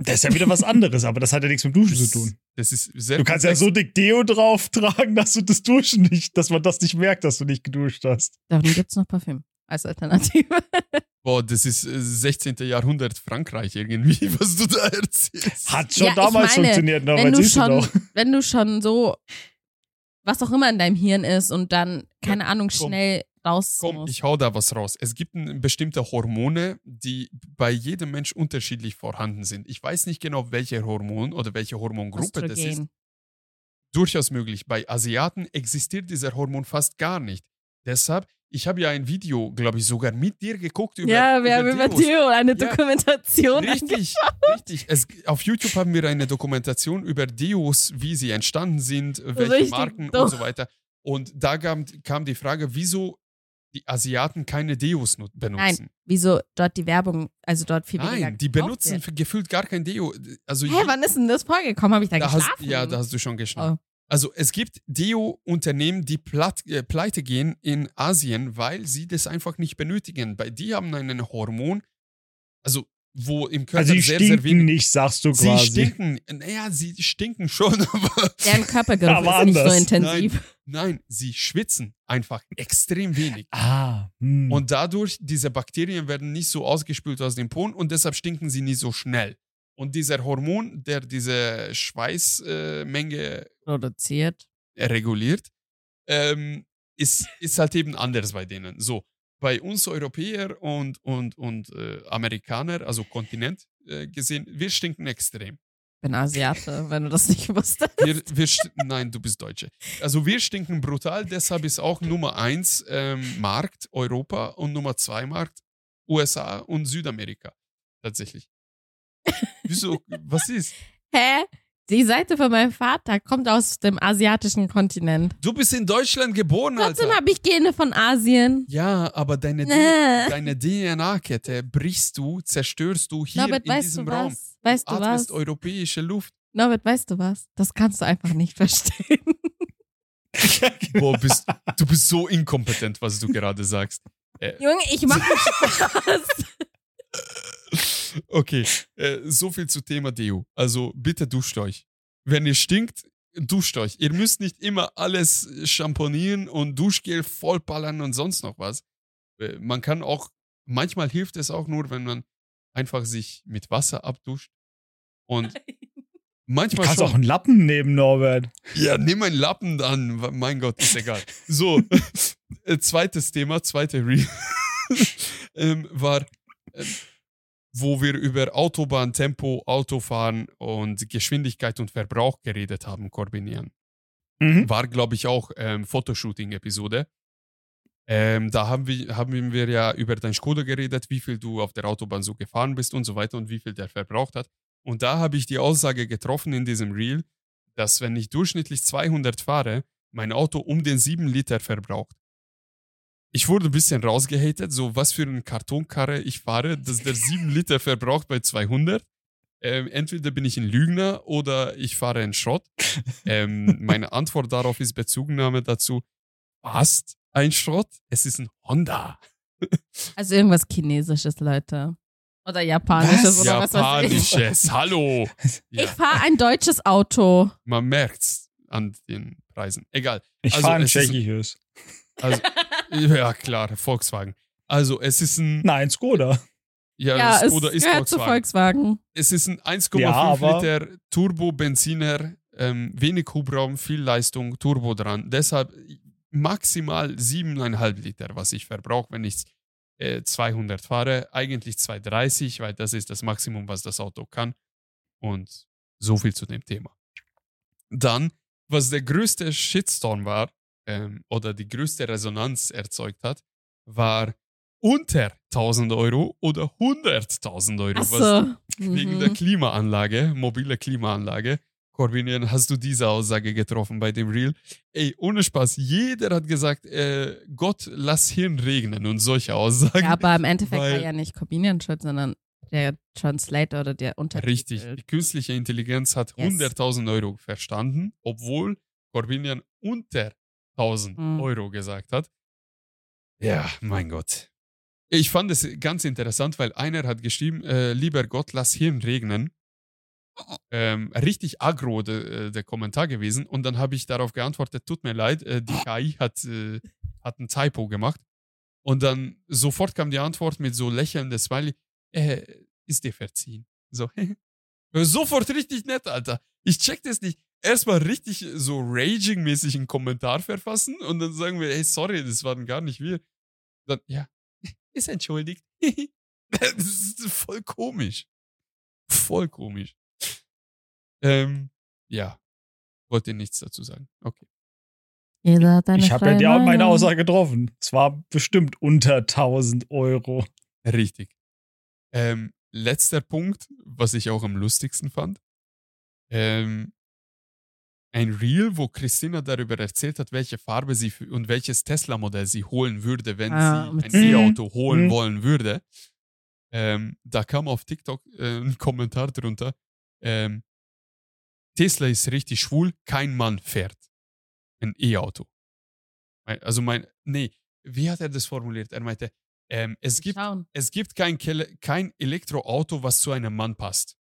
S2: Das ist ja wieder was anderes, aber das hat ja nichts mit Duschen das, zu tun.
S1: Das ist sehr
S2: du kannst ja so dick Deo drauf tragen, dass du das Duschen nicht, dass man das nicht merkt, dass du nicht geduscht hast.
S3: Darum gibt es noch Parfüm als Alternative.
S1: Boah, das ist 16. Äh, Jahrhundert Frankreich irgendwie, was du da erzählst.
S2: Hat schon ja, damals meine, funktioniert, ne? wenn, du schon, du
S3: wenn du schon so, was auch immer in deinem Hirn ist und dann, keine ja, Ahnung, schnell raus
S1: Komm, muss. ich hau da was raus. Es gibt bestimmte Hormone, die bei jedem Mensch unterschiedlich vorhanden sind. Ich weiß nicht genau, welche Hormon oder welche Hormongruppe Östrogen. das ist. Durchaus möglich. Bei Asiaten existiert dieser Hormon fast gar nicht. Deshalb, ich habe ja ein Video, glaube ich, sogar mit dir geguckt
S3: über Ja, wir über haben über Deo eine ja, Dokumentation.
S1: Richtig, richtig. Es, auf YouTube haben wir eine Dokumentation über Deos, wie sie entstanden sind, welche richtig, Marken doch. und so weiter. Und da kam, kam die Frage, wieso die Asiaten keine Deos benutzen. Nein,
S3: wieso dort die Werbung, also dort viel
S1: weniger
S3: Nein,
S1: die benutzen wird. gefühlt gar kein Deo. Also
S3: Hä, wann ist denn das vorgekommen? Habe ich da, da geschlafen?
S1: Hast, ja, da hast du schon geschlafen. Oh. Also es gibt Deo-Unternehmen, die platt, äh, pleite gehen in Asien, weil sie das einfach nicht benötigen. Bei die haben einen Hormon, also wo im Körper
S2: also sie
S1: sehr,
S2: stinken
S1: sehr wenig.
S2: nicht, sagst du quasi.
S1: Sie stinken, naja, sie stinken schon, aber.
S3: Deren Körpergeruch ist anders. nicht so intensiv.
S1: Nein, nein, sie schwitzen einfach extrem wenig.
S2: Ah.
S1: Hm. Und dadurch, diese Bakterien werden nicht so ausgespült aus dem Po und deshalb stinken sie nicht so schnell. Und dieser Hormon, der diese Schweißmenge äh,
S3: produziert,
S1: reguliert, ähm, ist, ist halt eben anders bei denen. So bei uns Europäer und, und, und äh, Amerikaner, also Kontinent äh, gesehen, wir stinken extrem.
S3: Ich bin Asiate, wenn du das nicht wusstest.
S1: Wir, wir nein, du bist Deutsche. Also wir stinken brutal, deshalb ist auch Nummer eins ähm, Markt Europa und Nummer zwei Markt USA und Südamerika. Tatsächlich. Wieso? Was ist?
S3: Hä? Die Seite von meinem Vater kommt aus dem asiatischen Kontinent.
S1: Du bist in Deutschland geboren,
S3: Trotzdem Alter. habe ich Gene von Asien.
S1: Ja, aber deine, äh. deine DNA-Kette brichst du, zerstörst du hier Norbert, in diesem Raum.
S3: Was? Weißt du, du was?
S1: europäische Luft.
S3: Norbert, weißt du was? Das kannst du einfach nicht verstehen.
S1: Boah, bist, du bist so inkompetent, was du gerade sagst.
S3: Äh. Junge, ich mache Spaß.
S1: Okay, äh, so viel zu Thema Deo. Also bitte duscht euch. Wenn ihr stinkt, duscht euch. Ihr müsst nicht immer alles schamponieren und Duschgel vollballern und sonst noch was. Äh, Man kann auch, manchmal hilft es auch nur, wenn man einfach sich mit Wasser abduscht. Und
S2: Du
S1: manchmal
S2: kannst
S1: schon.
S2: auch einen Lappen nehmen, Norbert.
S1: Ja, nimm einen Lappen dann. Mein Gott, ist egal. So, äh, zweites Thema, zweite Reel ähm, war, ähm, wo wir über Autobahn, Tempo, Autofahren und Geschwindigkeit und Verbrauch geredet haben, koordinieren.
S2: Mhm.
S1: War, glaube ich, auch ähm, Fotoshooting-Episode. Ähm, da haben wir, haben wir ja über dein Skoda geredet, wie viel du auf der Autobahn so gefahren bist und so weiter und wie viel der verbraucht hat. Und da habe ich die Aussage getroffen in diesem Reel, dass wenn ich durchschnittlich 200 fahre, mein Auto um den 7 Liter verbraucht. Ich wurde ein bisschen rausgehatet, so was für eine Kartonkarre ich fahre, dass der 7 Liter verbraucht bei 200. Ähm, entweder bin ich ein Lügner oder ich fahre einen Schrott. Ähm, meine Antwort darauf ist Bezugnahme dazu, fast ein Schrott, es ist ein Honda.
S3: Also irgendwas Chinesisches, Leute. Oder Japanisches
S2: Was?
S3: oder was weiß ich.
S1: Japanisches, hallo. Ja,
S3: Ich fahre ein deutsches Auto.
S1: man merkt's an den Preisen. Egal.
S2: Ich
S1: Also,
S2: fahre ein
S1: es ist-
S2: tschechisches.
S1: Also, ja, klar, Volkswagen. Also, es ist ein.
S2: Nein, Skoda.
S1: Ja,
S3: Ja, es
S1: oder ist
S3: gehört zu
S1: Volkswagen.
S3: Volkswagen.
S1: Es ist ein 1,5
S2: Ja,
S1: Liter Turbo-Benziner, ähm, wenig Hubraum, viel Leistung, Turbo dran. Deshalb maximal 7,5 Liter, was ich verbrauche, wenn ich äh, 200 fahre. Eigentlich 230, weil das ist das Maximum, was das Auto kann. Und so viel zu dem Thema. Dann, was der größte Shitstorm war, ähm, oder die größte Resonanz erzeugt hat, war unter 1000 Euro oder 100.000 Euro. was
S3: Achso.
S1: Wegen der
S3: Mhm.
S1: Klimaanlage, mobile Klimaanlage. Corbinian, hast du diese Aussage getroffen bei dem Reel? Ey, ohne Spaß, jeder hat gesagt, äh, Gott, lass Hirn regnen und solche Aussagen.
S3: Ja, aber im Endeffekt
S1: Weil-
S3: war ja nicht Corbinian schuld, sondern der Translator oder der Untertitel.
S1: Richtig, die künstliche Intelligenz hat
S3: Yes.
S1: 100.000 Euro verstanden, obwohl Corbinian unter 1000
S3: Mhm.
S1: Euro gesagt hat. Ja, mein Gott. Ich fand es ganz interessant, weil einer hat geschrieben, äh, lieber Gott, lass Hirn regnen. Ähm, richtig aggro de, äh, der Kommentar gewesen und dann habe ich darauf geantwortet, tut mir leid, äh, die KI hat, äh, hat ein Typo gemacht und dann sofort kam die Antwort mit so lächelndes Smiley, äh, ist dir verziehen. So, sofort richtig nett, Alter. Ich check das nicht. Erstmal richtig so raging-mäßig einen Kommentar verfassen und dann sagen wir, hey, sorry, das waren gar nicht wir. Dann, ja, ist entschuldigt. das ist voll komisch. Voll komisch. Ähm, ja. Wollte nichts dazu sagen. Okay.
S3: Jeder hat eine
S2: Ich habe ja die, meine. Aussage getroffen. Es war bestimmt unter 1000 Euro.
S1: Richtig. Ähm, letzter Punkt, was ich auch am lustigsten fand. Ähm, ein Reel, wo Christina darüber erzählt hat, welche Farbe sie für, und welches Tesla-Modell sie holen würde, wenn
S3: Ah,
S1: sie ein. E-Auto holen
S2: Mhm.
S1: wollen würde. Ähm, da kam auf TikTok äh, ein Kommentar drunter. Ähm, Tesla ist richtig schwul, kein Mann fährt ein E-Auto. Also mein, nee, wie hat er das formuliert? Er meinte, ähm, es gibt
S3: Schauen.
S1: es gibt kein, Kele- kein Elektroauto, was zu einem Mann passt.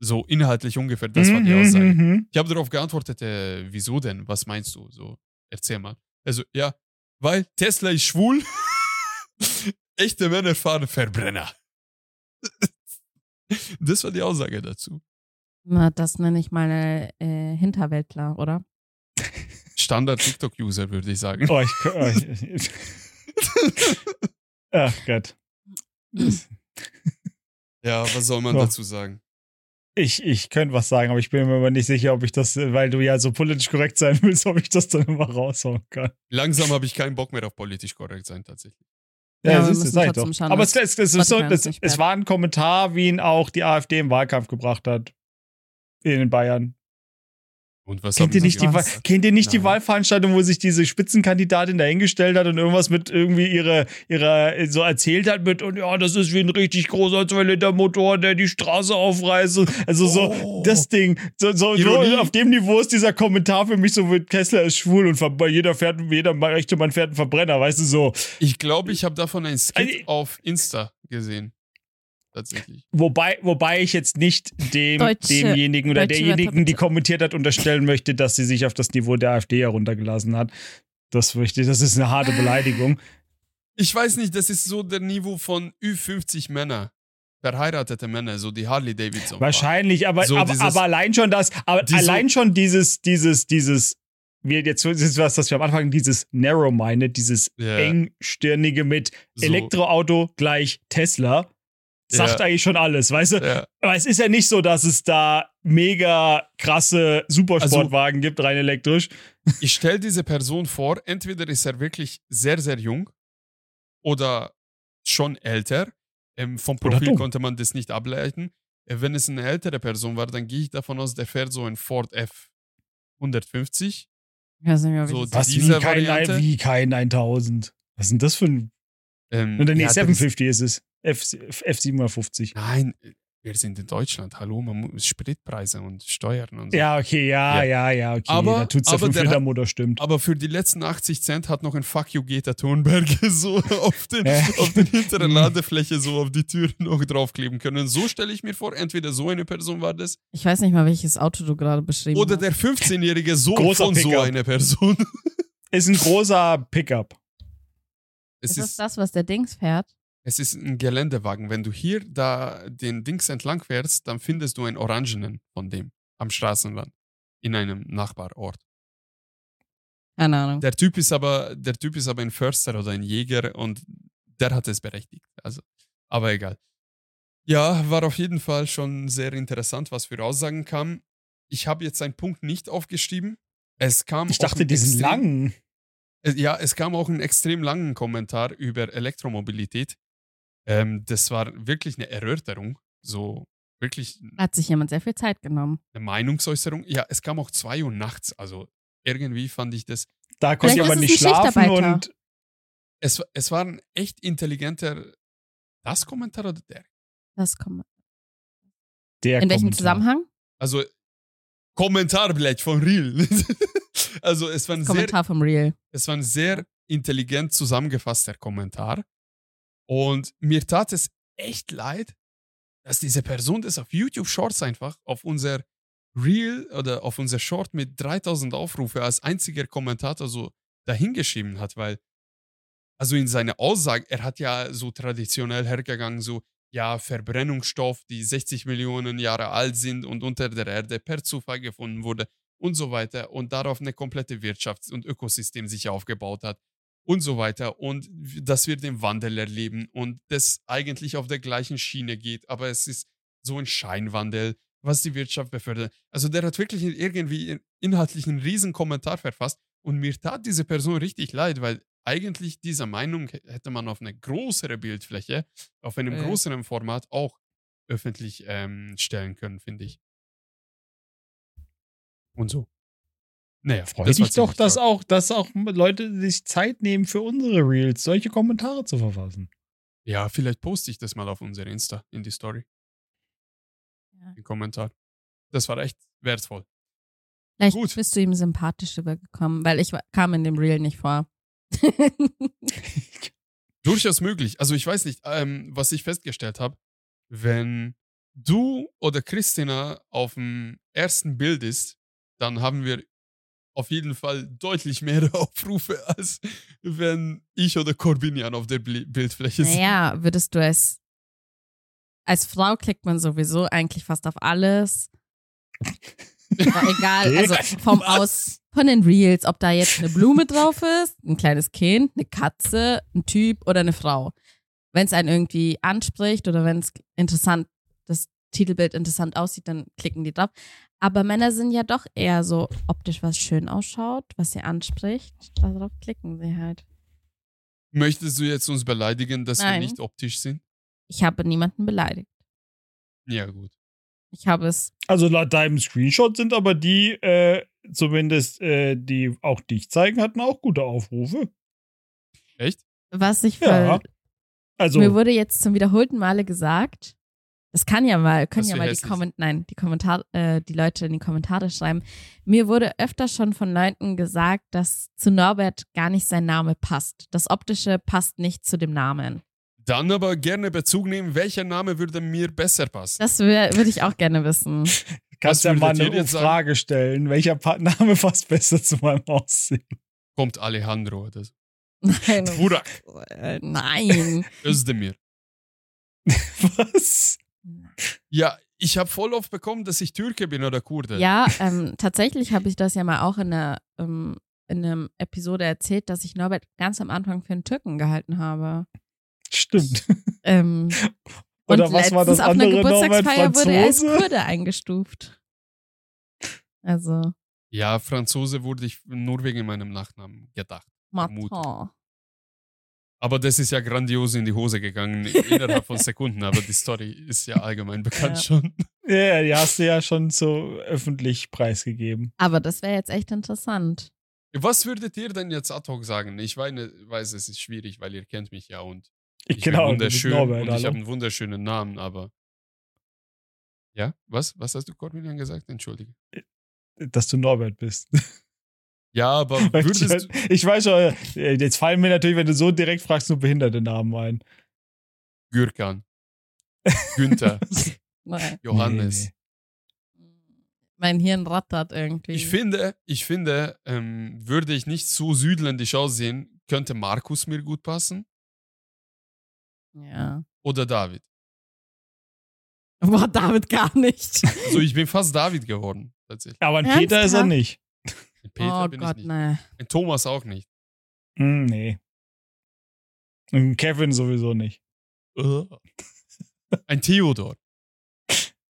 S1: So inhaltlich ungefähr, das war die
S2: Mhm,
S1: Aussage.
S2: mhm.
S1: Ich habe darauf geantwortet, äh, wieso denn? Was meinst du? So, erzähl mal. Also, ja, weil Tesla ist schwul. Echte Männer fahren Verbrenner. das war die Aussage dazu.
S3: Na, das nenne ich mal äh, Hinterwäldler, oder?
S1: Standard TikTok-User, würde ich sagen.
S2: Oh, ich, oh, ich, Ach Gott.
S1: Ja, was soll man
S2: Ja.
S1: dazu sagen?
S2: Ich, ich könnte was sagen, aber ich bin mir aber nicht sicher, ob ich das, weil du ja so politisch korrekt sein willst, ob ich das dann immer raushauen kann.
S1: Langsam habe ich keinen Bock mehr auf politisch korrekt sein, tatsächlich.
S3: Ja,
S2: Ja, siehst du, doch.
S3: schauen,
S2: aber es, es, es, ist so, es, war ein Kommentar, wie ihn auch die AfD im Wahlkampf gebracht hat. In Bayern.
S1: Und was
S2: Kennt ihr, nicht die, Wa-
S1: gesagt?
S2: kennt ihr nicht die
S1: Nein.
S2: Wahlveranstaltung, wo sich diese Spitzenkandidatin dahingestellt hat und irgendwas mit irgendwie ihre, ihre so erzählt hat mit, und ja, das ist wie ein richtig großer 2-Liter-Motor, der die Straße aufreißt. Also so,
S1: Oh.
S2: das Ding. So, so, so auf dem Niveau ist dieser Kommentar für mich so, mit Tesla ist schwul und ver- jeder fährt, jeder rechte Mann fährt einen Verbrenner, weißt du so.
S1: Ich glaube, ich habe davon ein Skit
S2: Also-
S1: auf Insta gesehen. Tatsächlich.
S2: Wobei, wobei ich jetzt nicht dem,
S3: Deutsche-
S2: demjenigen oder
S3: deutsche
S2: derjenigen,
S3: Wörter,
S2: die kommentiert hat, unterstellen möchte, dass sie sich auf das Niveau der AfD heruntergelassen hat. Das möchte ich, das ist eine harte Beleidigung.
S1: Ich weiß nicht, das ist so der Niveau von Ü50 Männer. Verheiratete Männer, so die Harley Davidson.
S2: Wahrscheinlich, aber,
S1: So
S2: aber,
S1: dieses-
S2: aber allein schon das, aber allein schon dieses, dieses, dieses, wie jetzt das ist was, das wir am Anfang dieses Narrow-Minded, dieses
S1: Ja.
S2: engstirnige mit
S1: So,
S2: Elektroauto gleich Tesla, sagt
S1: Ja.
S2: eigentlich schon alles, weißt du?
S1: Ja,
S2: Aber es ist ja nicht so, dass es da mega krasse Supersportwagen gibt, rein elektrisch.
S1: ich stelle diese Person vor, entweder ist er wirklich sehr, sehr jung oder schon älter. Ähm, vom Profil konnte man das nicht ableiten. Äh, wenn es eine ältere Person war, dann gehe ich davon aus, der fährt so ein Ford F 150.
S3: Ich weiß nicht mehr, wie
S1: So,
S2: Was, wie kein, wie kein 1000? Was ist denn das für ein.
S1: Ähm,
S2: Oder nee,
S1: ja, das-
S2: 750 ist es. F, F750.
S1: Nein, wir sind in Deutschland. Hallo, man muss Spritpreise und Steuern und so.
S2: Ja, okay, ja, ja, ja, okay.
S1: Aber-
S2: da tut's der
S1: aber der
S2: 5 Liter
S1: hat-
S2: Motor stimmt.
S1: Aber für die letzten 80 Cent hat noch ein Fuck you Greta Thunberg so auf den,
S2: Äh.
S1: auf den hinteren. Ladefläche so auf die Tür noch draufkleben können. So stelle ich mir vor, entweder so eine Person war das
S3: Ich weiß nicht mal, welches Auto du gerade beschrieben
S1: oder
S3: hast.
S1: der 15-jährige Sohn
S2: Großer
S1: von so einer Person.
S2: Ist ein großer Pickup.
S1: Es
S3: ist das
S1: ist,
S3: das, was der Dings fährt?
S1: Es ist ein Geländewagen. Wenn du hier da den Dings entlang fährst, dann findest du einen Orangenen von dem am Straßenrand in einem Nachbarort.
S3: Keine Ahnung.
S1: Der Typ ist aber, der Typ ist aber ein Förster oder ein Jäger und der hat es berechtigt. Also, aber egal. Ja, war auf jeden Fall schon sehr interessant, was für Aussagen kamen. Ich habe jetzt einen Punkt nicht aufgeschrieben. Es kam
S2: Ich dachte,
S1: ein
S2: die sind
S1: extrem-
S2: lang.
S1: Äh, Ja, es kam auch einen extrem langen Kommentar über Elektromobilität. Ähm, das war wirklich eine Erörterung, so wirklich
S3: Hat sich jemand sehr viel Zeit genommen.
S1: eine Meinungsäußerung. Ja, es kam auch zwei Uhr nachts, also irgendwie fand ich das
S2: Da konnte ich
S3: Vielleicht
S2: aber nicht schlafen und
S1: es, es war ein echt intelligenter, das Kommentar oder der?
S3: Das kommt.
S2: der
S3: In welchem
S2: Kommentar.
S3: Zusammenhang?
S1: Also Kommentarblatt von Real. also es war, ein sehr,
S3: Kommentar vom Real.
S1: es war ein sehr intelligent zusammengefasster Kommentar. Und mir tat es echt leid, dass diese Person das auf YouTube Shorts einfach auf unser Reel oder auf unser Short mit 3000 Aufrufe als einziger Kommentator so dahingeschrieben hat, weil also in seiner Aussage, er hat ja so traditionell hergegangen, so ja, Verbrennungsstoff, die 60 Millionen Jahre alt sind und unter der Erde per Zufall gefunden wurde und so weiter und darauf eine komplette Wirtschafts- und Ökosystem sich aufgebaut hat und so weiter und dass wir den Wandel erleben und das eigentlich auf der gleichen Schiene geht, aber es ist so ein Scheinwandel, was die Wirtschaft befördert. Also der hat wirklich irgendwie inhaltlich einen riesen Kommentar verfasst und mir tat diese Person richtig leid, weil eigentlich diese Meinung hätte man auf eine größere Bildfläche, auf einem
S3: Ja.
S1: größeren Format auch öffentlich ähm, stellen können, finde ich. Und so. Naja,
S2: Freut dich doch, dass auch, dass auch Leute sich Zeit nehmen für unsere Reels, solche Kommentare zu verfassen.
S1: Ja, vielleicht poste ich das mal auf unser Insta in die Story,
S3: Ja.
S1: den Kommentar. Das war echt wertvoll.
S3: Vielleicht
S1: Gut.
S3: bist du ihm sympathisch rübergekommen, weil ich kam in dem Real nicht vor.
S1: Durchaus möglich. Also ich weiß nicht, ähm, was ich festgestellt habe, wenn du oder Christina auf dem ersten Bild ist, dann haben wir auf jeden Fall deutlich mehr Aufrufe, als wenn ich oder Corbinian auf der Bildfläche sind.
S3: naja, würdest du als als Frau klickt man sowieso eigentlich fast auf alles. Aber egal, also vom
S1: Was?
S3: Aus, von den Reels, ob da jetzt eine Blume drauf ist, ein kleines Kind, eine Katze, ein Typ oder eine Frau. Wenn es einen irgendwie anspricht oder wenn es interessant, das Titelbild interessant aussieht, dann klicken die drauf. Aber Männer sind ja doch eher so optisch, was schön ausschaut, was sie anspricht. Darauf klicken sie halt.
S1: Möchtest du jetzt uns beleidigen, dass
S3: Nein.
S1: wir nicht optisch sind?
S3: Ich habe niemanden beleidigt.
S1: Ja, gut.
S3: Ich habe es
S2: Also laut deinem Screenshot sind aber die, äh, zumindest äh, die auch dich zeigen, hatten auch gute Aufrufe.
S1: Echt?
S3: Was ich
S2: Ja. Also,
S3: Mir wurde jetzt zum wiederholten Male gesagt, das kann ja mal, können
S1: Das
S3: ja mal die. Komment nein, die, Kommentar äh, die Leute in die Kommentare schreiben. Mir wurde öfter schon von Leuten gesagt, dass zu Norbert gar nicht sein Name passt. Das Optische passt nicht zu dem Namen.
S1: Dann aber gerne Bezug nehmen, welcher Name würde mir besser passen.
S3: Das wür- würde ich auch gerne wissen.
S2: Kannst ja mal eine? Frage stellen. Welcher Pa- Name passt besser zu meinem Aussehen?
S1: Kommt Alejandro oder so.
S3: Nein.
S1: Burak,
S3: Äh, Nein.
S1: Özdemir.
S2: Was?
S1: Ja, ich habe voll oft bekommen, dass ich Türke bin oder Kurde.
S3: Ja, ähm, tatsächlich habe ich das ja mal auch in einer, ähm, in einer Episode erzählt, dass ich Norbert ganz am Anfang für einen Türken gehalten habe.
S2: Stimmt.
S3: Ähm,
S2: Oder
S3: und
S2: was war das
S3: auf einer
S2: Norbert?
S3: Geburtstagsfeier wurde er als? Kurde eingestuft. Also,
S1: Ja, Franzose wurde ich nur wegen meinem Nachnamen gedacht. Mut.
S3: Martin.
S1: Aber das ist ja grandios in die Hose gegangen innerhalb von Sekunden. Aber die Story ist ja allgemein bekannt
S3: Ja.
S1: schon.
S2: Ja, die hast du ja schon so öffentlich preisgegeben.
S3: Aber das wäre jetzt echt interessant.
S1: Was würdet ihr denn jetzt ad hoc sagen? Ich weiß, weiß, es ist schwierig, weil ihr kennt mich ja und
S2: Ich,
S1: ich bin
S2: genau,
S1: wunderschön
S2: Norbert,
S1: und ich habe einen wunderschönen Namen, aber ja, was? Was hast du Cornelian gesagt? Entschuldige.
S2: dass du Norbert bist.
S1: Ja, aber würdest du,
S2: ich, ich weiß schon, äh, jetzt fallen mir natürlich, wenn du so direkt fragst, nur behinderte Namen ein.
S1: Gürkan, Günther,
S3: Nein.
S1: Johannes.
S2: Nee,
S3: Mein Hirn rattert irgendwie.
S1: Ich finde, ich finde, ähm, würde ich nicht so südländisch aussehen, könnte Markus mir gut passen
S3: ja.
S1: oder David.
S3: Boah, David gar nicht.
S1: Also ich bin fast David geworden, tatsächlich.
S2: Aber ein Peter ist er
S3: Ernsthaft?
S2: nicht.
S1: Ein Peter
S3: oh
S1: bin
S3: Gott,
S1: ich nicht.
S3: nein.
S1: Ein Thomas auch nicht.
S2: Hm, nee. Und Kevin sowieso nicht.
S1: Äh. Ein Theodor.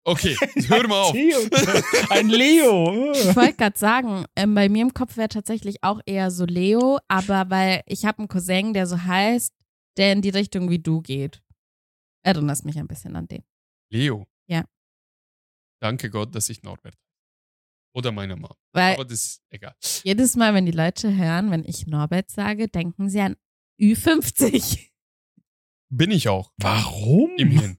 S1: Okay, hör mal auf.
S2: Ein Leo.
S3: Ich wollte gerade sagen, ähm, bei mir im Kopf wäre tatsächlich auch eher so Leo, aber weil ich habe einen Cousin, der so heißt, der in die Richtung wie du geht. Erinnerst mich ein bisschen an den.
S1: Leo.
S3: Ja.
S1: Danke Gott, dass ich Norbert. Oder meine Mom.
S3: Weil
S1: Aber das ist egal.
S3: jedes Mal, wenn die Leute hören, wenn ich Norbert sage, denken sie an Ü50.
S1: Bin ich auch.
S2: Warum?
S1: Im Hirn.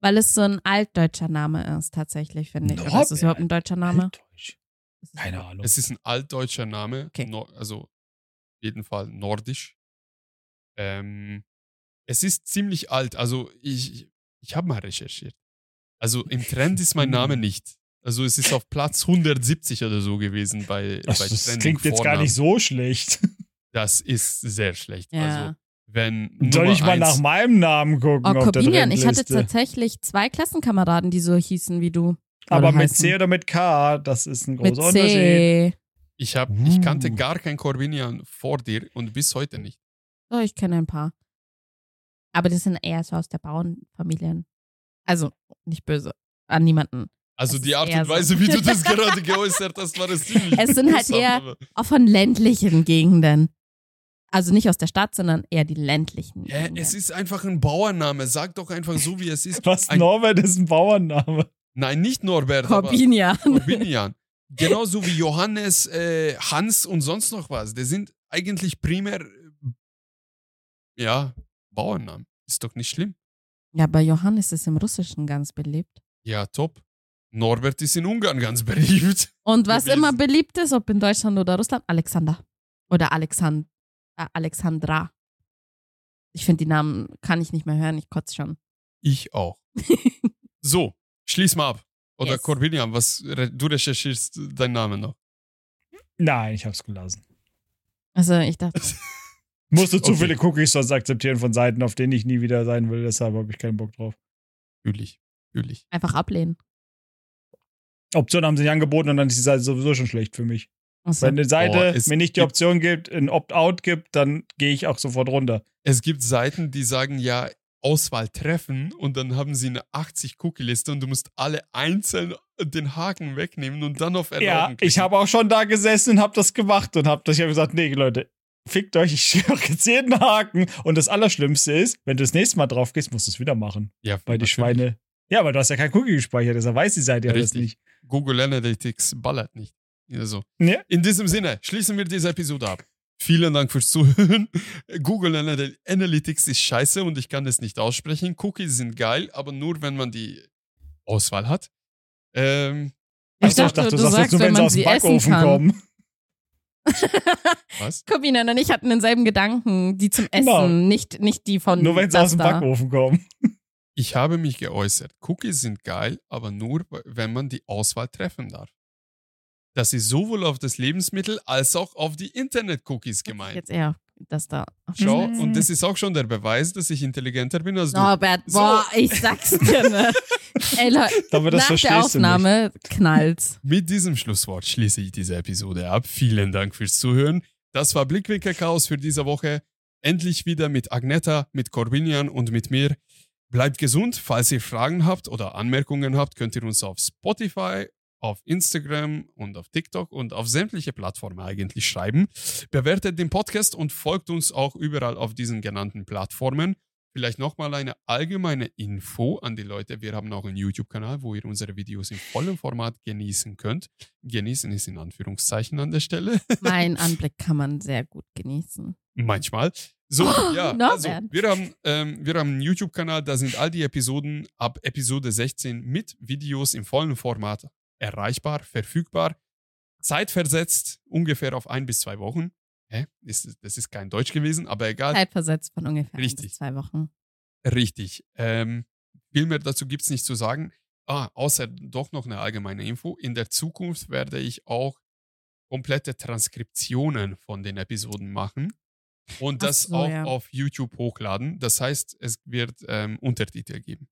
S3: Weil es so ein altdeutscher Name ist, tatsächlich, finde ich. Oder ist es
S2: Norbert?
S3: überhaupt ein deutscher Name?
S2: Altdeutsch. Keine Ahnung.
S1: Es ist ein altdeutscher Name.
S3: Okay.
S1: No, also auf jeden Fall nordisch. Ähm, es ist ziemlich alt. Also ich, ich habe mal recherchiert. Also im Trend ist mein Name nicht. Also es ist auf Platz 170 oder so gewesen bei,
S2: Das,
S1: bei
S2: das
S1: Trending
S2: klingt jetzt gar
S1: Vornamen.
S2: nicht so schlecht.
S1: Das ist sehr schlecht.
S3: Ja.
S1: Also wenn
S2: Soll ich mal
S1: eins-
S2: nach meinem Namen gucken
S3: Oh,
S2: auf der
S3: Corbinian, ich hatte tatsächlich zwei Klassenkameraden, die so hießen wie du.
S2: Aber mit
S3: heißen.
S2: C oder mit K, das ist ein
S3: Mit
S2: großer Unterschied.
S3: C.
S1: Ich, hab, ich
S2: Uh.
S1: kannte gar kein Corbinian vor dir und bis heute nicht.
S3: Oh, ich kenne ein paar. Aber das sind eher so aus der Bauernfamilien. Also, nicht böse. An niemanden.
S1: Also
S3: Es
S1: die Art und
S3: so.
S1: Weise, wie du das gerade geäußert hast, war das ziemlich
S3: Es sind halt eher- Auch von ländlichen Gegenden. Also nicht aus der Stadt, sondern eher die ländlichen.
S1: Hä,
S3: Gegenden.
S1: es ist einfach ein Bauername. Sag doch einfach so, wie es ist.
S2: Was,
S1: Ein-
S2: Norbert ist ein Bauernname.
S1: Nein, nicht Norbert, aber
S3: Corbinian.
S1: Corbinian. Genauso wie Johannes, äh, Hans und sonst noch was. Die sind eigentlich primär, äh, ja, Bauernnamen. Ist doch nicht schlimm.
S3: Ja, aber Johannes ist im Russischen ganz beliebt.
S1: Ja, top. Norbert ist in Ungarn ganz beliebt.
S3: Und was
S1: Gewesen.
S3: immer beliebt ist, ob in Deutschland oder Russland, Alexander. Oder Alexand äh, Alexandra. Ich finde, die Namen kann ich nicht mehr hören, ich kotze schon.
S1: Ich auch. So, schließ mal ab. Oder
S3: Yes.
S1: Corbinian, was du recherchierst deinen Namen noch.
S2: Nein, ich hab's gelassen.
S3: Also ich dachte,
S2: Musst du zu
S1: Okay.
S2: viele Cookies sonst akzeptieren von Seiten, auf denen ich nie wieder sein will, deshalb habe ich keinen Bock drauf.
S1: Fühl ich. Fühl ich.
S3: einfach ablehnen.
S2: Option haben sie nicht angeboten und dann ist die Seite sowieso schon schlecht für mich.
S3: Achso.
S2: Wenn eine Seite
S1: Boah, es
S2: mir nicht die Option gibt, ein Opt-out gibt, dann gehe ich auch sofort runter.
S1: Es gibt Seiten, die sagen ja Auswahl treffen und dann haben sie eine 80-Cookie-Liste und du musst alle einzeln den Haken wegnehmen und dann auf Erlauben
S2: Ja,
S1: klicken.
S2: ich habe auch schon da gesessen und habe das gemacht und habe das, gesagt, nee, Leute, fickt euch, ich schwöre jetzt jeden Haken. Und das Allerschlimmste ist, wenn du das nächste Mal drauf gehst, musst du es wieder machen.
S1: ja,
S2: Weil die. Schweine. Ja, aber du hast ja kein Cookie gespeichert, deshalb weiß die Seite ja das nicht.
S1: Google Analytics ballert nicht. Also,
S2: Ja.
S1: in diesem Sinne, schließen wir diese Episode ab. Vielen Dank fürs Zuhören. Google Anal- Analytics ist scheiße und ich kann es nicht aussprechen. Cookies sind geil, aber nur, wenn man die Auswahl hat. Ähm,
S3: Ich
S2: Achso,
S3: dachte, du,
S2: sagst
S3: sagst,
S2: nur,
S3: wenn
S2: wenn sie
S3: man
S2: aus dem
S3: sie essen
S2: Backofen
S3: kann.
S2: kommen.
S1: Was?
S3: Corbinian und ich hatten denselben Gedanken, die zum Essen,
S2: Genau.
S3: nicht, nicht die von
S2: Nur wenn sie aus dem. Backofen kommen.
S1: Ich habe mich geäußert. Cookies sind geil, aber nur, wenn man die Auswahl treffen darf. Das ist sowohl auf das Lebensmittel als auch auf die Internet-Cookies gemeint.
S3: Jetzt eher das da.
S1: Schau,
S2: Mhm.
S1: und das ist auch schon der Beweis, dass ich intelligenter bin als du.
S3: Norbert,
S1: So.
S3: boah, ich sag's dir, ne? Ey, Leute,
S2: Aber das
S3: nach der
S2: verstehst du nicht.
S3: Aufnahme knallt's.
S1: Mit diesem Schlusswort schließe ich diese Episode ab. Vielen Dank fürs Zuhören. Das war Blickwinkel Chaos für diese Woche. Endlich wieder mit Agneta, mit Corbinian und mit mir. Bleibt gesund. Falls ihr Fragen habt oder Anmerkungen habt, könnt ihr uns auf Spotify, auf Instagram und auf TikTok und auf sämtliche Plattformen eigentlich schreiben. Bewertet den Podcast und folgt uns auch überall auf diesen genannten Plattformen. Vielleicht nochmal eine allgemeine Info an die Leute. Wir haben auch einen YouTube-Kanal, wo ihr unsere Videos im vollen Format genießen könnt. Genießen ist in Anführungszeichen an der Stelle.
S3: Mein Anblick kann man sehr gut genießen.
S1: Manchmal. So, ja, also, wir haben, ähm, wir haben einen YouTube-Kanal, da sind all die Episoden ab Episode 16 mit Videos im vollen Format erreichbar, verfügbar, zeitversetzt, ungefähr auf ein bis zwei Wochen. Hä? Ist, das ist kein Deutsch gewesen, aber egal.
S3: Zeitversetzt von ungefähr
S1: Richtig.
S3: zwei Wochen.
S1: Richtig. Ähm, viel mehr dazu gibt es nicht zu sagen. Ah, außer doch noch eine allgemeine Info. In der Zukunft werde ich auch komplette Transkriptionen von den Episoden machen und
S3: Ach
S1: das
S3: so,
S1: auch
S3: ja.
S1: auf YouTube hochladen. Das heißt, es wird ähm, Untertitel geben.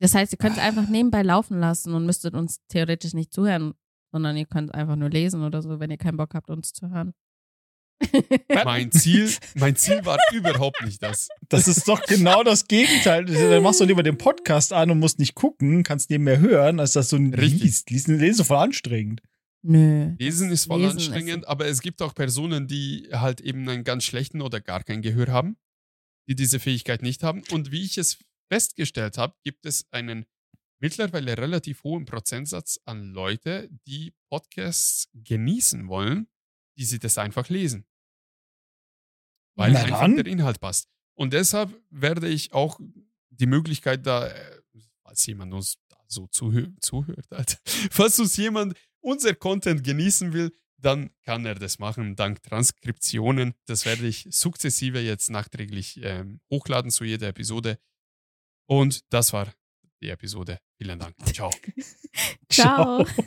S3: Das heißt, ihr könnt es einfach nebenbei laufen lassen und müsstet uns theoretisch nicht zuhören, sondern ihr könnt einfach nur lesen oder so, wenn ihr keinen Bock habt, uns zu hören.
S1: Mein Ziel, mein Ziel war überhaupt nicht das.
S2: Das ist doch genau das Gegenteil. Dann machst du lieber den Podcast an und musst nicht gucken, kannst nebenher hören, als dass du
S1: Richtig.
S2: liest. Lesen, lesen ist voll anstrengend.
S3: Nö.
S1: Lesen ist voll
S3: Lesen ist-
S1: anstrengend, aber es gibt auch Personen, die halt eben einen ganz schlechten oder gar kein Gehör haben, die diese Fähigkeit nicht haben. Und wie ich es festgestellt habe, gibt es einen mittlerweile relativ hohen Prozentsatz an Leute, die Podcasts genießen wollen, die sie das einfach lesen. Weil
S2: Na
S1: einfach
S2: dann.
S1: der Inhalt passt. Und deshalb werde ich auch die Möglichkeit da, äh, falls jemand uns da so zuhö zuhört, Alter, falls uns jemand unser Content genießen will, dann kann er das machen, dank Transkriptionen. Das werde ich sukzessive jetzt nachträglich ähm, hochladen zu jeder Episode. Und das war die Episode. Vielen Dank. Ciao.
S3: Ciao.
S2: Ciao.